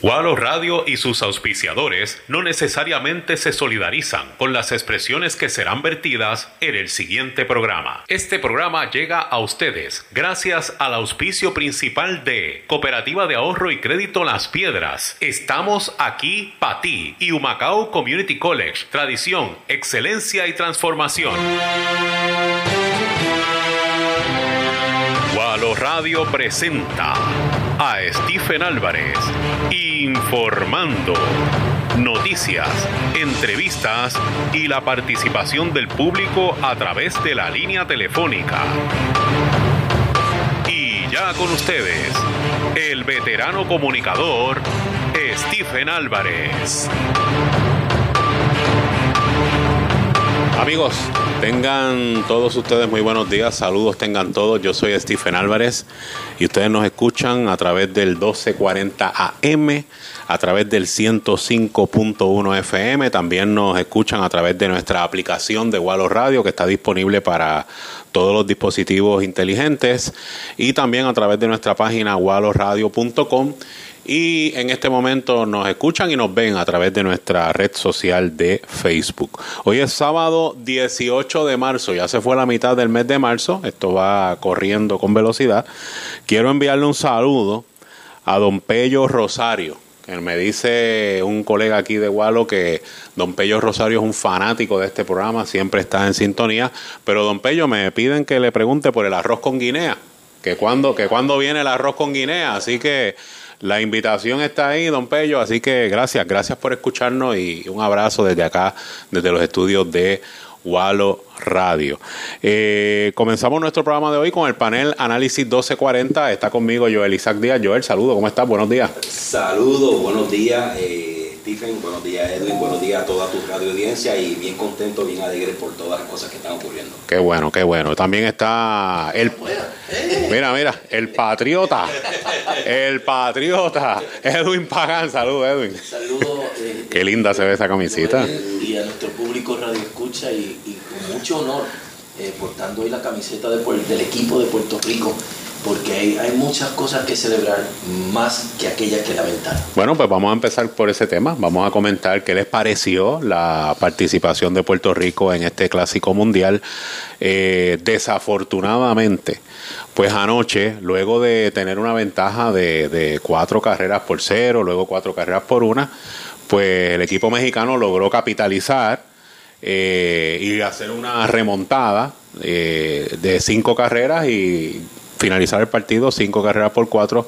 Walo Radio y sus auspiciadores no necesariamente se solidarizan con las expresiones que serán vertidas en el siguiente programa. Este programa llega a ustedes gracias al auspicio principal de Cooperativa de Ahorro y Crédito Las Piedras. Estamos aquí para ti y Humacao Community College. Tradición, excelencia y transformación. Walo Radio presenta a Stephen Álvarez informando. Noticias, entrevistas y la participación del público a través de la línea telefónica. Y ya con ustedes, el veterano comunicador Stephen Álvarez. Amigos, tengan todos ustedes muy buenos días, saludos tengan todos, yo soy Stephen Álvarez y ustedes nos escuchan a través del 1240 AM, a través del 105.1 FM, también nos escuchan a través de nuestra aplicación de Wallo Radio que está disponible para todos los dispositivos inteligentes. Y también a través de nuestra página walloradio.com y en este momento nos escuchan y nos ven a través de nuestra red social de Facebook. Hoy es sábado 18 de marzo, ya se fue la mitad del mes de marzo, esto va corriendo con velocidad. Quiero enviarle un saludo a don Pello Rosario. que Me dice un colega aquí de Gualo que don Pello Rosario es un fanático de este programa, siempre está en sintonía, pero don Pello me piden que le pregunte por el arroz con guinea, que cuando, que cuando viene el arroz con guinea, así que la invitación está ahí, don Pello, así que gracias, gracias por escucharnos y un abrazo desde acá, desde los estudios de Walo Radio. Eh, comenzamos nuestro programa de hoy con el panel Análisis 1240. Está conmigo Joel Isaac Díaz. Joel, saludo, ¿cómo estás? Buenos días. Saludos, buenos días. Eh, Stephen, buenos días Edwin, buenos días a toda tu radio audiencia y bien contento, bien alegre por todas las cosas que están ocurriendo. Qué bueno, qué bueno. También está el... Mira, mira, el patriota, el patriota, Edwin Pagán, saludos Edwin. Saludos. Eh, qué linda se ve esa camisita. Y a nuestro público radio escucha y, y con mucho honor eh, portando hoy la camiseta de, del equipo de Puerto Rico porque hay, hay, muchas cosas que celebrar más que aquellas que lamentar. Bueno, pues vamos a empezar por ese tema. Vamos a comentar qué les pareció la participación de Puerto Rico en este clásico mundial. Eh, desafortunadamente, pues anoche, luego de tener una ventaja de, cuatro carreras por cero, luego cuatro carreras por una, pues el equipo mexicano logró capitalizar eh, y hacer una remontada eh, de cinco carreras y finalizar el partido, cinco carreras por cuatro,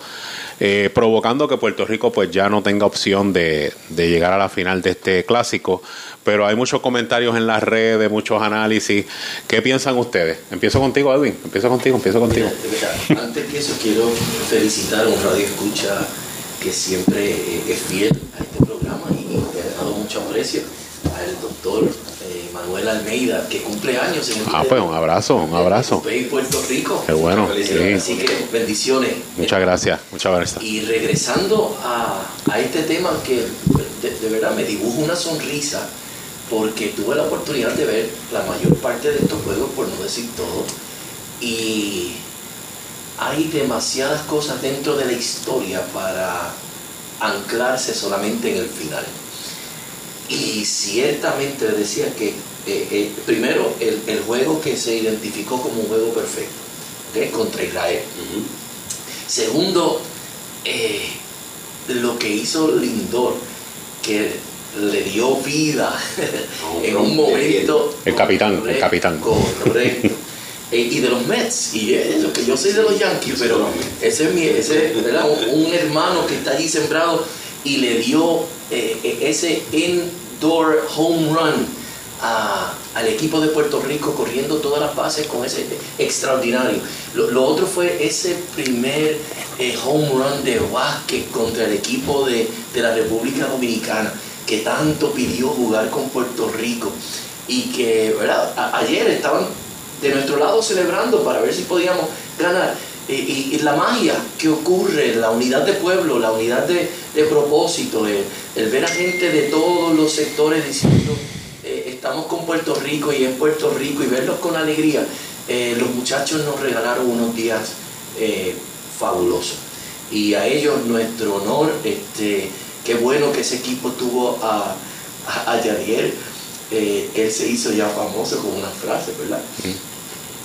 eh, provocando que Puerto Rico pues ya no tenga opción de, de, llegar a la final de este clásico. Pero hay muchos comentarios en las redes, muchos análisis. ¿Qué piensan ustedes? Empiezo contigo, Edwin. Empiezo contigo, empiezo contigo. Mira, mira, antes de eso quiero felicitar a un radio escucha que siempre es fiel a este programa y te ha dado mucho aprecio al doctor eh, Manuel Almeida, que cumple años en el Ah, pues un abrazo, un abrazo. En Puerto Rico. Qué bueno. Sí. Así que bendiciones. Muchas gracias, muchas gracias. Y regresando a, a este tema que de, de, verdad me dibuja una sonrisa, porque tuve la oportunidad de ver la mayor parte de estos juegos, por no decir todo, y hay demasiadas cosas dentro de la historia para anclarse solamente en el final. Y ciertamente decía que, eh, eh, primero, el, el, juego que se identificó como un juego perfecto, ¿okay? contra Israel. Uh -huh. Segundo, eh, lo que hizo Lindor, que le dio vida en un momento. El capitán, el capitán. Correcto. Y de los Mets, y eso, que yo soy de los Yankees, pero ese es mi, ese, ¿verdad? Un, un hermano que está allí sembrado y le dio eh, ese indoor home run a- al equipo de Puerto Rico corriendo todas las bases con ese extraordinario. Lo, otro fue ese primer eh, home run de Vázquez contra el equipo de, de la República Dominicana que tanto pidió jugar con Puerto Rico y que ¿verdad? Ayer estaban de nuestro lado celebrando para ver si podíamos ganar. Y, la magia que ocurre, la unidad de pueblo, la unidad de, propósito, el, ver a gente de todos los sectores diciendo eh, estamos con Puerto Rico y es Puerto Rico y verlos con alegría. Eh, los muchachos nos regalaron unos días eh, fabulosos. Y a ellos nuestro honor, este, qué bueno que ese equipo tuvo a, a, a Yadier. Eh, él se hizo ya famoso con una frase, ¿verdad?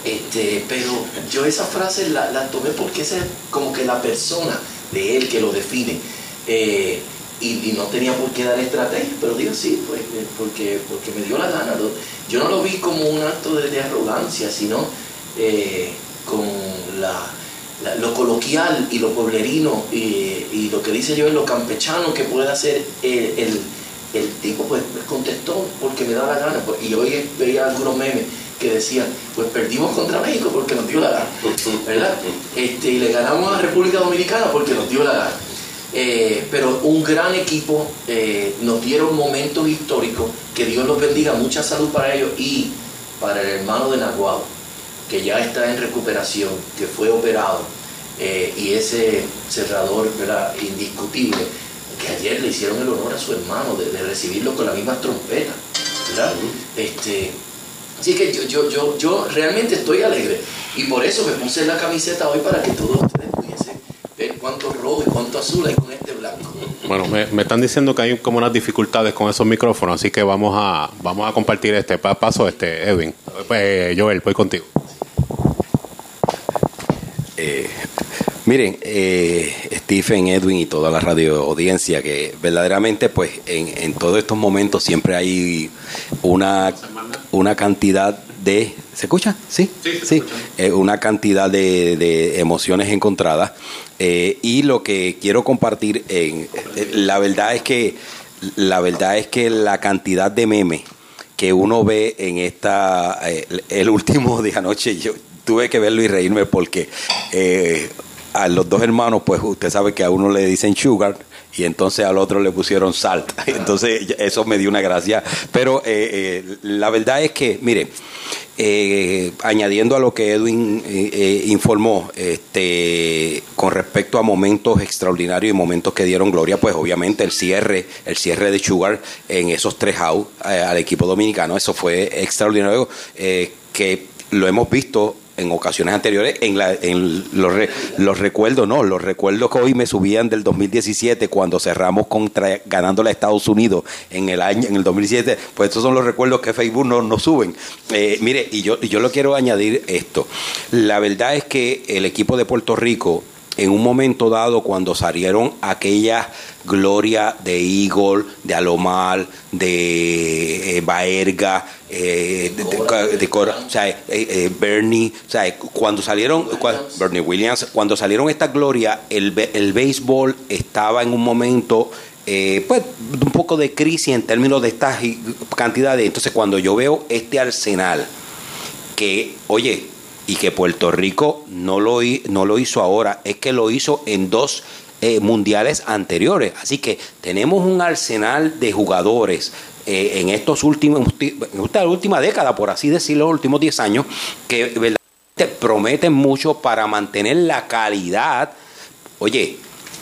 Este, pero yo esa frase la, la tomé porque esa es como que la persona de él que lo define. Eh, y, no tenía por qué dar estrategia, pero digo sí, pues, eh, porque, porque me dio la gana. Yo no lo vi como un acto de, arrogancia, sino eh, con la, lo coloquial y lo pueblerino y, y lo que dice yo en lo campechano que puede hacer el, el- el tipo, pues contestó porque me da la gana. pues, y hoy veía algunos memes que decían, pues perdimos contra México porque nos dio la gana, ¿verdad? Este, y le ganamos a República Dominicana porque nos dio la gana. Eh, pero un gran equipo, eh, nos dieron momentos históricos, que Dios los bendiga, mucha salud para ellos y para el hermano de Naguao, que ya está en recuperación, que fue operado, eh, y ese cerrador ¿verdad? indiscutible, que ayer le hicieron el honor a su hermano de, de recibirlo con la misma trompeta, ¿verdad? Este, así que yo, yo, yo, yo realmente estoy alegre y por eso me puse la camiseta hoy para que todos ustedes pudiesen ver cuánto rojo y cuánto azul hay con este blanco. Bueno, me, me están diciendo que hay como unas dificultades con esos micrófonos, así que vamos a vamos a compartir este pa- paso, este Edwin. Eh, Joel, voy contigo. Eh, miren, eh, Stephen, Edwin y toda la radio audiencia, que verdaderamente pues en, en todos estos momentos siempre hay una, una cantidad de... ¿Se escucha? Sí, sí. Eh, una cantidad de, de emociones encontradas. Eh, y lo que quiero compartir, en, eh, la verdad es que la verdad es que la cantidad de memes que uno ve en esta eh, el último de anoche yo tuve que verlo y reírme porque eh, a los dos hermanos pues usted sabe que a uno le dicen sugar y entonces al otro le pusieron salt. Entonces eso me dio una gracia. Pero eh, eh, la verdad es que mire eh, añadiendo a lo que Edwin eh, eh, informó, este, con respecto a momentos extraordinarios y momentos que dieron gloria, pues obviamente el cierre, el cierre de Sugar en esos tres out eh, al equipo dominicano, eso fue extraordinario, que lo hemos visto en ocasiones anteriores, en, la, en los, re- los recuerdos, no, los recuerdos que hoy me subían del 2017 cuando cerramos contra ganándole a Estados Unidos en el año, en el 2017, pues estos son los recuerdos que Facebook nos nos suben. Eh, mire, y yo, yo lo quiero añadir esto. La verdad es que el equipo de Puerto Rico en un momento dado cuando salieron aquella gloria de Eagle, de Alomar, de eh, Baerga, eh, de, de- Cora, de Cora, o sea, eh, eh, Bernie, o sea, cuando salieron, Williams. Bernie Williams, cuando salieron esta gloria, el, el béisbol estaba en un momento eh, pues un poco de crisis en términos de estas cantidades. Entonces, cuando yo veo este arsenal, que, oye, y que Puerto Rico no lo, no lo hizo ahora, es que lo hizo en dos eh, mundiales anteriores. Así que tenemos un arsenal de jugadores eh, en estos últimos, en esta última década, por así decirlo, los últimos 10 años, que verdaderamente prometen mucho para mantener la calidad. Oye,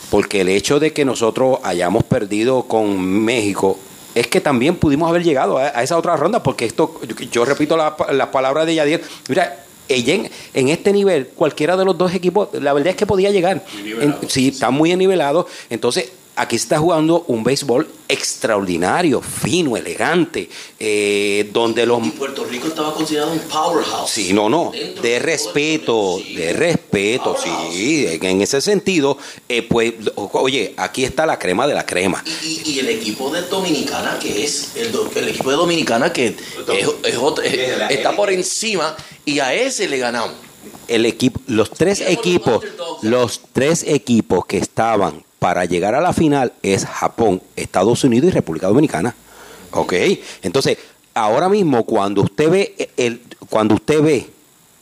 porque el hecho de que nosotros hayamos perdido con México es que también pudimos haber llegado a, a esa otra ronda, porque esto, yo, repito la- las palabras de Yadier, mira, en, en este nivel, cualquiera de los dos equipos, la verdad es que podía llegar. En- sí, está muy nivelado. Entonces, aquí está jugando un béisbol extraordinario, fino, elegante, eh, donde los... Y Puerto Rico estaba considerado un powerhouse. Sí, no, no, Dentro de respeto, sí. de respeto, Powerhouse. sí, en ese sentido, eh, pues, oye, aquí está la crema de la crema. Y, y- y el equipo de Dominicana, que es el, do- el equipo de Dominicana, que es, es otro- es- está por encima, y a ese le ganamos. El equipo, los tres equipos, los tres equipos que estaban para llegar a la final es Japón, Estados Unidos y República Dominicana. ¿Ok? Entonces, ahora mismo cuando usted ve el, cuando usted ve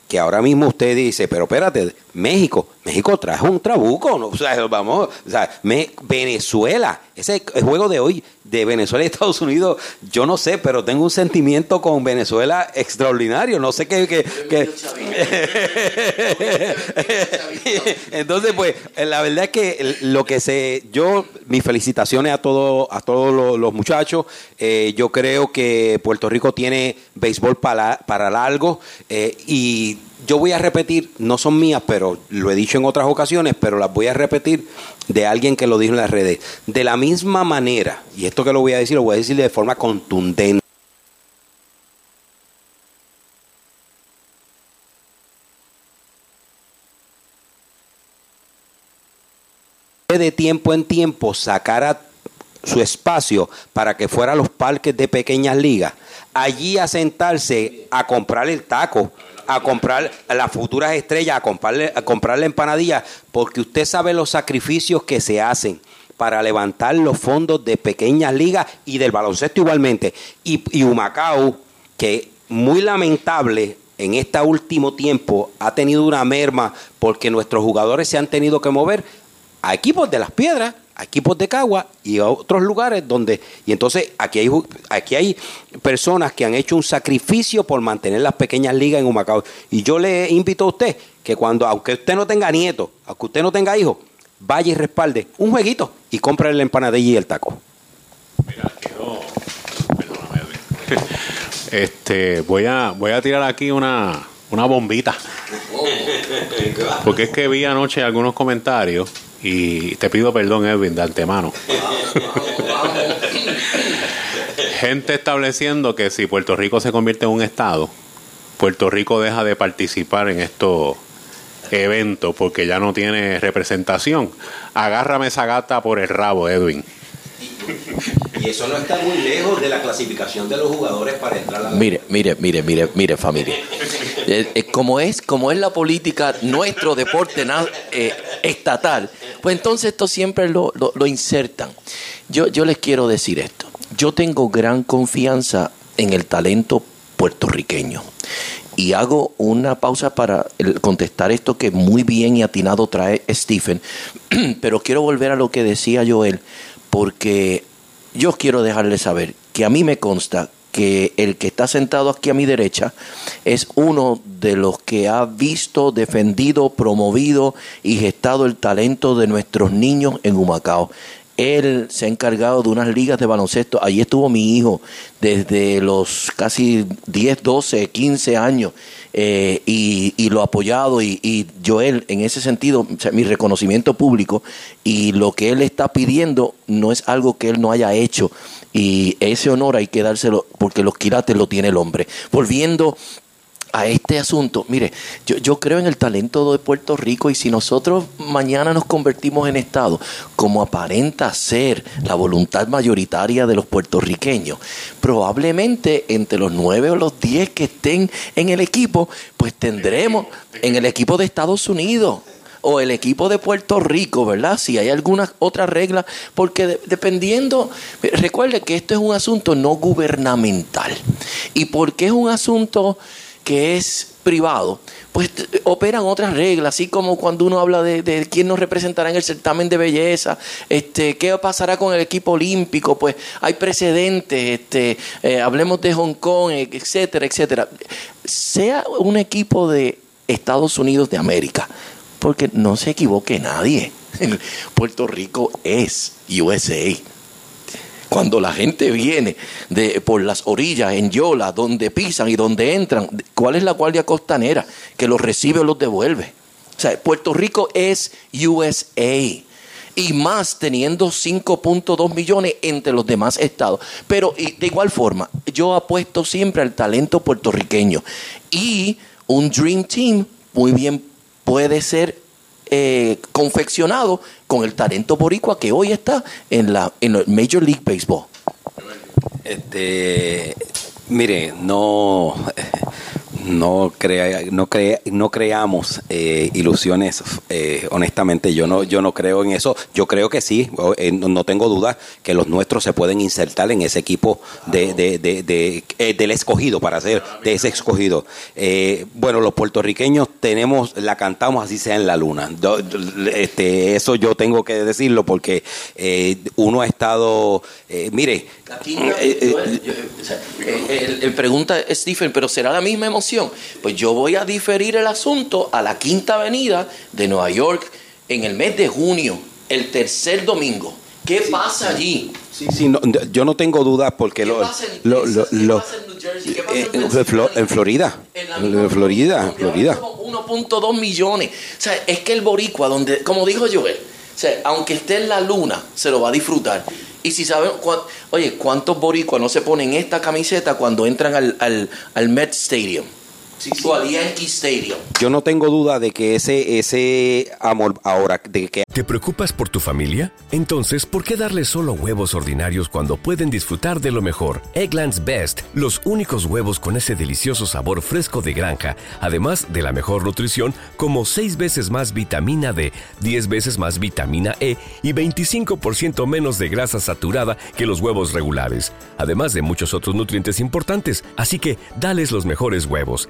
que ahora mismo usted dice, pero espérate, México, México trajo un trabuco, ¿no? o sea, vamos, o sea, me- Venezuela, ese juego de hoy de Venezuela y Estados Unidos, yo no sé, pero tengo un sentimiento con Venezuela extraordinario, no sé qué, qué- qué- entonces, pues, la verdad es que lo que se, yo, mis felicitaciones a todos, a todos los, los muchachos. Eh, yo creo que Puerto Rico tiene béisbol para, para largo eh, y yo voy a repetir, no son mías, pero lo he dicho en otras ocasiones, pero las voy a repetir de alguien que lo dijo en las redes. De la misma manera, y esto que lo voy a decir, lo voy a decir de forma contundente. de tiempo en tiempo sacara su espacio para que fuera a los parques de pequeñas ligas, allí a sentarse a comprar el taco, a comprar a las futuras estrellas, a comprarle, a comprarle empanadillas, porque usted sabe los sacrificios que se hacen para levantar los fondos de pequeñas ligas y del baloncesto igualmente. Y, y Humacao, que muy lamentable en este último tiempo ha tenido una merma porque nuestros jugadores se han tenido que mover a equipos de las piedras, equipos de Cagua y a otros lugares donde y entonces aquí hay ju- aquí hay personas que han hecho un sacrificio por mantener las pequeñas ligas en Humacao y yo le invito a usted que cuando aunque usted no tenga nietos, aunque usted no tenga hijos, vaya y respalde un jueguito y compre la empanadilla y el taco. Mira. Perdóname, Edwin. Este, voy a, voy a tirar aquí una, una bombita. Porque es que vi anoche algunos comentarios y te pido perdón, Edwin, de antemano. Gente estableciendo que si Puerto Rico se convierte en un estado, Puerto Rico deja de participar en estos eventos porque ya no tiene representación. Agárrame esa gata por el rabo, Edwin. Y eso no está muy lejos de la clasificación de los jugadores para entrar a la Mire, mire, mire, mire, mire, familia. Eh, como es, como es la política nuestro deporte eh, estatal, pues entonces esto siempre lo, lo- insertan. Yo, yo les quiero decir esto. Yo tengo gran confianza en el talento puertorriqueño. Y hago una pausa para contestar esto que muy bien y atinado trae Stephen. Pero quiero volver a lo que decía Joel, porque yo quiero dejarle saber que a mí me consta que el que está sentado aquí a mi derecha es uno de los que ha visto, defendido, promovido y gestado el talento de nuestros niños en Humacao. Él se ha encargado de unas ligas de baloncesto. Allí estuvo mi hijo desde los casi 10, 12, 15 años eh, y, y lo apoyado. Y, y Joel, en ese sentido, mi reconocimiento público y lo que él está pidiendo no es algo que él no haya hecho. Y ese honor hay que dárselo porque los quilates lo tiene el hombre. Volviendo a este asunto, mire, yo, yo creo en el talento de Puerto Rico y si nosotros mañana nos convertimos en Estado, como aparenta ser la voluntad mayoritaria de los puertorriqueños, probablemente entre los nueve o los diez que estén en el equipo, pues tendremos en el equipo de Estados Unidos o el equipo de Puerto Rico, ¿verdad? Si hay alguna otra regla, porque de- dependiendo, recuerde que esto es un asunto no gubernamental. Y porque es un asunto que es privado, pues operan otras reglas, así como cuando uno habla de, de quién nos representará en el certamen de belleza, este, qué pasará con el equipo olímpico, pues hay precedentes, este, eh, hablemos de Hong Kong, eh, etcétera, etcétera. Sea un equipo de Estados Unidos de América, porque no se equivoque nadie. Puerto Rico es USA. Cuando la gente viene de, por las orillas en Yola, donde pisan y donde entran, ¿cuál es la guardia costanera que los recibe o los devuelve? O sea, Puerto Rico es USA. y más teniendo 5.2 millones entre los demás estados. Pero de igual forma, yo apuesto siempre al talento puertorriqueño y un Dream Team muy bien puede ser eh, confeccionado con el talento boricua que hoy está en la en el Major League Baseball. Este, mire, no no crea, no crea, no creamos eh, ilusiones eh, honestamente yo no yo no creo en eso. Yo creo que sí eh, no tengo duda que los nuestros se pueden insertar en ese equipo de, de, de, del escogido para hacer de ese escogido. Bueno los puertorriqueños tenemos la cantamos así sea en la luna. Este eso yo tengo que decirlo porque uno ha estado mire el, pregunta Stephen pero será la misma emoción pues yo voy a diferir el asunto a la Quinta Avenida de Nueva York en el mes de junio, el tercer domingo. ¿Qué pasa allí? Sí, sí, yo no tengo dudas porque lo, lo, lo, en, en, Florida, en, Florida, Florida. 1.2 millones. O sea, es que el boricua, donde, como dijo Joel, o sea, aunque esté en la luna, se lo va a disfrutar. Y si sabemos, oye, ¿cuántos boricuas no se ponen esta camiseta cuando entran al, al, al Met Stadium? Yo no tengo duda de que ese, ese amor ahora, de que... ¿Te preocupas por tu familia? Entonces, ¿por qué darles solo huevos ordinarios cuando pueden disfrutar de lo mejor? Eggland's Best, los únicos huevos con ese delicioso sabor fresco de granja, además de la mejor nutrición, como 6 veces más vitamina D, 10 veces más vitamina E y 25% menos de grasa saturada que los huevos regulares, además de muchos otros nutrientes importantes. Así que, dales los mejores huevos.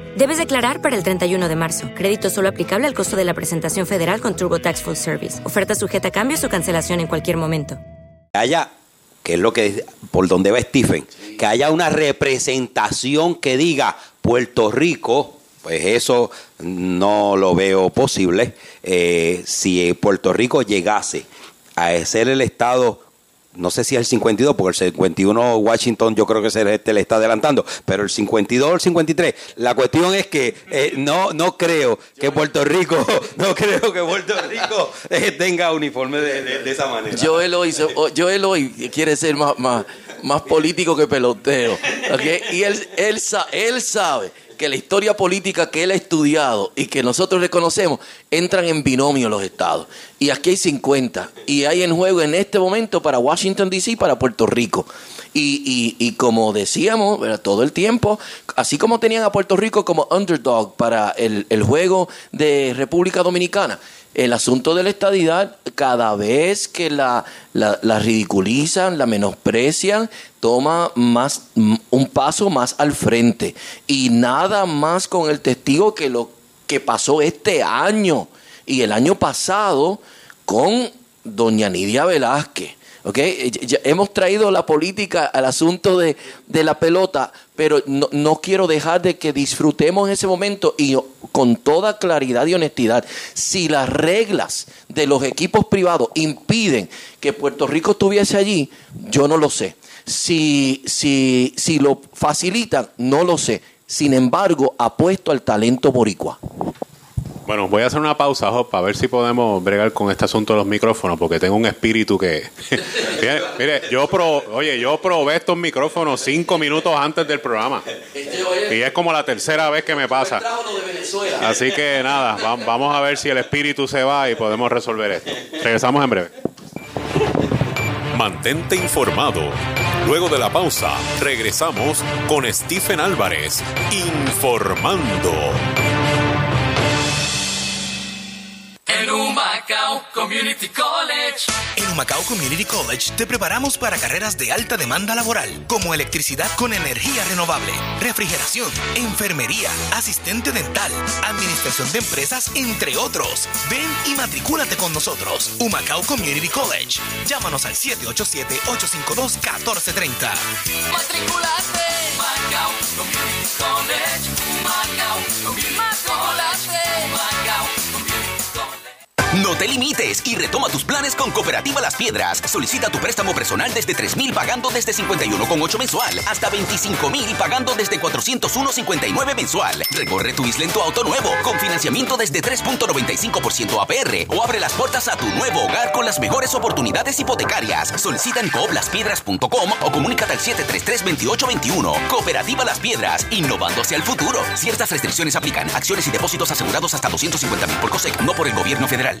Debes declarar para el 31 de marzo. Crédito solo aplicable al costo de la presentación federal con TurboTax Full Service. Oferta sujeta a cambios o cancelación en cualquier momento. Haya, que es lo que por donde va Stephen, que haya una representación que diga Puerto Rico, pues eso no lo veo posible. Eh, si Puerto Rico llegase a ser el estado no sé si es el 52, porque el 51 Washington yo creo que se este le está adelantando, pero el 52 o el 53, la cuestión es que eh, no no creo que Puerto Rico, no creo que Puerto Rico eh, tenga uniforme de, esa manera. Joel hoy, Joel hoy quiere ser más, más, más político que pelotero, y él, él, él sabe que la historia política que él ha estudiado y que nosotros reconocemos entran en binomio los estados. Y aquí hay 50. Y hay en juego en este momento para Washington, D.C., para Puerto Rico. Y, y, como decíamos todo el tiempo, así como tenían a Puerto Rico como underdog para el, el juego de República Dominicana, el asunto de la estadidad, cada vez que la, la, ridiculizan, la menosprecian, toma más un paso más al frente. Y nada más con el testigo que lo que pasó este año y el año pasado con doña Nidia Velázquez. ¿Okay? hemos traído la política al asunto de, de la pelota, pero no, no, quiero dejar de que disfrutemos ese momento y con toda claridad y honestidad, si las reglas de los equipos privados impiden que Puerto Rico estuviese allí, yo no lo sé. Si, si, si lo facilitan, no lo sé. Sin embargo, apuesto al talento boricua. Bueno, voy a hacer una pausa, para ver si podemos bregar con este asunto de los micrófonos, porque tengo un espíritu que... mire, yo oye, yo probé estos micrófonos cinco minutos antes del programa. Y es como la tercera vez que me pasa. Así que nada, vamos a ver si el espíritu se va y podemos resolver esto. Regresamos en breve. Mantente informado. Luego de la pausa, regresamos con Stephen Álvarez, informando. En Humacao Community College. En Humacao Community College te preparamos para carreras de alta demanda laboral, como electricidad con energía renovable, refrigeración, enfermería, asistente dental, administración de empresas, entre otros. Ven y matricúlate con nosotros. Humacao Community College. Llámanos al 787-852-1430. Matriculate. Humacao Community College. Humacao Community College. No te limites y retoma tus planes con Cooperativa Las Piedras. Solicita tu préstamo personal desde 3.000 pagando desde 51,8 mensual hasta 25.000 pagando desde 401,59 mensual. Recorre tu isla en tu auto nuevo con financiamiento desde 3.95% APR o abre las puertas a tu nuevo hogar con las mejores oportunidades hipotecarias. Solicita en cooplaspiedras.com o comunícate al 733-2821. Cooperativa Las Piedras, innovando hacia el futuro. Ciertas restricciones aplican. Acciones y depósitos asegurados hasta 250.000 por COSEC, no por el gobierno federal.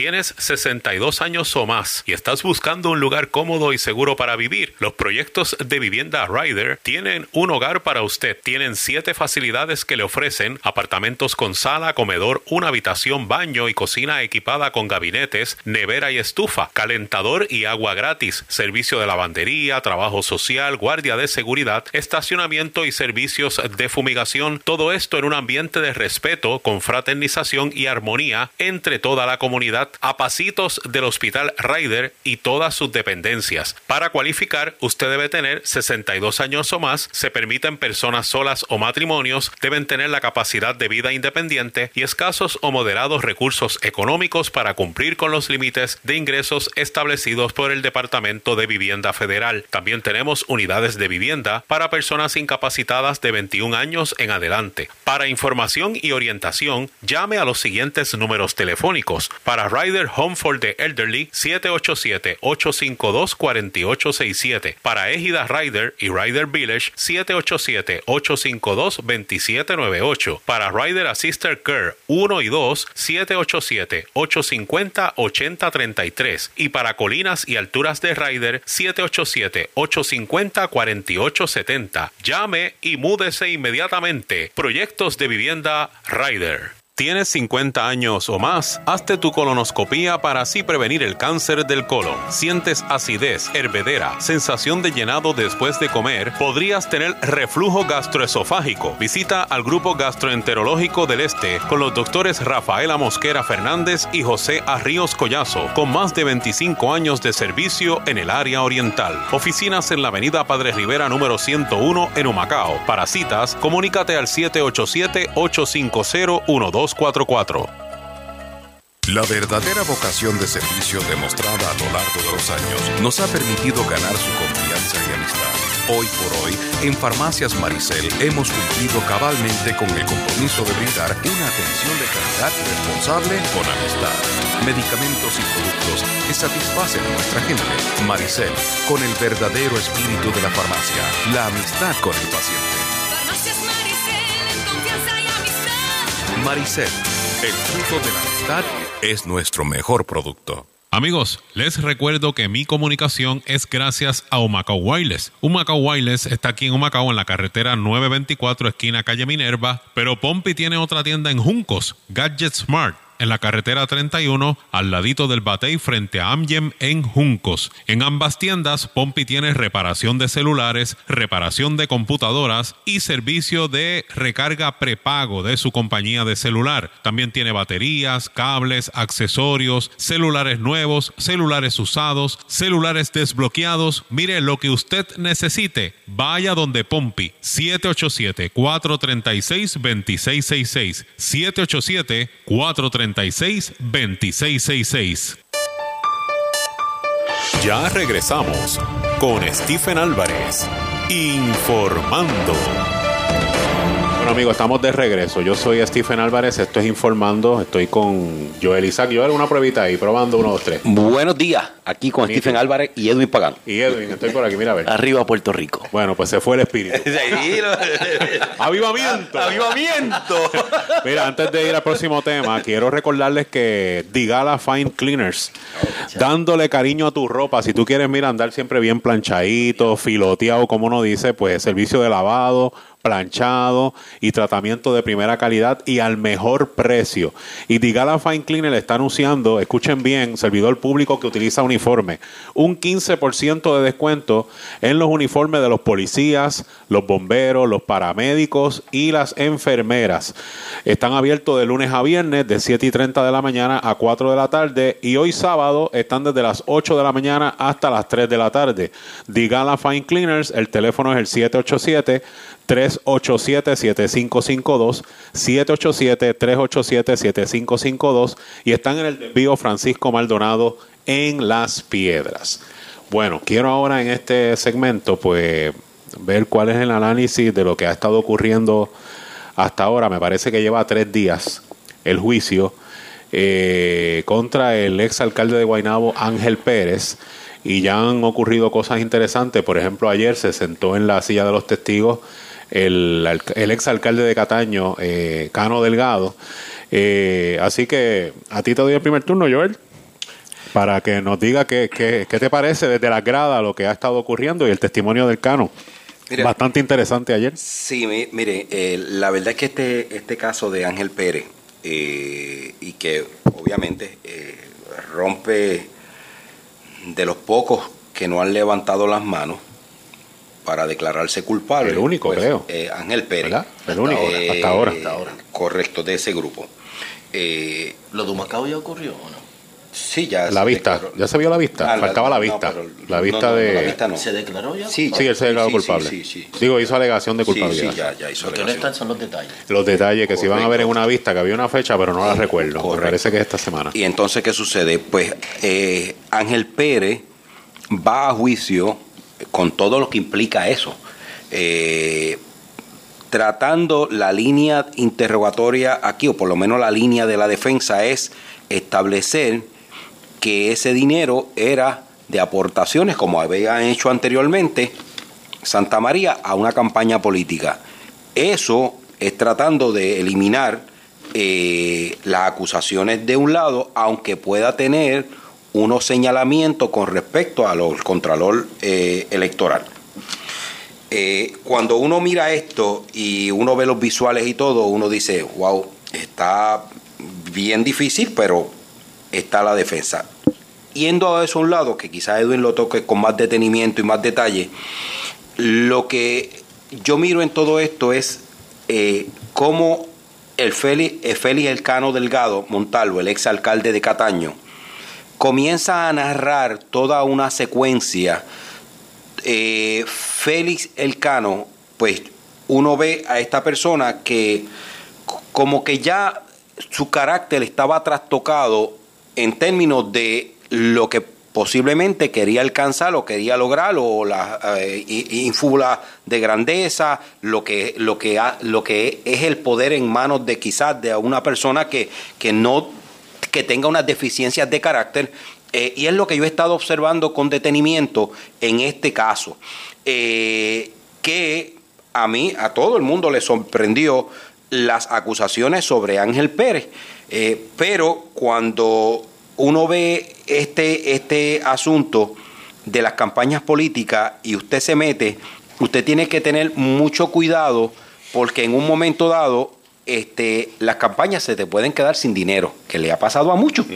Tienes 62 años o más y estás buscando un lugar cómodo y seguro para vivir. Los proyectos de vivienda Rider tienen un hogar para usted. Tienen siete facilidades que le ofrecen apartamentos con sala, comedor, una habitación, baño y cocina equipada con gabinetes, nevera y estufa, calentador y agua gratis, servicio de lavandería, trabajo social, guardia de seguridad, estacionamiento y servicios de fumigación. Todo esto en un ambiente de respeto, con fraternización y armonía entre toda la comunidad a pasitos del Hospital Ryder y todas sus dependencias. Para cualificar, usted debe tener 62 años o más, se permiten personas solas o matrimonios, deben tener la capacidad de vida independiente y escasos o moderados recursos económicos para cumplir con los límites de ingresos establecidos por el Departamento de Vivienda Federal. También tenemos unidades de vivienda para personas incapacitadas de 21 años en adelante. Para información y orientación, llame a los siguientes números telefónicos. Para Rider Home for the Elderly 787-852-4867. Para Égida Rider y Rider Village 787-852-2798. Para Rider Assister Care 1 y 2 787-850-8033. Y para Colinas y Alturas de Rider 787-850-4870. Llame y múdese inmediatamente. Proyectos de vivienda Rider. Tienes 50 años o más, hazte tu colonoscopía para así prevenir el cáncer del colon. Sientes acidez, hervedera, sensación de llenado después de comer, podrías tener reflujo gastroesofágico. Visita al Grupo Gastroenterológico del Este con los doctores Rafaela Mosquera Fernández y José Arríos Collazo, con más de 25 años de servicio en el área oriental. Oficinas en la Avenida Padre Rivera número 101 en Humacao. Para citas, comunícate al 787 850 12 la verdadera vocación de servicio demostrada a lo largo de los años nos ha permitido ganar su confianza y amistad. Hoy por hoy, en Farmacias Maricel hemos cumplido cabalmente con el compromiso de brindar una atención de calidad responsable con amistad. Medicamentos y productos que satisfacen a nuestra gente. Maricel, con el verdadero espíritu de la farmacia, la amistad con el paciente. Maricel, el fruto de la amistad es nuestro mejor producto. Amigos, les recuerdo que mi comunicación es gracias a Humacao Wireless. Humacao Wireless está aquí en Humacao en la carretera 924 esquina calle Minerva, pero Pompi tiene otra tienda en Juncos, Gadget Smart en la carretera 31, al ladito del Batey frente a Amgem en Juncos. En ambas tiendas, Pompi tiene reparación de celulares, reparación de computadoras y servicio de recarga prepago de su compañía de celular. También tiene baterías, cables, accesorios, celulares nuevos, celulares usados, celulares desbloqueados. Mire lo que usted necesite. Vaya donde Pompi 787 436 2666 787 436 2666 Ya regresamos con Stephen Álvarez, informando. Bueno amigos, estamos de regreso. Yo soy Stephen Álvarez, esto es Informando. Estoy con Joel Isaac. Joel, una pruebita ahí, probando uno, dos, tres. Buenos días aquí con. Stephen Álvarez y Edwin Pagán. Y Edwin, estoy por aquí, mira a ver. Arriba Puerto Rico. Bueno, pues se fue el espíritu. ¡Avivamiento! ¡Avivamiento! Mira, antes de ir al próximo tema, quiero recordarles que Digala Fine Cleaners, dándole cariño a tu ropa, si tú quieres, mira, andar siempre bien planchadito, filoteado, como uno dice, pues servicio de lavado, planchado y tratamiento de primera calidad y al mejor precio. Y Digala Fine Cleaner está anunciando, escuchen bien, servidor público que utiliza uniforme, un 15% de descuento en los uniformes de los policías, los bomberos, los paramédicos y las enfermeras. Están abiertos de lunes a viernes de 7 y 30 de la mañana a 4 de la tarde y hoy sábado están desde las 8 de la mañana hasta las 3 de la tarde. Digala Fine Cleaners, el teléfono es el 787 387-7552, 787-387-7552 y están en el desvío Francisco Maldonado en Las Piedras. Bueno, quiero ahora en este segmento pues ver cuál es el análisis de lo que ha estado ocurriendo hasta ahora. Me parece que lleva tres días el juicio eh, contra el ex alcalde de Guaynabo, Ángel Pérez, y ya han ocurrido cosas interesantes. Por ejemplo, ayer se sentó en la silla de los testigos el, el ex alcalde de Cataño, eh, Cano Delgado. Eh, así que a ti te doy el primer turno, Joel, para que nos diga qué, qué, qué te parece desde la grada lo que ha estado ocurriendo y el testimonio del Cano. Mira. Bastante interesante ayer. Sí, mi- mire, eh, la verdad es que este, este caso de Ángel Pérez, eh, y que obviamente eh, rompe de los pocos que no han levantado las manos para declararse culpable. El único, pues, creo. eh, Ángel Pérez. ¿Verdad? El único, hasta ahora. Hasta ahora. Correcto, de ese grupo. Eh, ¿Lo de Humacao ya ocurrió o no? sí, ya. La se vista, declaró. ya se vio la vista, Ah, la- faltaba la no, vista. pero- la vista no, no, de... la vista no. ¿Se declaró ya? Sí, Sí, él se declaró sí, culpable. Sí, sí, sí. Digo, hizo alegación de culpabilidad. sí, ya, ya hizo Lo que no alegación. están son los detalles. Los detalles que se iban a ver en Correcto. una vista, que había una fecha, pero no la recuerdo. Me Correcto. parece que es esta semana. Y entonces, ¿qué sucede? Pues eh, Ángel Pérez va a juicio con todo lo que implica eso. Eh, tratando la línea interrogatoria aquí, o por lo menos la línea de la defensa, es establecer que ese dinero era de aportaciones, como habían hecho anteriormente Santa María, a una campaña política. Eso es tratando de eliminar eh, las acusaciones de un lado, aunque pueda tener unos señalamientos con respecto a los contralor eh, electoral. Eh, cuando uno mira esto y uno ve los visuales y todo, uno dice, wow, está bien difícil, pero está la defensa. Yendo a eso a un lado, que quizás Edwin lo toque con más detenimiento y más detalle, lo que yo miro en todo esto es eh, cómo el Félix, el Félix Elcano Delgado Montalvo, el ex alcalde de Cataño, comienza a narrar toda una secuencia. Eh, Félix Elcano, pues uno ve a esta persona que como que ya su carácter estaba trastocado en términos de lo que posiblemente quería alcanzar o quería lograr o la eh, de grandeza lo que lo que ha- lo que es el poder en manos de quizás de una persona que, que no que tenga unas deficiencias de carácter eh, y es lo que yo he estado observando con detenimiento en este caso. Eh, que a mí a todo el mundo le sorprendió las acusaciones sobre Ángel Pérez. Eh, pero cuando uno ve este, este asunto de las campañas políticas y usted se mete, usted tiene que tener mucho cuidado porque en un momento dado este, las campañas se te pueden quedar sin dinero, que le ha pasado a muchos.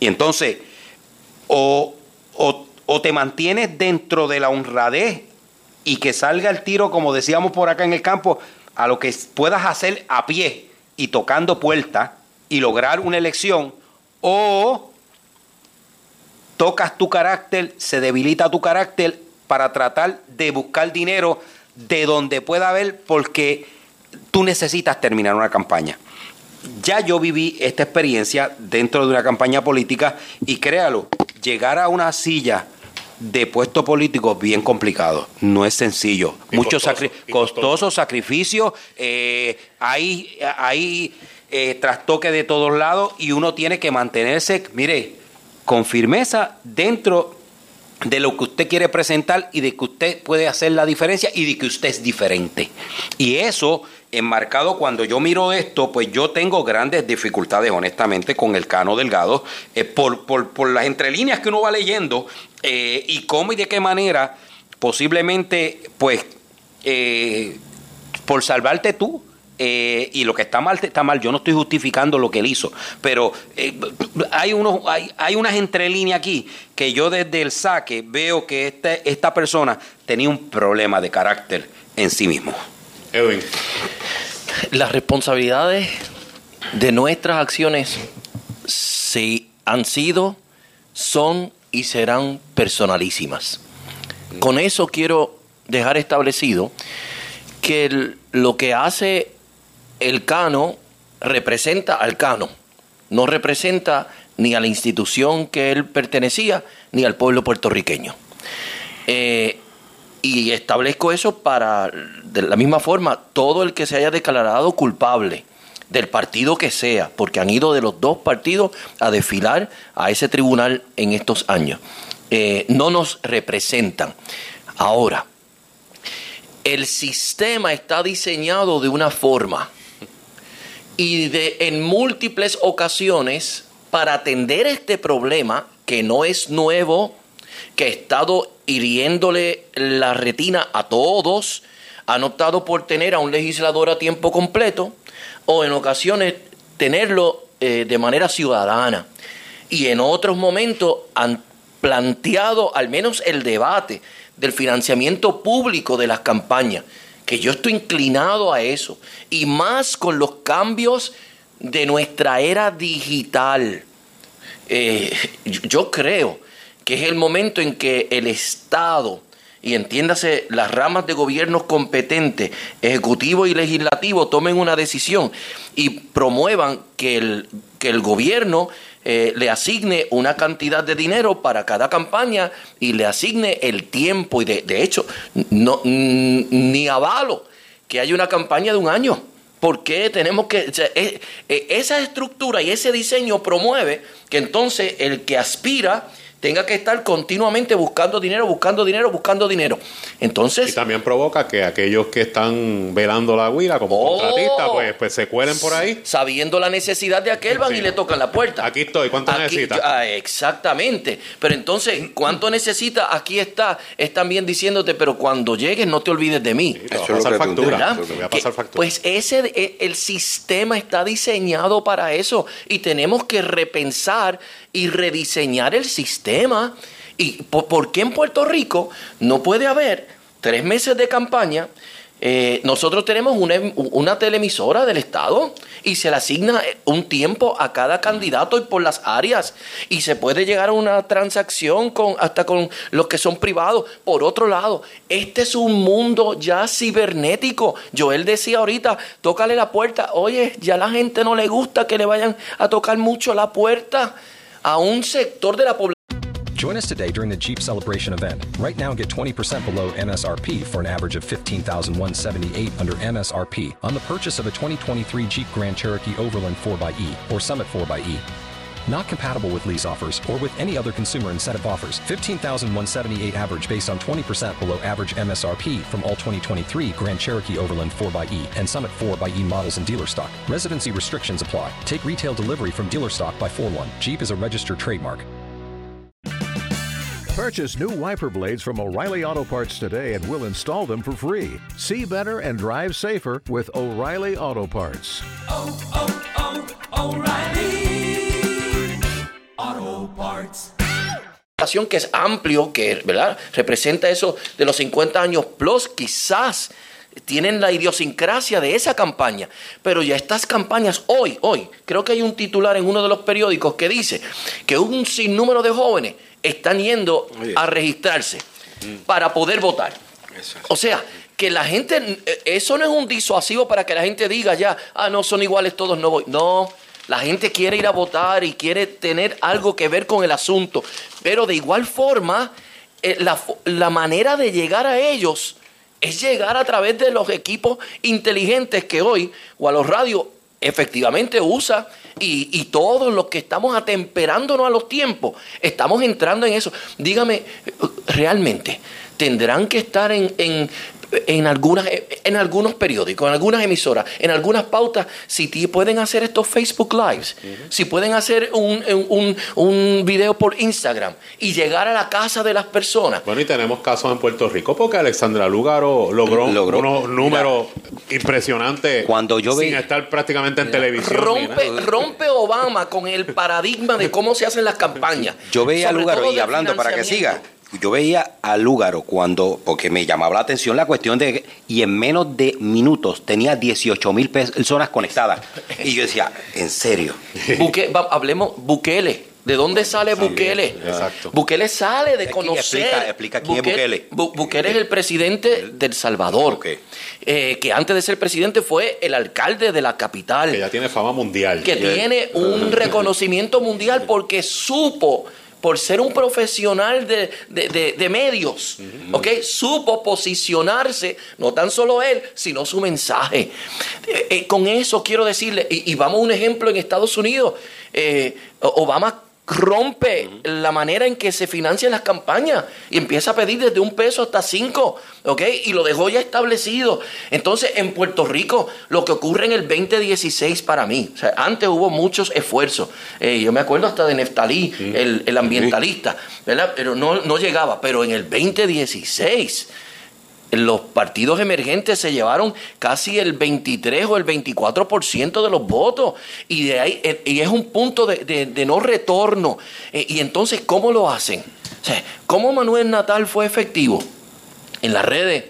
Y entonces, o, o- o te mantienes dentro de la honradez y que salga el tiro, como decíamos por acá en el campo, a lo que puedas hacer a pie y tocando puertas y lograr una elección, o tocas tu carácter, se debilita tu carácter para tratar de buscar dinero de donde pueda haber, porque tú necesitas terminar una campaña. Ya yo viví esta experiencia dentro de una campaña política y créalo, llegar a una silla de puesto político es bien complicado, no es sencillo. Y Mucho costoso, sacri- y costoso. costoso sacrificio, eh, hay, hay eh, trastoque de todos lados y uno tiene que mantenerse, mire, con firmeza dentro de lo que usted quiere presentar y de que usted puede hacer la diferencia y de que usted es diferente. Y eso, enmarcado cuando yo miro esto, pues yo tengo grandes dificultades, honestamente, con el Cano Delgado, eh, por, por, por las entrelíneas que uno va leyendo eh, y cómo y de qué manera posiblemente, pues, eh, por salvarte tú, eh, y lo que está mal está mal. Yo no estoy justificando lo que él hizo, pero hay, unos, hay, hay unas entrelíneas aquí que yo desde el saque veo que este, esta persona tenía un problema de carácter en sí mismo. Edwin. Las responsabilidades de nuestras acciones sí han sido, son y serán personalísimas. Con eso quiero dejar establecido que lo que hace el Cano representa al Cano, no representa ni a la institución que él pertenecía, ni al pueblo puertorriqueño. Eh, y establezco eso para, de la misma forma, todo el que se haya declarado culpable del partido que sea, porque han ido de los dos partidos a desfilar a ese tribunal en estos años, eh, no nos representan. Ahora, el sistema está diseñado de una forma y de, en múltiples ocasiones para atender este problema que no es nuevo, que ha estado hiriéndole la retina a todos, han optado por tener a un legislador a tiempo completo o en ocasiones tenerlo eh, de manera ciudadana. Y en otros momentos han planteado al menos el debate del financiamiento público de las campañas, que yo estoy inclinado a eso, y más con los cambios de nuestra era digital. Eh, yo- creo que es el momento en que el Estado, y entiéndase las ramas de gobiernos competentes, ejecutivo y legislativo, tomen una decisión y promuevan que el, que el gobierno eh, le asigne una cantidad de dinero para cada campaña y le asigne el tiempo. Y de, de hecho, no, mm, ni avalo que haya una campaña de un año. ¿Por qué tenemos que.? o sea, eh, esa estructura y ese diseño promueve que entonces el que aspira tenga que estar continuamente buscando dinero, buscando dinero, buscando dinero. Entonces. Y también provoca que aquellos que están velando la huila como Oh. contratistas, pues, pues se cuelen por ahí. Sabiendo la necesidad de aquel, van Sí. y le tocan la puerta. Aquí estoy, ¿cuánto necesitas? ah, exactamente. Pero entonces, ¿cuánto necesita? Aquí está. Es también diciéndote, pero cuando llegues no te olvides de mí. te a pasar factura. ¿Verdad? Te voy a pasar factura. Pues ese, e- el sistema está diseñado para eso y tenemos que repensar y rediseñar el sistema. ¿Y por, qué en Puerto Rico no puede haber tres meses de campaña? Eh, nosotros tenemos una, em- una del Estado y se le asigna un tiempo a cada candidato y por las áreas y se puede llegar a una transacción con hasta con los que son privados. Por otro lado, este es un mundo ya cibernético. Joel decía ahorita, tócale la puerta. Oye, ya la gente no le gusta que le vayan a tocar mucho la puerta a un sector de la población. Join us today during the Jeep Celebration event. Right now, get 20% below MSRP for an average of 15178 under MSRP on the purchase of a 2023 Jeep Grand Cherokee Overland 4xE or Summit 4xE. Not compatible with lease offers or with any other consumer incentive offers. 15,178 average based on 20% below average MSRP from all 2023 Grand Cherokee Overland 4xE and Summit 4xE models in dealer stock. Residency restrictions apply. Take retail delivery from dealer stock by 4 1. Jeep is a registered trademark. Purchase new wiper blades from O'Reilly Auto Parts today and we'll install them for free. See better and drive safer with O'Reilly Auto Parts. Oh, oh, oh, Auto Parts. que es amplio, que ¿verdad? representa eso de los 50 años plus, quizás tienen la idiosincrasia de esa campaña, pero ya estas campañas hoy, hoy, creo que hay un titular en uno de los periódicos que dice que un sinnúmero de jóvenes están yendo a registrarse para poder votar. O sea, que la gente, eh, eso no es un disuasivo para que la gente diga ya, ah, no, son iguales todos, no voy. No, la gente quiere ir a votar y quiere tener algo que ver con el asunto. Pero de igual forma, eh, la, la manera de llegar a ellos es llegar a través de los equipos inteligentes que hoy, o a los radios, efectivamente usa y, y todos los que estamos atemperándonos a los tiempos, estamos entrando en eso. Dígame, realmente, tendrán que estar en, en, en, algunas, en algunos periódicos, en algunas emisoras, en algunas pautas, si ti- pueden hacer estos Facebook Lives, si pueden hacer un, un, un video por Instagram y llegar a la casa de las personas. Bueno, y tenemos casos en Puerto Rico porque Alexandra Lugaro logró, Logró. unos números impresionantes Cuando yo sin veía- estar prácticamente en televisión. Rompe, rompe Obama con el paradigma de cómo se hacen las campañas. Yo veía a todo y hablando para que siga. Yo veía a Lúgaro cuando, porque me llamaba la atención la cuestión de, y en menos de minutos tenía 18 mil personas conectadas. Y yo decía, ¿en serio? Buque- va- hablemos, Bukele. ¿De dónde sale Bukele? exacto. Bukele sale de conocer. explica- explica quién es Bukele. Bu- Bukele es el presidente del Salvador. eh, que antes de ser presidente fue el alcalde de la capital. Que ya tiene fama mundial. que tiene un reconocimiento mundial porque supo, por ser un profesional de, de- de- de medios, ¿ok? Supo posicionarse, no tan solo él, sino su mensaje. Eh, eh, con eso quiero decirle, y, y vamos a un ejemplo en Estados Unidos, eh, Obama rompe la manera en que se financian las campañas y empieza a pedir desde un peso hasta cinco, ¿ok? Y lo dejó ya establecido. Entonces, en Puerto Rico, lo que ocurre en el 2016 para mí, o sea, antes hubo muchos esfuerzos. Eh, yo me acuerdo hasta de Neftalí, el, el ambientalista, ¿verdad? Pero no, no llegaba. Pero en el 2016 los partidos emergentes se llevaron casi el 23 o el 24% de los votos. Y de ahí eh, y es un punto de, de- de no retorno. Eh, y entonces cómo lo hacen o sea, cómo Manuel Natal fue efectivo en las redes.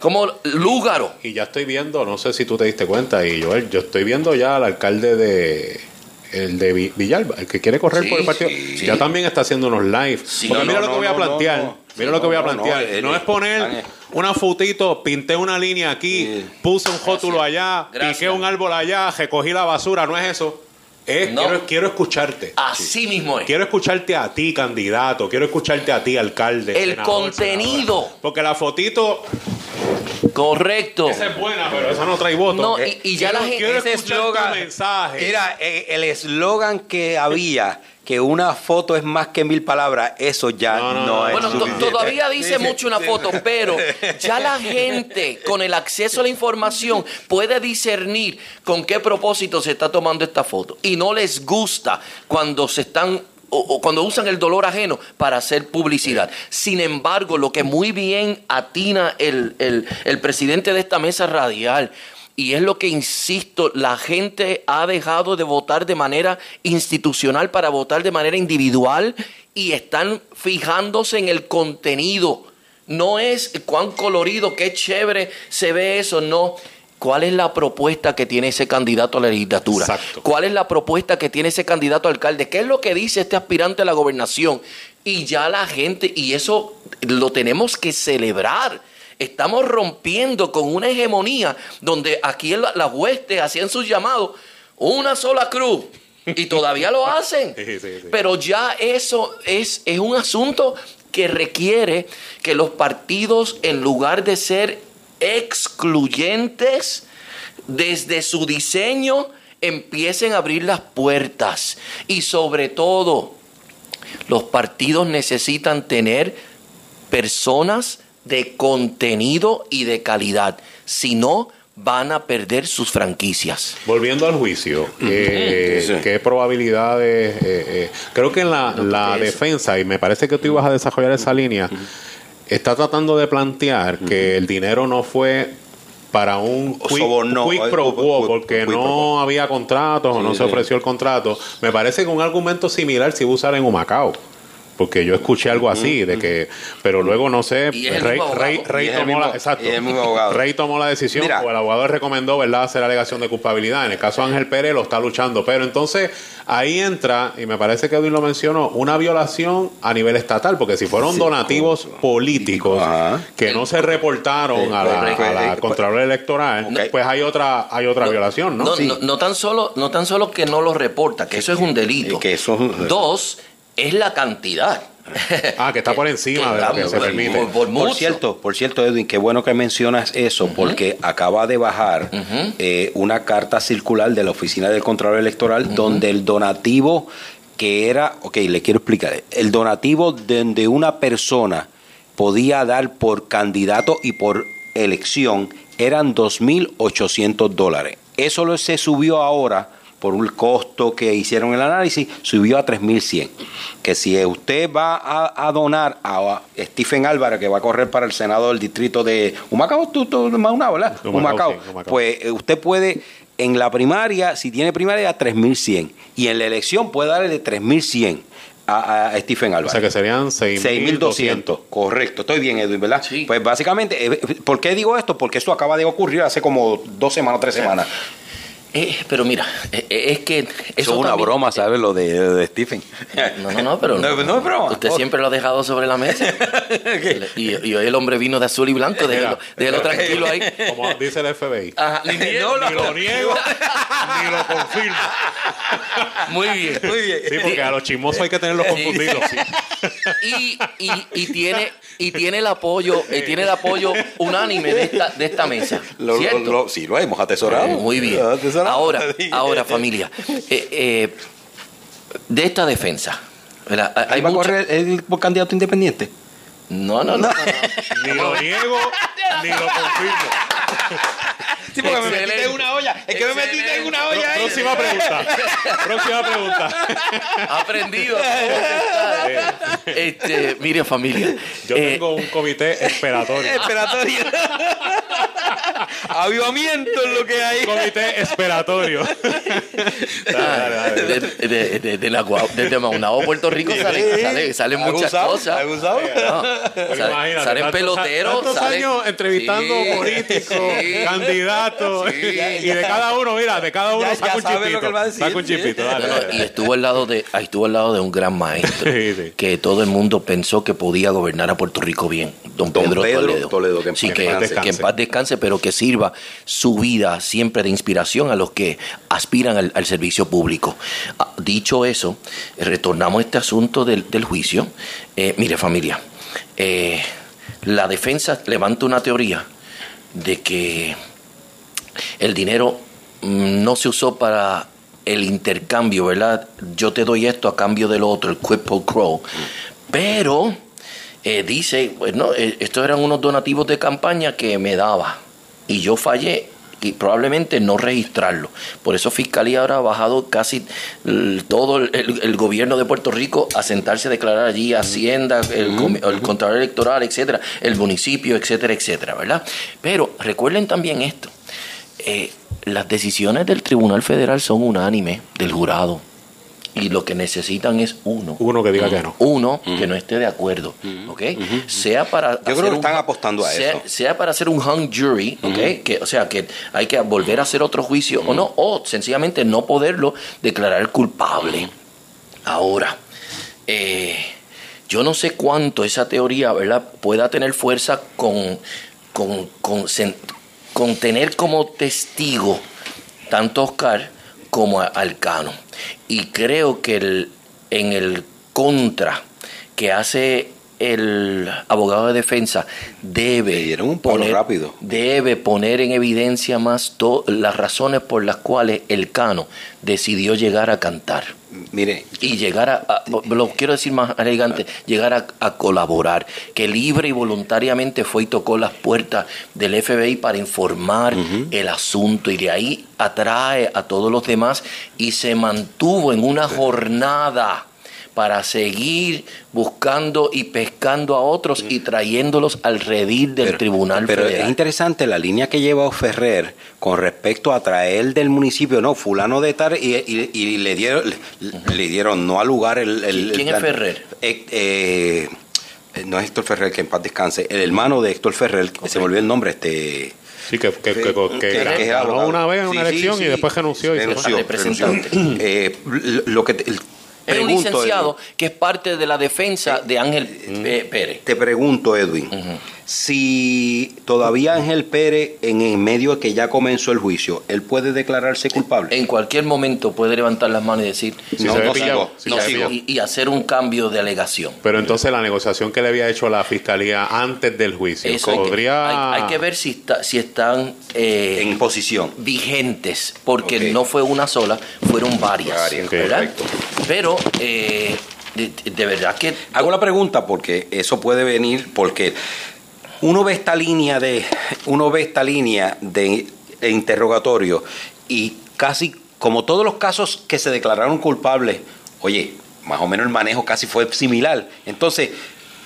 Como Lúgaro Y ya estoy viendo, no sé si tú te diste cuenta, y Joel, yo estoy viendo ya al alcalde de el de Vi- Villalba, el que quiere correr Sí, por el partido, sí. ya también está haciendo unos live. Porque No, mira no, lo que voy a plantear, mira lo que voy a plantear. No, es poner una fotito, pinté una línea aquí, puse un rótulo allá, Gracias. piqué un árbol allá, recogí la basura, no es eso. Es, No. quiero, quiero escucharte. así mismo es Quiero escucharte a ti, candidato. Quiero escucharte a ti, alcalde. el senador, contenido. Porque la fotito, correcto esa es buena, pero esa no trae votos. No, y- y ya Quiero- la gente- Quiero Ese escuchar eslogan tu mensaje. Era eh, el eslogan que había, que una foto es más que mil palabras, eso ya No, no, es Bueno, suficiente. todavía dice Sí, mucho una sí. foto, pero ya la gente con el acceso a la información puede discernir con qué propósito se está tomando esta foto. Y no les gusta cuando se están o, o cuando usan el dolor ajeno para hacer publicidad. Sin embargo, lo que muy bien atina el, el- el presidente de esta mesa radial, y es lo que insisto, la gente ha dejado de votar de manera institucional para votar de manera individual y están fijándose en el contenido. No es cuán colorido, qué chévere se ve eso, no. ¿Cuál es la propuesta que tiene ese candidato a la legislatura? Exacto. ¿Cuál es la propuesta que tiene ese candidato a alcalde? ¿Qué es lo que dice este aspirante a la gobernación? Y ya la gente, y eso lo tenemos que celebrar. Estamos rompiendo con una hegemonía donde aquí en la- las huestes hacían sus llamados, una sola cruz, y todavía lo hacen. Sí, sí, sí. Pero ya eso es, es un asunto que requiere que los partidos, en lugar de ser excluyentes, desde su diseño empiecen a abrir las puertas. Y sobre todo, los partidos necesitan tener personas de contenido y de calidad. Si no, van a perder sus franquicias. Volviendo al juicio, eh, Sí. ¿qué probabilidades? eh, eh, creo que en la, la defensa, y me parece que tú ibas a desarrollar esa línea, está tratando de plantear que el dinero no fue para un quick, soborno, quick o- pro quo, porque quick no había contratos o no Sí, se ofreció el contrato. Me parece que un argumento similar se iba a usar en Humacao. Porque yo escuché algo así, de que, pero luego no sé, Rey. Rey- tomó mismo- la, exacto. Rey tomó la decisión Mira. o el abogado le recomendó, ¿verdad?, hacer alegación de culpabilidad. En el caso de Ángel Pérez lo está luchando. Pero entonces ahí entra, y me parece que Edwin lo mencionó, una violación a nivel estatal, porque si fueron Sí, donativos políticos Ajá. que no se reportaron a la, correcto. a la Contralora Electoral, pues hay otra, hay otra violación, ¿no? No, Sí. no- no tan solo, no tan solo que no lo reporta, que eso es un delito. Que eso es un- Dos, es la cantidad. Ah, que está por encima de lo que se permite. Por, por cierto, por cierto, Edwin, qué bueno que mencionas eso, porque acaba de bajar eh, una carta circular de la Oficina del Contralor Electoral donde el donativo que era, ok, le quiero explicar, el donativo donde una persona podía dar por candidato y por elección eran 2.800 dólares. Eso lo- se subió ahora por un costo que hicieron el análisis, subió a 3.100. Que si usted va a, a donar a Stephen Álvarez, que va a correr para el Senado del Distrito de Humacao, tú, tú, Maunao, ¿verdad? Humacao, Humacao. sí, Humacao. Pues eh, usted puede, en la primaria, si tiene primaria, a 3.100. Y en la elección puede darle de 3.100 a, a Stephen O Álvarez. sea que serían 6.200. 6.200, correcto. Estoy bien, Edwin, ¿verdad? Pues básicamente, eh, ¿por qué digo esto? Porque eso acaba de ocurrir hace como dos semanas, tres semanas. Eh, pero mira, eh, eh, es que eso Eso es una también- broma, ¿sabes? Lo de, de Stephen. No, no, no, pero No, no es broma. Usted siempre lo ha dejado sobre la mesa. y, y hoy el hombre vino de azul y blanco, déjelo, déjelo tranquilo ahí. Como dice el FBI. Ajá, ni, Ni lo niego, ni lo confirmo. Muy bien. Muy bien. Sí, porque a los chismosos hay que tenerlos confundidos. Y, y, y tiene y tiene el apoyo y tiene el apoyo unánime de esta, de esta mesa. Lo- lo- ¿cierto? lo- sí, lo hemos atesorado. Muy bien. Lo hemos atesorado. Ahora, ahora familia, eh, eh, de esta defensa, ¿verdad? Hay ¿Ahí va a mucha- correr el candidato independiente? No, no, no. Ni lo niego, ni lo confirmo. Sí, porque me metiste en una olla. Es que me metiste en una olla ahí. Próxima pregunta. Próxima pregunta. Aprendido. este, mire familia. Yo eh, tengo un comité esperatorio. Esperatorio. Avivamiento es lo que hay. Comité esperatorio. Ah, de, de- de- de la Guau- desde Maunao, Puerto Rico, salen, salen, salen muchas Abusado, cosas. No, salen tantos- peloteros. Tantos salen- años entrevistando Sí, políticos, sí. candidatos. Sí. y de cada uno, mira, de cada uno Ya- saca ya un que decir, Saca dale. y estuvo al lado de ahí estuvo al lado de un gran maestro Sí, sí. que todo el mundo pensó que podía gobernar a Puerto Rico bien don Don Pedro, Pedro Toledo, Toledo, que en sí, paz que, descanse. que en paz descanse pero que sirva su vida siempre de inspiración a los que aspiran al, al servicio público Ah, dicho eso retornamos a este asunto del, del juicio Eh, mire familia eh, la defensa levanta una teoría de que el dinero mm, no se usó para el intercambio, ¿verdad? Yo te doy esto a cambio del otro, el quid pro quo. Pero eh, dice, bueno, eh, estos eran unos donativos de campaña que me daba y yo fallé y probablemente no registrarlo. Por eso Fiscalía ahora ha bajado casi l- todo el, el- el gobierno de Puerto Rico a sentarse a declarar allí Hacienda, el, el Contralor Electoral, etcétera, el municipio, etcétera, etcétera, ¿verdad? Pero recuerden también esto. Eh, las decisiones del Tribunal Federal son unánimes del jurado. Y lo que necesitan es uno. Uno que diga que no. Uno que no esté de acuerdo. ¿Ok? Sea para. Yo creo hacer que un- están apostando a sea, eso. Sea para hacer un hung jury, ¿ok? que, o sea, que hay que volver a hacer otro juicio o no, o sencillamente no poderlo declarar culpable. Ahora, eh, yo no sé cuánto esa teoría, ¿verdad?, pueda tener fuerza con, con, con, sen- con tener como testigo tanto Oscar como Alcano. Y creo que el, en el contra que hace el abogado de defensa debe un poner, rápido. debe poner en evidencia más to- las razones por las cuales el Cano decidió llegar a cantar. Mire, y llegar a, a- lo quiero decir más elegante, llegar a, a colaborar, que libre y voluntariamente fue y tocó las puertas del FBI para informar el asunto y de ahí atrae a todos los demás y se mantuvo en una jornada para seguir buscando y pescando a otros y trayéndolos al redil del Tribunal pero es interesante la línea que lleva Ferrer con respecto a traer del municipio, no, fulano de tal, y, y- y le dieron le, le dieron no al lugar el... el- ¿Quién el es Ferrer? Eh, eh, no es Héctor Ferrer, que en paz descanse, el hermano de Héctor Ferrer, que se me olvidó el nombre, este... Sí, que, que, que, que, que- que es ganó abogado. una vez en una Sí, elección sí. y después renunció. Y se fue. renunció, Representante. renunció. Eh, lo que el- Es un licenciado que es parte de la defensa de Ángel eh, Pérez. Te pregunto, Edwin, si todavía Ángel Pérez, en el medio de que ya comenzó el juicio, él puede declararse culpable. En cualquier momento puede levantar las manos y decir, Si no, no pillado, sigo, si no se ve sigo", pillado. y, y hacer un cambio de alegación. Pero entonces la negociación que le había hecho la fiscalía antes del juicio Eso hay que- podría. hay, hay que ver si, está, si están eh, en posición vigentes, porque no fue una sola, fueron varias. Varias, ¿verdad? Pero eh, de, de verdad que Hago la pregunta porque eso puede venir porque uno ve esta línea de uno ve esta línea de interrogatorio y casi como todos los casos que se declararon culpables, oye, más o menos el manejo casi fue similar. Entonces,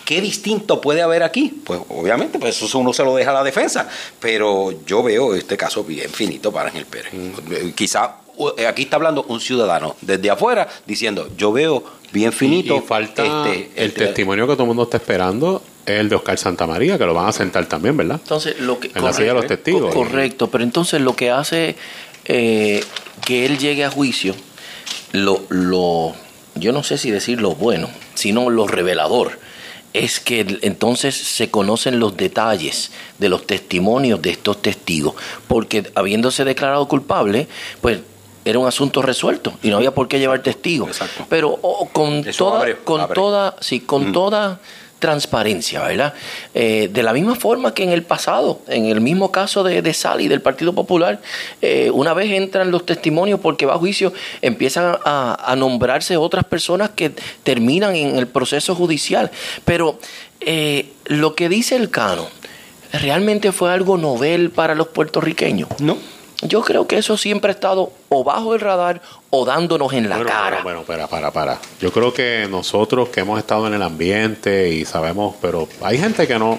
¿qué distinto puede haber aquí? Pues obviamente, pues eso uno se lo deja a la defensa, pero yo veo este caso bien finito para Ángel Pérez. Eh, Quizá eh, aquí está hablando un ciudadano desde afuera diciendo, yo veo bien finito Y, y falta este, el este- testimonio que todo el mundo está esperando es el de Oscar Santamaría, que lo van a sentar también, ¿verdad? Entonces, lo que, En la silla de los testigos. co- Correcto, pero entonces lo que hace eh, que él llegue a juicio, lo, lo, yo no sé si decir lo bueno, sino lo revelador, es que entonces se conocen los detalles de los testimonios de estos testigos, porque habiéndose declarado culpable, pues era un asunto resuelto y no había por qué llevar testigos. Pero oh, con Eso toda, abre- con abre. toda, sí, con toda transparencia, ¿verdad? Eh, de la misma forma que en el pasado, en el mismo caso de, de Sally del Partido Popular, eh, una vez entran los testimonios porque va a juicio, empiezan a, a nombrarse otras personas que terminan en el proceso judicial. Pero eh, lo que dice el Cano, ¿realmente fue algo novel para los puertorriqueños? No. Yo creo que eso siempre ha estado o bajo el radar o dándonos en la Bueno, cara. Bueno, bueno, para, para, para. Yo creo que nosotros que hemos estado en el ambiente y sabemos, pero hay gente que no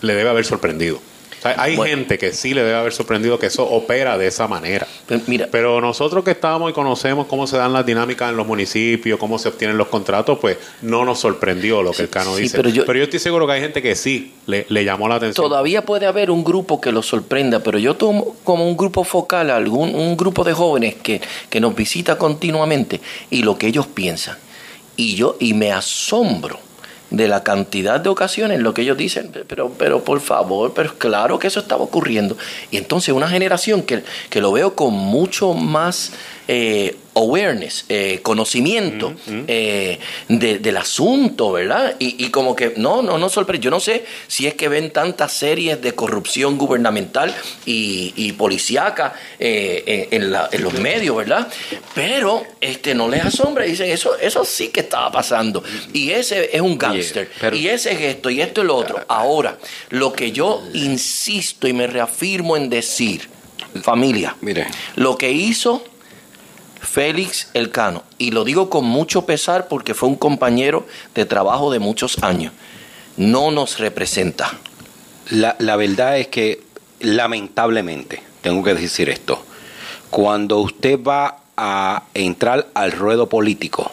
le debe haber sorprendido. O sea, hay gente que sí le debe haber sorprendido que eso opera de esa manera. Mira, Pero nosotros que estamos y conocemos cómo se dan las dinámicas en los municipios, cómo se obtienen los contratos, pues no nos sorprendió lo que el Cano sí, dice. pero yo- estoy seguro que hay gente que sí le, le llamó la atención. Todavía puede haber un grupo que los sorprenda, pero yo tomo como un grupo focal, algún, un grupo de jóvenes que, que nos visita continuamente y lo que ellos piensan. Y yo, y me asombro de la cantidad de ocasiones en lo que ellos dicen, pero, pero por favor, pero claro que eso estaba ocurriendo. Y entonces una generación que, que lo veo con mucho más eh, awareness, eh, conocimiento eh, de- del asunto, ¿verdad? Y, y como que, no, no, no sorprende. Yo no sé si es que ven tantas series de corrupción gubernamental y, y policíaca en, en la- en los medios, ¿verdad? Pero este no les asombra, dicen, eso, eso sí que estaba pasando. Y ese es un gángster. y ese es esto, y esto es lo otro. Ahora, lo que yo insisto y me reafirmo en decir, familia, Mire. lo que hizo Félix Elcano, y lo digo con mucho pesar porque fue un compañero de trabajo de muchos años, no nos representa. La, la verdad es que, lamentablemente, tengo que decir esto, cuando usted va a entrar al ruedo político,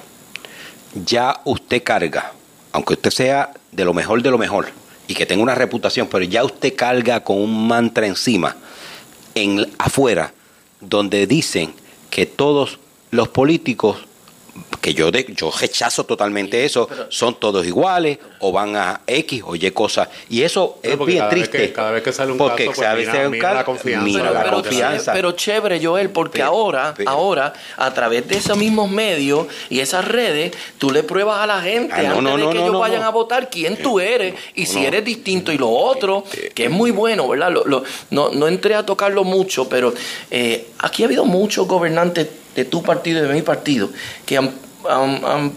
ya usted carga, aunque usted sea de lo mejor de lo mejor y que tenga una reputación, pero ya usted carga con un mantra encima, en afuera, donde dicen que todos los políticos que yo de, yo rechazo totalmente eso, son todos iguales o van a X o Y cosas y eso Pero es bien cada vez triste que- cada vez que sale un porque caso, pues cada vez mira- que sale un mira la confianza mira la confianza Pero chévere, Joel, porque ahora, ahora, a través de esos mismos medios y esas redes, tú le pruebas a la gente Ah, no, antes no, de que no, ellos no, vayan no. a votar quién tú eres y si eres distinto y lo otro, que es muy bueno, ¿verdad? Lo- lo- no, no entré a tocarlo mucho, pero eh, aquí ha habido muchos gobernantes de tu partido y de mi partido que han, han- han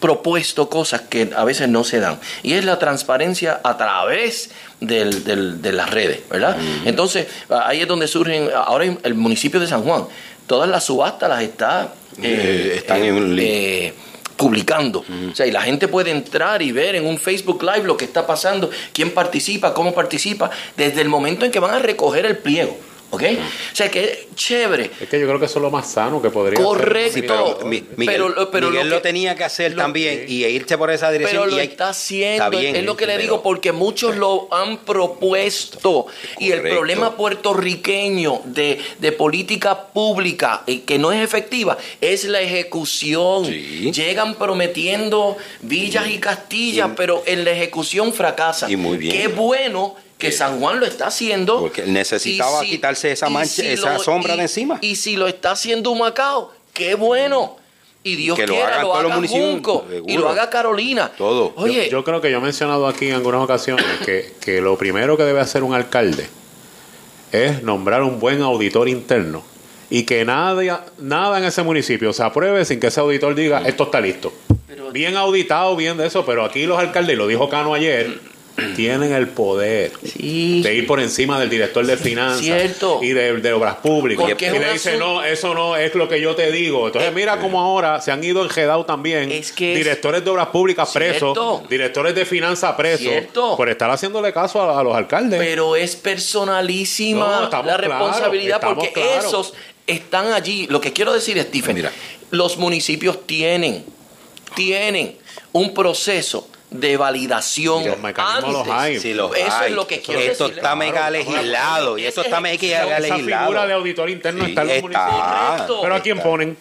propuesto cosas que a veces no se dan. Y es la transparencia a través del- del- de las redes, ¿verdad? Entonces, ahí es donde surgen, ahora en el municipio de San Juan, todas las subastas las está... Eh, están en eh, publicando. O sea, y la gente puede entrar y ver en un Facebook Live lo que está pasando, quién participa, cómo participa, desde el momento en que van a recoger el pliego. ¿Ok? O sea que chévere. Es que yo creo que eso es lo más sano que podría Correcto. hacer. Pero, Mi- Miguel, Pero- pero Miguel lo lo, que- tenía que hacer lo- también y irse por esa dirección. Pero lo y hay- está haciendo, Está bien, es lo que le pero- digo, porque muchos lo han propuesto. Y el problema puertorriqueño de, de política pública eh, que no es efectiva es la ejecución. Llegan prometiendo villas y castillas, pero en la ejecución fracasan. Y muy bien. Qué bueno que San Juan lo está haciendo. Porque él necesitaba si- quitarse esa mancha, si esa lo- sombra y- de encima. Y si lo está haciendo Humacao, qué bueno. Y Dios Que lo quiera, lo todos los haga municipios, Junco, y lo haga Carolina. Todo. Oye, Yo, yo creo que yo he mencionado aquí en algunas ocasiones que, que lo primero que debe hacer un alcalde es nombrar un buen auditor interno y que nada, nada en ese municipio se apruebe sin que ese auditor diga esto está listo. bien auditado, bien de eso, pero aquí los alcaldes, y lo dijo Cano ayer, tienen el poder de ir por encima del director de finanzas Cierto. y de, de obras públicas. Porque y le dice, no, eso no es lo que yo te digo. Entonces, mira cómo ahora se han ido enredados también que directores de obras públicas presos, Cierto. directores de finanzas presos, Cierto. por estar haciéndole caso a, a los alcaldes. pero es personalísima No, la responsabilidad porque esos están allí. Lo que quiero decir, Stephen, los municipios tienen, tienen un proceso de validación Los mecanismos los antes. hay. Sí, los Eso hay. es lo que Eso- quiero esto decir. está mega legislado, y esto está mega Esa legislado. figura de auditor interno está en los municipios. Pero ¿a quién ponen?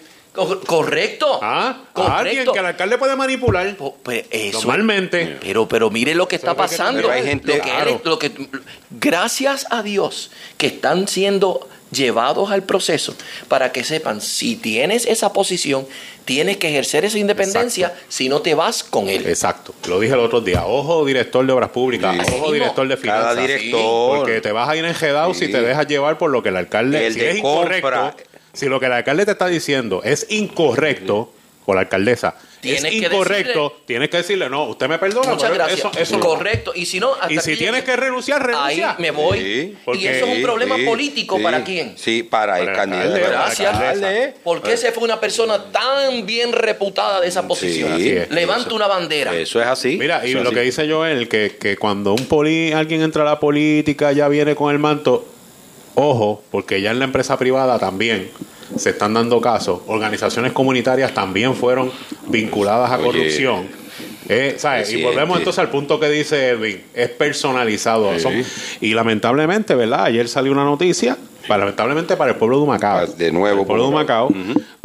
Correcto. ¿Ah? Correcto. alguien que el alcalde puede manipular. Pues eso- Normalmente. Pero, pero mire lo que está que- pasando. pero hay gente- Lo que Claro. él- lo que- gracias a Dios que están siendo llevados al proceso para que sepan si tienes esa posición, tienes que ejercer esa independencia, si no te vas con él. Exacto. Lo dije el otro día. Ojo, director de obras públicas. Ojo, mismo. director de Cada finanzas. director. Porque te vas a ir enjedado Sí. si te dejas llevar por lo que el alcalde. El si de es incorrecto. compra. Si lo que el alcalde te está diciendo es incorrecto, o la alcaldesa Tienes es que incorrecto, tienes que decirle, no, usted me perdona. Muchas pero gracias. Eso. Correcto. Y si no, hasta Y si aquí tienes que renunciar, renuncia. Ahí me voy. Sí, y eso es un problema sí, político sí. para quién. Sí, para, el candidato. alcalde, para el Gracias. alcalde. ¿Por qué se fue una persona tan bien reputada de esa posición? es. Levanta una bandera. Eso es así. Mira, y lo así. que dice Joel, que, que cuando un poli, alguien entra a la política, ya viene con el manto, ojo, porque ya en la empresa privada también se están dando casos, organizaciones comunitarias también fueron vinculadas a Oye. corrupción. Eh, ¿sabes? Y volvemos entonces al punto que dice Edwin, es personalizado. Sí. Son- y lamentablemente, ¿verdad? Ayer salió una noticia, para, lamentablemente para el pueblo de Humacao. De nuevo, El pueblo de Humacao,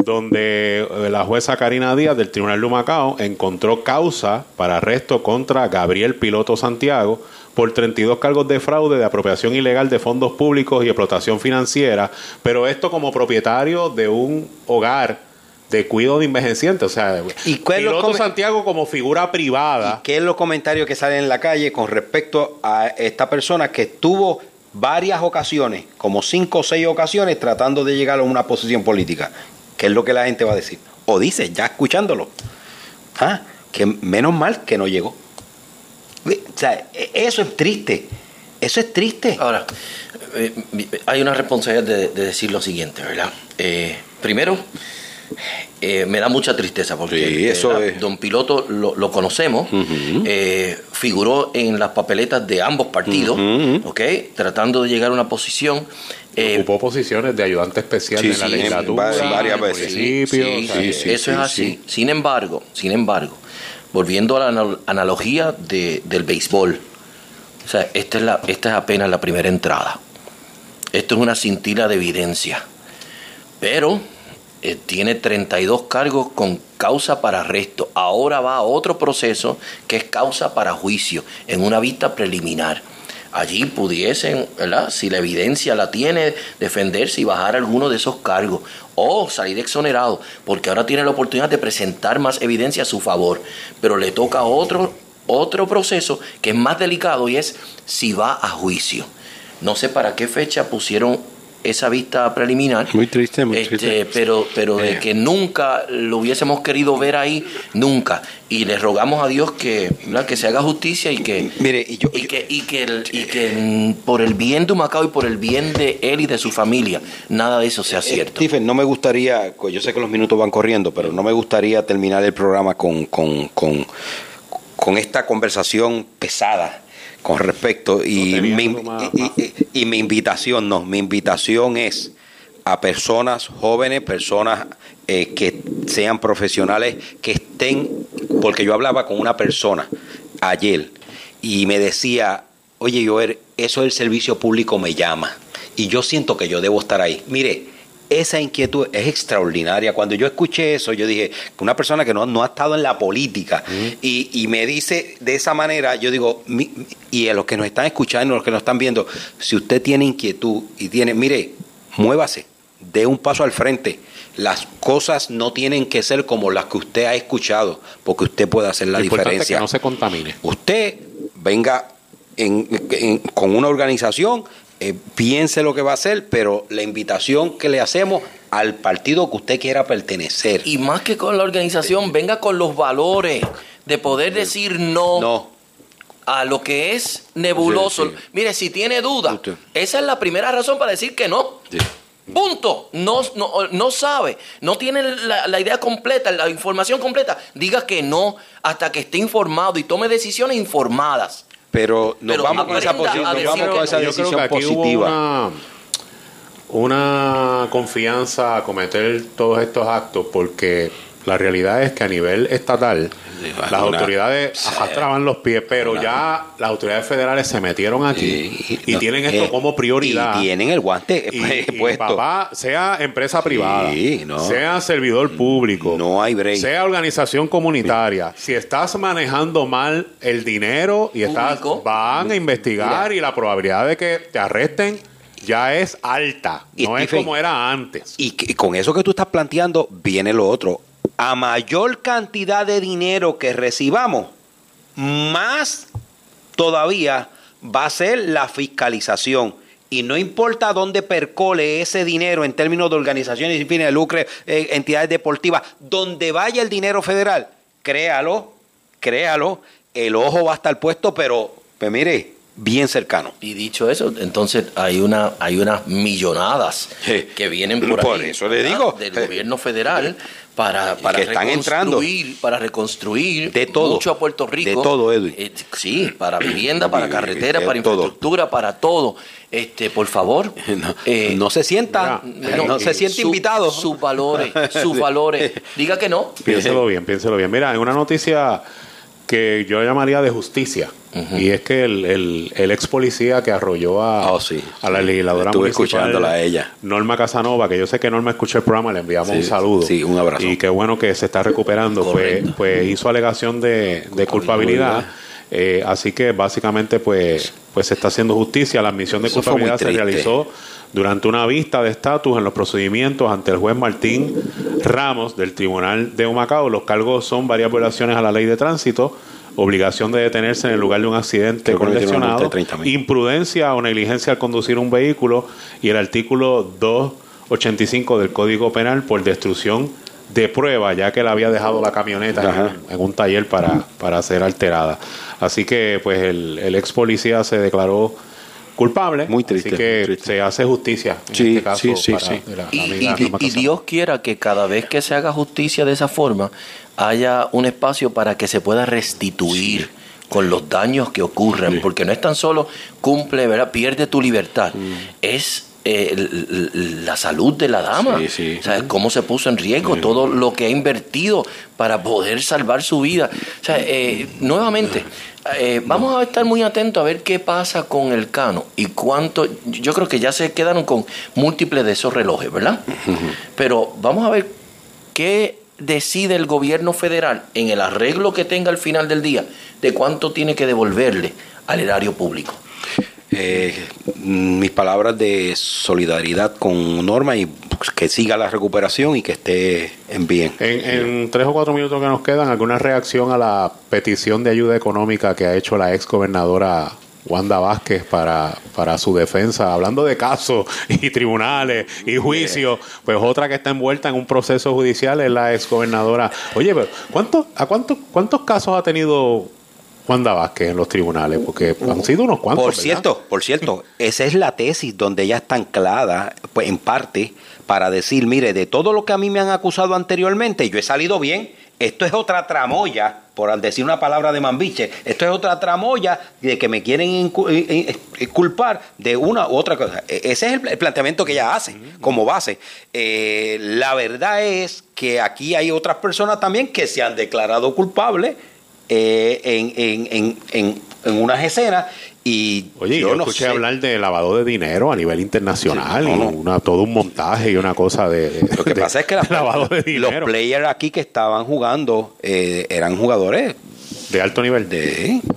donde eh, la jueza Karina Díaz del Tribunal de Humacao encontró causa para arresto contra Gabriel Piloto Santiago por 32 cargos de fraude, de apropiación ilegal de fondos públicos y explotación financiera, pero esto como propietario de un hogar de cuidado de envejecientes, o sea, ¿Y cuál Piloto Santiago como figura privada. ¿Qué es los comentarios que salen en la calle con respecto a esta persona que estuvo varias ocasiones, como cinco o seis ocasiones, tratando de llegar a una posición política? ¿Qué es lo que la gente va a decir? O dice, ya escuchándolo, ah, que menos mal que no llegó. O sea, e- eso es triste. Eso es triste. Ahora, eh, hay una responsabilidad de, de decir lo siguiente, ¿verdad? Eh, primero, eh, me da mucha tristeza porque Sí, eso don Piloto lo, lo conocemos, eh, figuró en las papeletas de ambos partidos, ¿ok? Tratando de llegar a una posición. eh, Ocupó posiciones de ayudante especial Sí, en la sí, legislatura, va- varias veces. o sea, sí, sí, eso es sí, así. sí. Sin embargo, sin embargo, volviendo a la anal- analogía de- del béisbol, o sea, esta es, la, esta es apenas la primera entrada. Esto es una cintila de evidencia. Pero eh, tiene 32 cargos con causa para arresto. Ahora va a otro proceso que es causa para juicio, en una vista preliminar. Allí pudiesen, ¿verdad? si la evidencia la tiene, defenderse y bajar alguno de esos cargos. O salir exonerado, porque ahora tiene la oportunidad de presentar más evidencia a su favor. Pero le toca otro, otro proceso que es más delicado y es si va a juicio. No sé para qué fecha pusieron esa vista preliminar. Muy triste, muy Este, triste. pero pero de Eh. que nunca lo hubiésemos querido ver ahí, nunca. Y le rogamos a Dios que, ¿verdad? que se haga justicia y que, Mire, y yo, y que, y que, el- y que mm, por el bien de Humacao y por el bien de él y de su familia, nada de eso sea cierto. Stephen, no me gustaría, yo sé que los minutos van corriendo, pero no me gustaría terminar el programa con, con, con, con esta conversación pesada con respecto y mi, y- y- y mi invitación no, mi invitación es a personas jóvenes, personas eh, que sean profesionales, que estén, porque yo hablaba con una persona ayer y me decía, oye Joel, eso del servicio público me llama y yo siento que yo debo estar ahí. Mire, esa inquietud es extraordinaria. Cuando yo escuché eso, yo dije, una persona que no, no ha estado en la política y, y me dice de esa manera, yo digo, mi- y a los que nos están escuchando, a los que nos están viendo, si usted tiene inquietud y tiene, mire, muévase, dé un paso al frente. Las cosas no tienen que ser como las que usted ha escuchado, porque usted puede hacer la Lo es que diferencia. no se contamine. Usted venga en- en- con una organización, eh, piense lo que va a hacer, pero la invitación que le hacemos al partido que usted quiera pertenecer. Y más que con la organización, venga con los valores de poder decir no, a lo que es nebuloso. Sí, sí. Mire, si tiene duda, esa es la primera razón para decir que no. Punto. No, no, no sabe, no tiene la, la idea completa, la información completa. Diga que no hasta que esté informado y tome decisiones informadas. Pero nos Pero vamos con esa, posi- nos vamos con esa no. Yo creo decisión que aquí hubo positiva. una, una confianza a cometer todos estos actos porque la realidad es que a nivel estatal las una- autoridades arrastraban los pies, pero ya las autoridades federales se metieron aquí y no, tienen esto eh, como prioridad. y tienen el guante Y- y, puesto. papá, sea empresa privada, Sí, no. sea servidor público, no hay break. sea organización comunitaria, si estás manejando mal el dinero y estás, van a investigar y la probabilidad de que te arresten ya es alta, Y no es como era antes. Y, que- y con eso que tú estás planteando, viene lo otro. A mayor cantidad de dinero que recibamos, más todavía va a ser la fiscalización. Y no importa dónde percole ese dinero en términos de organizaciones sin fines de lucro, eh, entidades deportivas, donde vaya el dinero federal, créalo, créalo, el ojo va a estar puesto, pero, pues mire, bien cercano. Y dicho eso, entonces hay una hay unas millonadas que vienen por, Por ahí, eso le digo. del gobierno federal para, para que están entrando. reconstruir, para reconstruir De todo. mucho a Puerto Rico. De todo, Edwin. Eh, sí, para vivienda, para carretera, para todo. infraestructura, para todo. Este, por favor, eh, no se sienta, no se siente su- invitado. Sus valores, sus valores. Diga que no. Piénselo bien, piénselo bien. Mira, hay una noticia que yo llamaría de justicia. Y es que el, el, el ex policía que arrolló a, a la legisladora Oh, Estuve municipal, escuchándola a ella. Norma Casanova, que yo sé que Norma escucha el programa, le enviamos Sí, un saludo. sí, un abrazo. Y qué bueno que se está recuperando. Pues, pues hizo alegación de, de culpabilidad. Eh, así que básicamente pues, pues se está haciendo justicia. La admisión de Eso culpabilidad se realizó durante una vista de estatus en los procedimientos ante el juez Martín Ramos del Tribunal de Humacao. Los cargos son varias violaciones a la ley de tránsito, obligación de detenerse en el lugar de un accidente Creo que con le dieron una lesionado, multa de 30.000. imprudencia o negligencia al conducir un vehículo y el artículo 285 del Código Penal por destrucción de prueba, ya que él había dejado la camioneta en, en un taller para, para ser alterada. Así que pues el, el ex policía se declaró culpable, muy triste, así que se hace justicia en Sí, este caso sí, sí, para sí. la- la Y. Dios quiera que cada vez que se haga justicia de esa forma haya un espacio para que se pueda restituir con los daños que ocurren, porque no es tan solo cumple, ¿verdad? pierde tu libertad, es eh, la salud de la dama, Sí, sí. ¿Sabes cómo se puso en riesgo todo lo que ha invertido para poder salvar su vida. O sea, eh, nuevamente, eh, vamos a estar muy atentos a ver qué pasa con el cano y cuánto. Yo creo que ya se quedaron con múltiples de esos relojes, ¿verdad? Pero vamos a ver qué decide el gobierno federal en el arreglo que tenga al final del día de cuánto tiene que devolverle al erario público. Eh, mis palabras de solidaridad con Norma y que siga la recuperación y que esté en bien. En, en tres o cuatro minutos que nos quedan, ¿alguna reacción a la petición de ayuda económica que ha hecho la ex gobernadora Wanda Vázquez para, para su defensa? Hablando de casos y tribunales y juicios, pues otra que está envuelta en un proceso judicial es la ex gobernadora. Oye, pero ¿cuántos, ¿a cuántos, cuántos casos ha tenido Wanda Vázquez en los tribunales? Porque han sido unos cuantos. Por ¿verdad? cierto, por cierto, esa es la tesis donde ella está anclada, pues en parte, para decir, mire, de todo lo que a mí me han acusado anteriormente, yo he salido bien, esto es otra tramoya por decir una palabra de mambiche. Esto es otra tramoya de que me quieren eh, eh, eh, culpar de una u otra cosa. E- Ese es el, el planteamiento que ella hace como base. Eh, la verdad es que aquí hay otras personas también que se han declarado culpables eh, en, en, en, en, en unas escenas y Oye, yo, yo no escuché sé. hablar de lavado de dinero a nivel internacional Sí, no, y. Una, todo un montaje y una cosa de, Lo que pasa es que las- lavado de los dinero players aquí que estaban jugando eh, eran jugadores de alto nivel. de...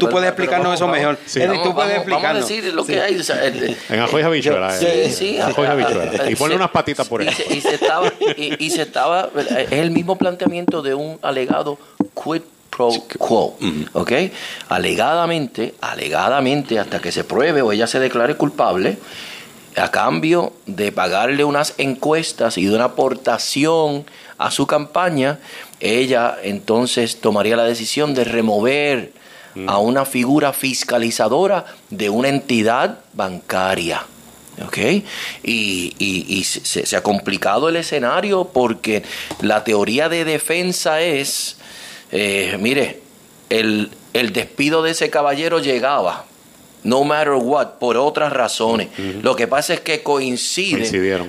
Tú puedes explicarnos eso mejor. Edwin, tú puedes Vamos, vamos a explicarnos. decir lo que hay. o sea, el- En ajo y habichuela. Sí, eh. sí. Ajo y habichuela. Y ponle se- unas patitas por y ahí. se, y se estaba, y, y se estaba, es el mismo planteamiento de un alegado quid pro quo, ¿ok? Alegadamente, alegadamente, hasta que se pruebe o ella se declare culpable, a cambio de pagarle unas encuestas y de una aportación a su campaña, ella entonces tomaría la decisión de remover a una figura fiscalizadora de una entidad bancaria. ¿Ok? Y, y- y se, se ha complicado el escenario porque la teoría de defensa es, eh, mire, el, el despido de ese caballero llegaba, no matter what, por otras razones. Lo que pasa es que coincide,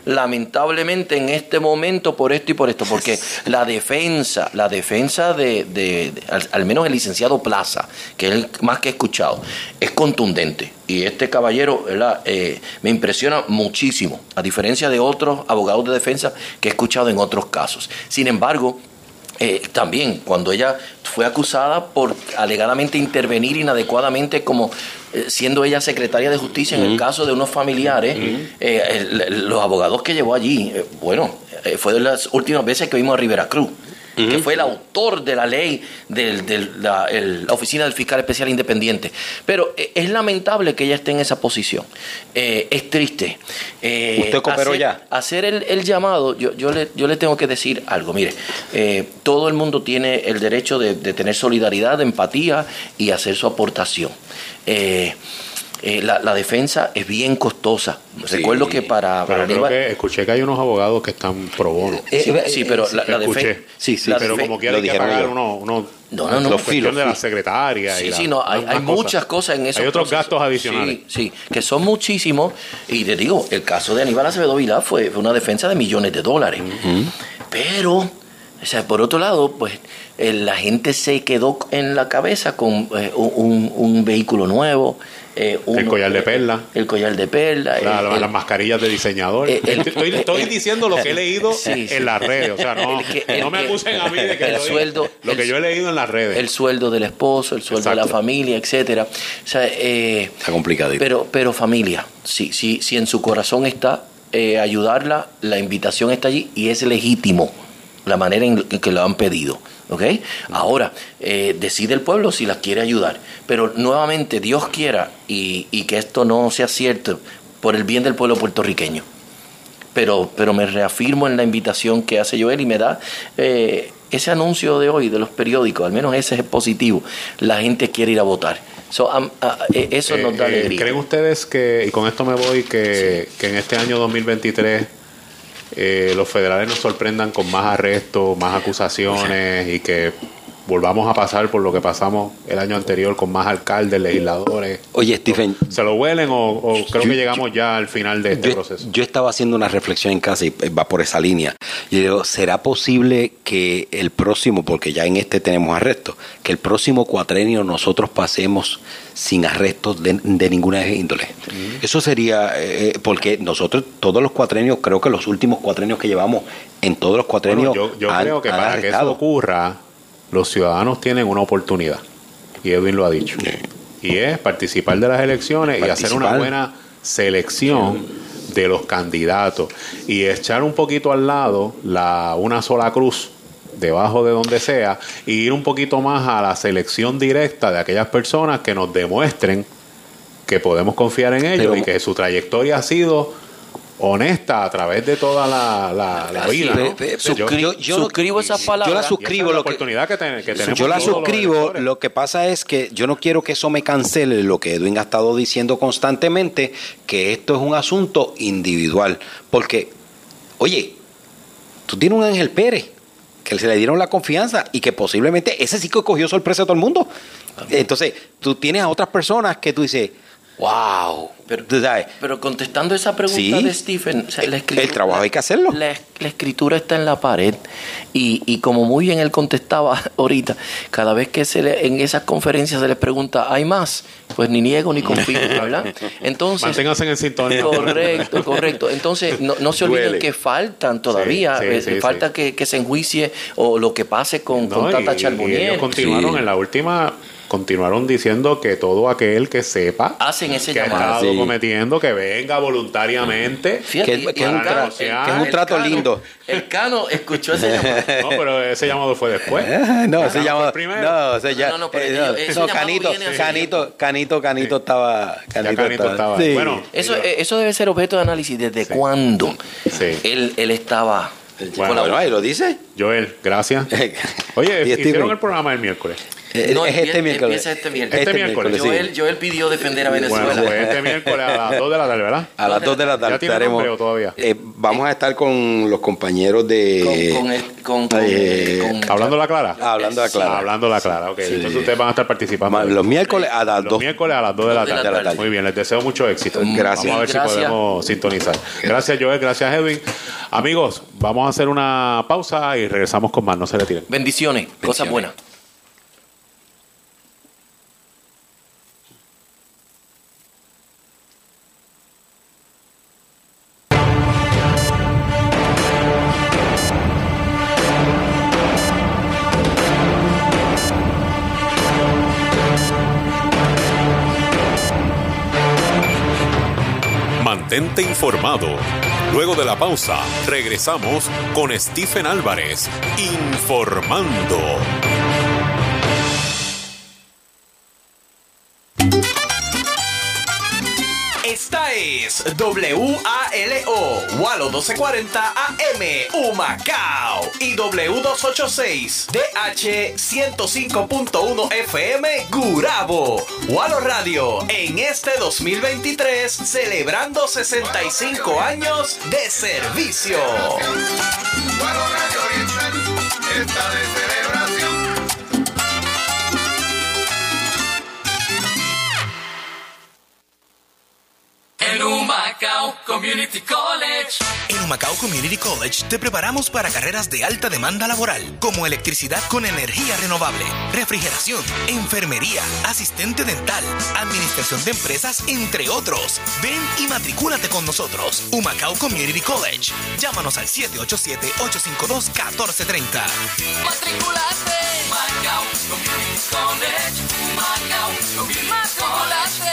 lamentablemente en este momento por esto y por esto, porque la defensa, la defensa de, de- de- al, al menos el licenciado Plaza, que es el más que he escuchado, es contundente. Y este caballero. Eh, me impresiona muchísimo, a diferencia de otros abogados de defensa que he escuchado en otros casos. Sin embargo, eh, también cuando ella fue acusada por alegadamente intervenir inadecuadamente como eh, siendo ella secretaria de justicia en el caso de unos familiares, eh, el- los abogados que llevó allí, bueno, fue de las últimas veces que vimos a Rivera Cruz. Que fue el autor de la ley de la, Oficina del Fiscal Especial Independiente. Pero eh, es lamentable que ella esté en esa posición. Eh, es triste. Eh, ¿Usted cooperó hacer- ya? hacer el, el llamado, yo, yo, le, yo le tengo que decir algo. Mire, eh, todo el mundo tiene el derecho de, de tener solidaridad, empatía y hacer su aportación. Eh, eh, la, la defensa es bien costosa. Recuerdo que para, Pero para creo Aníbal- que escuché que hay unos abogados que están pro bono. Sí, sí, pero la, la escuché. defen- sí, sí, la pero defen- como quiera hay que pagar uno, uno No, no, no. la cuestión de la secretaria. y Sí, la- sí, no, hay, hay cosas. muchas cosas en eso. Hay otros gastos adicionales. Sí, sí, que son muchísimos. Y te digo, el caso de Aníbal Acevedo Vilá fue, fue una defensa de millones de dólares. Pero, o sea, por otro lado, pues eh, la gente se quedó en la cabeza con eh, un, un vehículo nuevo. Eh, El collar de perla. El collar de perla. El- el- las mascarillas de diseñador. El- estoy, estoy el- diciendo lo que he leído Sí, en sí. las redes. O sea, no, El que- el no me acusen a mí de que el estoy- sueldo- lo que el- yo he leído en las redes. el sueldo del esposo, el sueldo de la familia, etcétera. O sea, eh, Está complicadito. pero, pero familia, si, si, si en su corazón está eh, ayudarla, la invitación está allí y es legítimo la manera en que lo han pedido. ¿Ok? Ahora, eh, decide el pueblo si las quiere ayudar. Pero nuevamente, Dios quiera y, y que esto no sea cierto por el bien del pueblo puertorriqueño. Pero, pero me reafirmo en la invitación que hace Joel y me da eh, ese anuncio de hoy de los periódicos, al menos ese es positivo. La gente quiere ir a votar. So, eh, eso nos da Eh, eh, alegría. ¿Creen ustedes que, y con esto me voy, que, que en este año 2023 eh, los federales nos sorprendan con más arrestos, más acusaciones y que volvamos a pasar por lo que pasamos el año anterior con más alcaldes, legisladores? Oye, Stephen, ¿Se lo huelen o, o creo Yo- que llegamos ya al final de este yo, proceso? yo estaba haciendo una reflexión en casa y eh, va por esa línea. Y digo, ¿será posible que el próximo, porque ya en este tenemos arrestos, que el próximo cuatrenio nosotros pasemos sin arrestos de, de ninguna índole? Eso sería, eh, porque nosotros todos los cuatrenios, creo que los últimos cuatrenios que llevamos, en todos los cuatrenios Bueno, yo han- creo que para que eso arrestado. ocurra, los ciudadanos tienen una oportunidad. Y Edwin lo ha dicho. Y es participar de las elecciones y hacer una buena selección de los candidatos. Y echar un poquito al lado la una sola cruz debajo de donde sea y ir un poquito más a la selección directa de aquellas personas que nos demuestren que podemos confiar en ellos Pero- y que su trayectoria ha sido honesta a través de toda la, la, la Así vida. es. ¿no? Pe- pe- Yo- yo- yo suscribo esas Yo palabras. la y esa suscribo. es la Lo que, oportunidad que, ten- que tenemos yo la suscribo. Lo que pasa es que yo no quiero que eso me cancele lo que Edwin ha estado diciendo constantemente, que esto es un asunto individual. Porque, oye, tú tienes un Ángel Pérez que se le dieron la confianza y que posiblemente ese sí que cogió sorpresa a todo el mundo. Entonces, tú tienes a otras personas que tú dices, wow, pero, contestando esa pregunta Sí. de Stephen, o sea, la escritura- el trabajo hay que hacerlo. La, la escritura está en la pared y, y como muy bien él contestaba ahorita, cada vez que se le, en esas conferencias se les pregunta, ¿hay más? Pues ni niego ni confío, ¿verdad? Entonces, Manténganse en sintonía. Correcto, correcto. Entonces, no, no se olviden Duele. que faltan todavía, Sí, sí, eh, sí, falta Que, que se enjuicie o lo que pase con, Tata y- y Charbonnier. ellos continuaron Sí. en la última, continuaron diciendo que todo aquel que sepa Hacen ese que ha llamado. estado Sí. cometiendo, que venga voluntariamente. Fíjate, Que- que es un el tra- que el- es un el trato Cano- lindo. El Cano escuchó ese llamado. No, pero ese llamado fue después. no, Ese se fue llama. el primero. No, se ya, No, no, pero eh, no, ese no, llamado Canito, hace Canito, Canito, Canito estaba. Canito, Canito estaba. Sí. Bueno, Eso, eh, eso debe ser objeto de análisis. ¿Desde cuándo Sí. él, él estaba Bueno, Bueno, ahí lo dice. Joel, gracias. Oye, hicieron el programa el miércoles. Eh, No, es este miércoles. empieza este miércoles. Este miércoles, sí. Joel, Joel pidió defender a Venezuela. Bueno, pues este miércoles a las 2 de la tarde, ¿verdad? A las 2 de la tarde ¿Ya tiene estaremos. todavía? eh, vamos a estar con los compañeros de. con, con el- con- con- Eh, con- ¿Hablando la clara? Hablando a Clara. Hablando la clara, ok. Sí. Entonces ustedes van a estar participando. Ma- Los miércoles a las Los 2. miércoles a las 2 de la Dos de la tarde. tarde. Muy bien, les deseo mucho éxito. Gracias. Vamos a ver Gracias. si podemos sintonizar. Gracias, Joel. Gracias, Edwin. Amigos, vamos a hacer una pausa y regresamos con más. No se retiren. Bendiciones, cosas buenas. Informado. Luego de la pausa, regresamos con Stephen Álvarez, informando. Esta es WALO, Walo 1240 AM, Humacao y W286 DH 105.1 FM, Gurabo. Walo Radio en este 2023 celebrando 65 años de servicio. En Humacao Community College. En Humacao Community College te preparamos para carreras de alta demanda laboral, como electricidad con energía renovable, refrigeración, enfermería, asistente dental, administración de empresas, entre otros. Ven y matricúlate con nosotros. Humacao Community College. Llámanos al 787-852-1430. Matriculate. Humacao Community College. Humacao Community College.